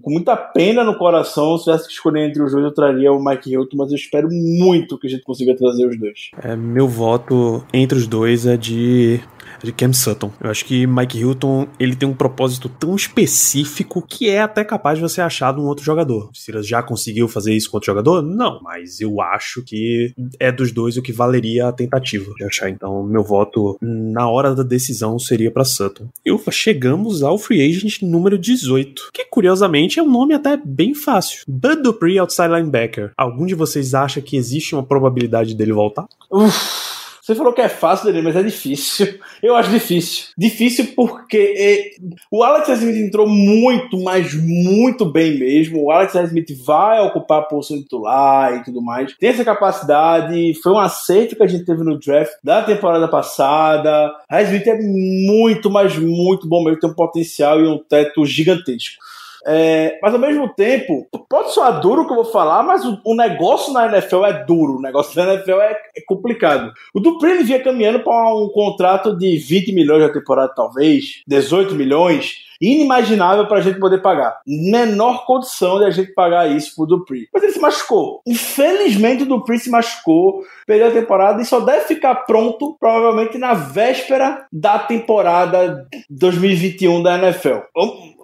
com muita pena no coração, se tivesse que escolher entre os dois, eu traria o Mike Hilton, mas eu espero muito que a gente consiga trazer os dois. É, meu voto entre os dois é de de Cam Sutton. Eu acho que Mike Hilton ele tem um propósito tão específico que é até capaz de você achar de um outro jogador. O Steelers já conseguiu fazer isso com outro jogador? Não, mas eu acho que é dos dois o que valeria a tentativa de achar. Então, meu voto na hora da decisão seria para Sutton. E ufa, chegamos ao free agent número 18, que curiosamente é um nome até bem fácil. Bud Dupree, outside linebacker. Algum de vocês acha que existe uma probabilidade dele voltar? Uf. Você falou que é fácil, Daniel, mas é difícil. Eu acho difícil. Difícil porque é, o Alex Smith entrou muito, mas muito bem mesmo. O Alex Smith vai ocupar a posição titular e tudo mais. Tem essa capacidade. Foi um acerto que a gente teve no draft da temporada passada. A Smith é muito, mas muito bom mesmo. Tem um potencial e um teto gigantesco. É, mas ao mesmo tempo, pode soar duro o que eu vou falar, mas o, o, negócio na NFL é duro, o negócio na NFL é, é complicado. O Dupree vinha caminhando para um contrato de 20 milhões na temporada, talvez, 18 milhões inimaginável para a gente poder pagar. Menor condição de a gente pagar isso pro Dupree. Mas ele se machucou. Infelizmente o Dupree se machucou, perdeu a temporada e só deve ficar pronto provavelmente na véspera da temporada 2021 da NFL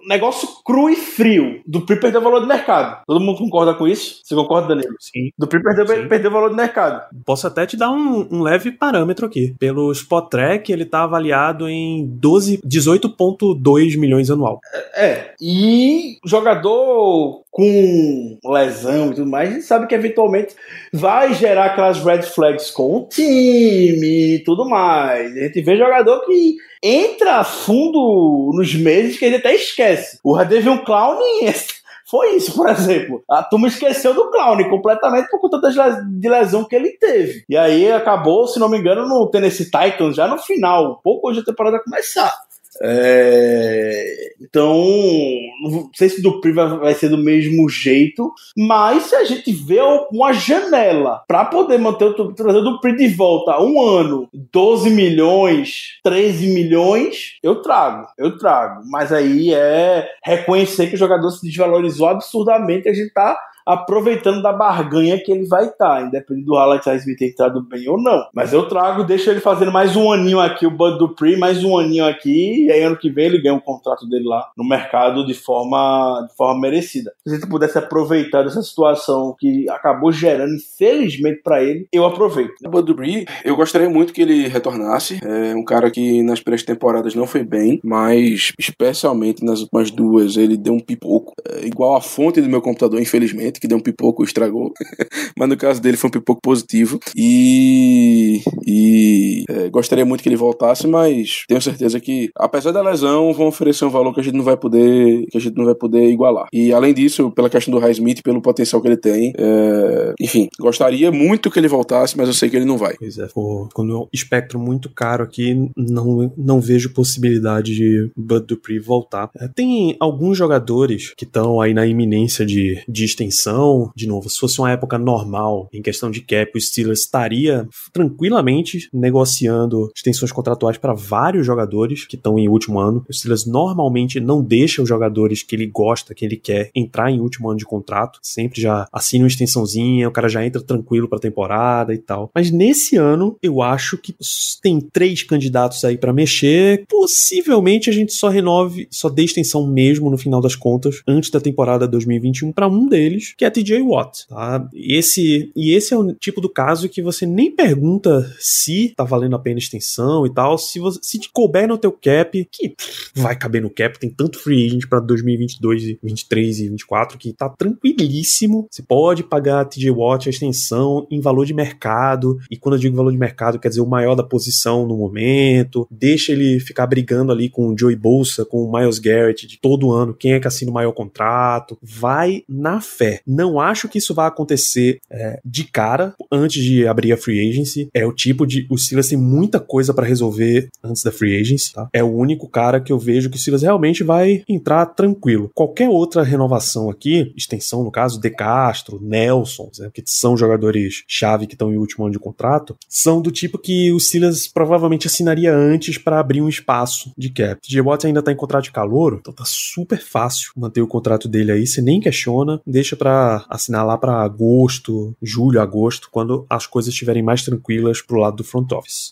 negócio cru e frio. Do PRI perdeu valor de mercado. Todo mundo concorda com isso? Você concorda, Danilo? Sim. Do PRI perdeu, Sim. perdeu valor de mercado. Posso até te dar um, um leve parâmetro aqui. Pelo Spot Track, ele tá avaliado em 12, 18,2 milhões anual. É. E jogador com lesão e tudo mais, a gente sabe que eventualmente vai gerar aquelas red flags com o time e tudo mais. A gente vê jogador que entra a fundo nos meses que ele até esquece. O um Clown foi isso, por exemplo. A turma esqueceu do Clown completamente por conta de lesão que ele teve. E aí acabou, se não me engano, no Tennessee Titans já no final, pouco hoje a temporada começar. É, então, não sei se do PRI vai ser do mesmo jeito, mas se a gente vê uma janela para poder manter o trazer do PRI de volta um ano, 12 milhões, 13 milhões, eu trago, eu trago. Mas aí é reconhecer que o jogador se desvalorizou absurdamente, a gente tá aproveitando da barganha que ele vai estar, tá, independente do Alex Smith ter entrado bem ou não. Mas eu trago, deixo ele fazendo mais um aninho aqui, o Bud Dupree, mais um aninho aqui, e aí ano que vem ele ganha um contrato dele lá no mercado de forma, de forma merecida. Se gente pudesse aproveitar dessa situação que acabou gerando, infelizmente para ele, eu aproveito. O Bud Dupree, eu gostaria muito que ele retornasse. É um cara que nas primeiras temporadas não foi bem, mas especialmente nas últimas duas ele deu um pipoco, é, igual a fonte do meu computador, infelizmente que deu um pipoco, estragou. Mas no caso dele foi um pipoco positivo. E, e é, gostaria muito que ele voltasse, mas tenho certeza que, apesar da lesão, vão oferecer um valor que a gente não vai poder, que a gente não vai poder igualar. E além disso, pela questão do Highsmith, pelo potencial que ele tem, é, enfim, gostaria muito que ele voltasse, mas eu sei que ele não vai. Pois é, quando o espectro muito caro aqui, não, não vejo possibilidade de Bud Dupree voltar. É, tem alguns jogadores que estão aí na iminência de, de extensão de novo, se fosse uma época normal, em questão de cap, o Steelers estaria tranquilamente negociando extensões contratuais para vários jogadores que estão em último ano. O Steelers normalmente não deixa os jogadores que ele gosta, que ele quer, entrar em último ano de contrato. Sempre já assina uma extensãozinha, o cara já entra tranquilo para temporada e tal. Mas nesse ano, eu acho que tem três candidatos aí para mexer. Possivelmente a gente só renove, só dê extensão mesmo no final das contas, antes da temporada 2021 para um deles, que é TJ Watt, tá? Esse, e esse é o tipo do caso que você nem pergunta se tá valendo a pena extensão e tal, se você, se te couber no teu cap, que vai caber no cap, tem tanto free agent para 2022, 23 e 24 que tá tranquilíssimo. Você pode pagar a TJ Watt a extensão em valor de mercado, e quando eu digo valor de mercado, quer dizer o maior da posição no momento, deixa ele ficar brigando ali com o Joey Bolsa, com o Miles Garrett de todo ano, quem é que assina o maior contrato, vai na fé Não acho que isso vai acontecer é, de cara, antes de abrir a free agency. É o tipo de. O Steelers tem muita coisa para resolver antes da free agency, tá? É o único cara que eu vejo que o Steelers realmente vai entrar tranquilo. Qualquer outra renovação aqui, extensão no caso, De Castro, Nelson, né, que são jogadores-chave que estão em último ano de contrato, são do tipo que o Steelers provavelmente assinaria antes para abrir um espaço de cap. TJ Watt ainda tá em contrato de calor, então tá super fácil manter o contrato dele aí, você nem questiona, deixa para assinar lá para agosto, julho, agosto, quando as coisas estiverem mais tranquilas pro lado do front office.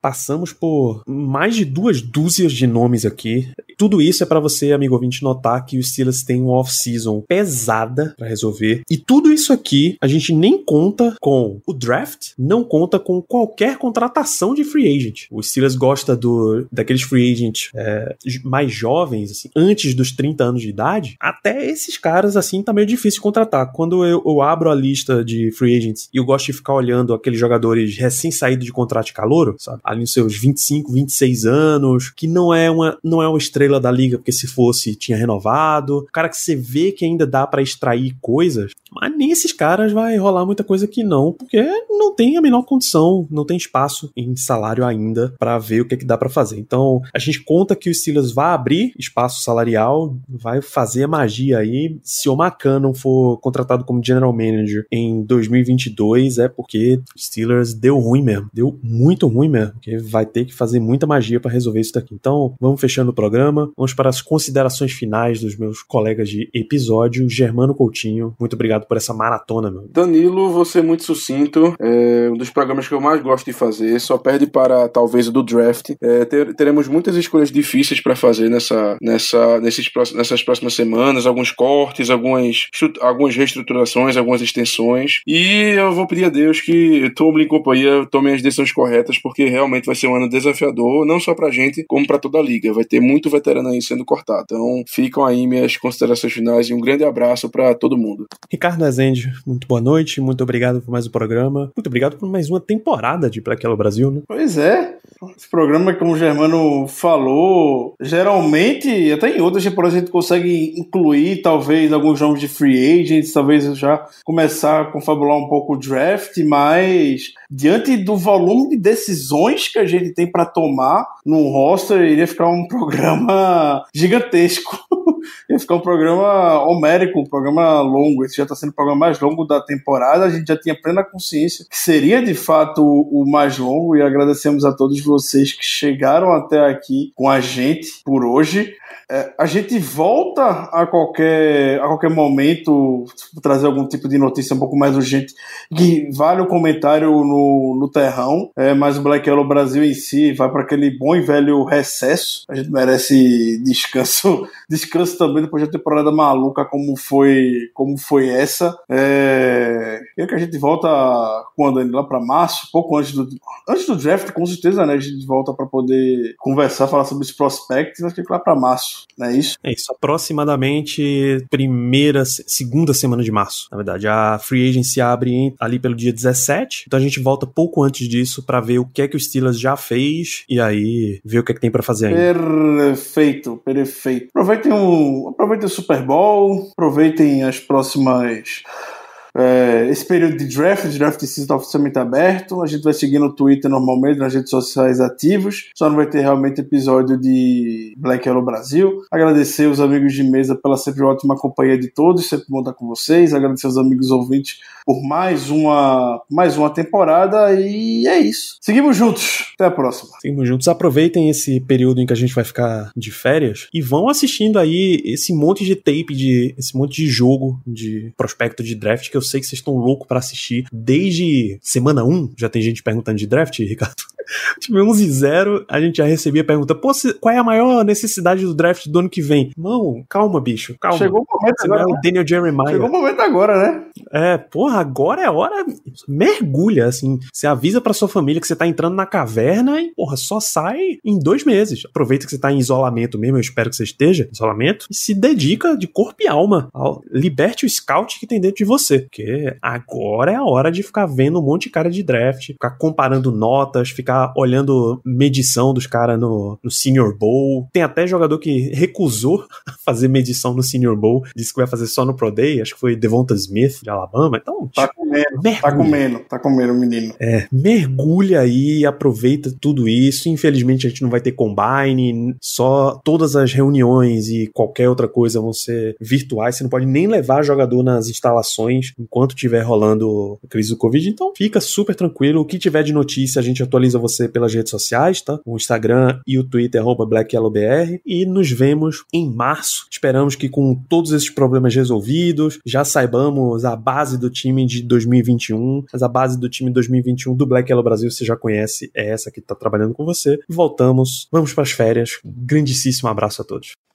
Passamos por mais de duas dúzias de nomes aqui. Tudo isso é para você, amigo ouvinte, notar que o Steelers tem uma off-season pesada para resolver. E tudo isso aqui a gente nem conta com o draft, não conta com qualquer contratação de free agent. O Steelers gosta do daqueles free agents é, mais jovens, assim, antes dos 30 anos de idade. Até esses caras, assim, tá meio difícil de contratar. Quando eu, eu abro a lista de free agents e eu gosto de ficar olhando aqueles jogadores recém-saídos de contrato de calouro, sabe? Ali nos seus 25, 26 anos, que não é uma, não é uma estrela da liga, porque se fosse, tinha renovado. Cara que você vê que ainda dá para extrair coisas, mas nem esses caras vai rolar muita coisa que não, porque não tem a menor condição, não tem espaço em salário ainda para ver o que, é que dá para fazer. Então, a gente conta que o Steelers vai abrir espaço salarial, vai fazer a magia aí. Se o Macan não for contratado como general manager em 2022, é porque Steelers deu ruim mesmo, deu muito ruim mesmo, porque vai ter que fazer muita magia para resolver isso daqui. Então, vamos fechando o programa, vamos para as considerações finais dos meus colegas de episódio. Germano Coutinho, muito obrigado por essa maratona, meu. Danilo, você é muito sucinto. É um dos programas que eu mais gosto de fazer. Só perde para talvez o do draft. É, ter, teremos muitas escolhas difíceis para fazer nessa, nessa, nesses, nessas próximas semanas. Alguns cortes, algumas, algumas reestruturações, algumas extensões. E eu vou pedir a Deus que Tomlin e companhia tomem as decisões corretas, porque realmente vai ser um ano desafiador, não só pra gente, como para toda a liga. Vai ter muito veterano aí sendo cortado. Então, ficam aí minhas considerações finais e um grande abraço para todo mundo. Ricardo Rezende, muito boa noite, muito obrigado por mais um programa, muito obrigado por mais uma temporada de Black Yellow Brasil, né? Pois é, esse programa, como o Germano falou, geralmente, até em outras temporadas a gente consegue incluir talvez alguns nomes de free agents, talvez já começar a confabular um pouco o draft, mas diante do volume de decisões que a gente tem para tomar num roster, iria ficar um programa gigantesco. ia ficar um programa homérico, um programa longo. Esse já está sendo o programa mais longo da temporada. A gente já tinha plena consciência que seria de fato o mais longo e agradecemos a todos vocês que chegaram até aqui com a gente por hoje. É, a gente volta a qualquer, a qualquer momento trazer algum tipo de notícia um pouco mais urgente que vale o comentário no, no terrão, é, mas o Black Yellow Brasil em si vai para aquele bom e velho recesso. A gente merece descanso, descanso também depois da temporada maluca como foi, como foi essa. É, e que a gente volta quando lá para março, pouco antes do antes do draft, com certeza, né? A gente volta para poder conversar, falar sobre os prospects, acho que lá para março, não é isso? É isso, aproximadamente primeira, segunda semana de março, na verdade. A free agency abre ali pelo dia 17, então a gente volta pouco antes disso para ver o que é que o Steelers já fez e aí ver o que é que tem para fazer ainda. Perfeito, perfeito. Aproveitem o, aproveitem o Super Bowl, aproveitem as próximas é, esse período de draft, o draft está oficialmente aberto. A gente vai seguir no Twitter normalmente, nas redes sociais ativos. Só não vai ter realmente episódio de Black Yellow Brasil. Agradecer os amigos de mesa pela sempre ótima companhia de todos, sempre bom estar com vocês. Agradecer os amigos ouvintes por mais uma, mais uma temporada e é isso. Seguimos juntos. Até a próxima. Seguimos juntos. Aproveitem esse período em que a gente vai ficar de férias e vão assistindo aí esse monte de tape, de, esse monte de jogo de prospecto de draft que eu sei que vocês estão loucos para assistir. Desde semana 1, já tem gente perguntando de draft, Ricardo. Time 11 e 0, a gente já recebia a pergunta: Pô, qual é a maior necessidade do draft do ano que vem? Não, calma, bicho, calma. Chegou o momento Você agora. não é o Daniel Jeremiah. Chegou o momento agora, né? É, porra, agora é hora. Mergulha, assim. Você avisa pra sua família que você tá entrando na caverna e, porra, só sai em dois meses. Aproveita que você tá em isolamento mesmo, eu espero que você esteja em isolamento, e se dedica de corpo e alma. Ao, liberte o scout que tem dentro de você. Porque agora é a hora de ficar vendo um monte de cara de draft, ficar comparando notas, ficar ficar olhando medição dos caras no, no Senior Bowl. Tem até jogador que recusou fazer medição no Senior Bowl, disse que vai fazer só no Pro Day, acho que foi Devonta Smith de Alabama. Então, Tá comendo, mergulha. tá comendo, tá comendo o menino. É, mergulha aí, aproveita tudo isso. Infelizmente a gente não vai ter combine, só todas as reuniões e qualquer outra coisa vão ser virtuais. Você não pode nem levar jogador nas instalações enquanto estiver rolando a crise do Covid. Então fica super tranquilo. O que tiver de notícia a gente atualiza você pelas redes sociais, tá? O Instagram e o Twitter, arroba BlackYellowBR. E nos vemos em março. Esperamos que com todos esses problemas resolvidos, já saibamos a base do time de 2021, mas a base do time 2021 do Black Yellow Brasil você já conhece, é essa que tá trabalhando com você. Voltamos, vamos para as férias. Grandíssimo abraço a todos.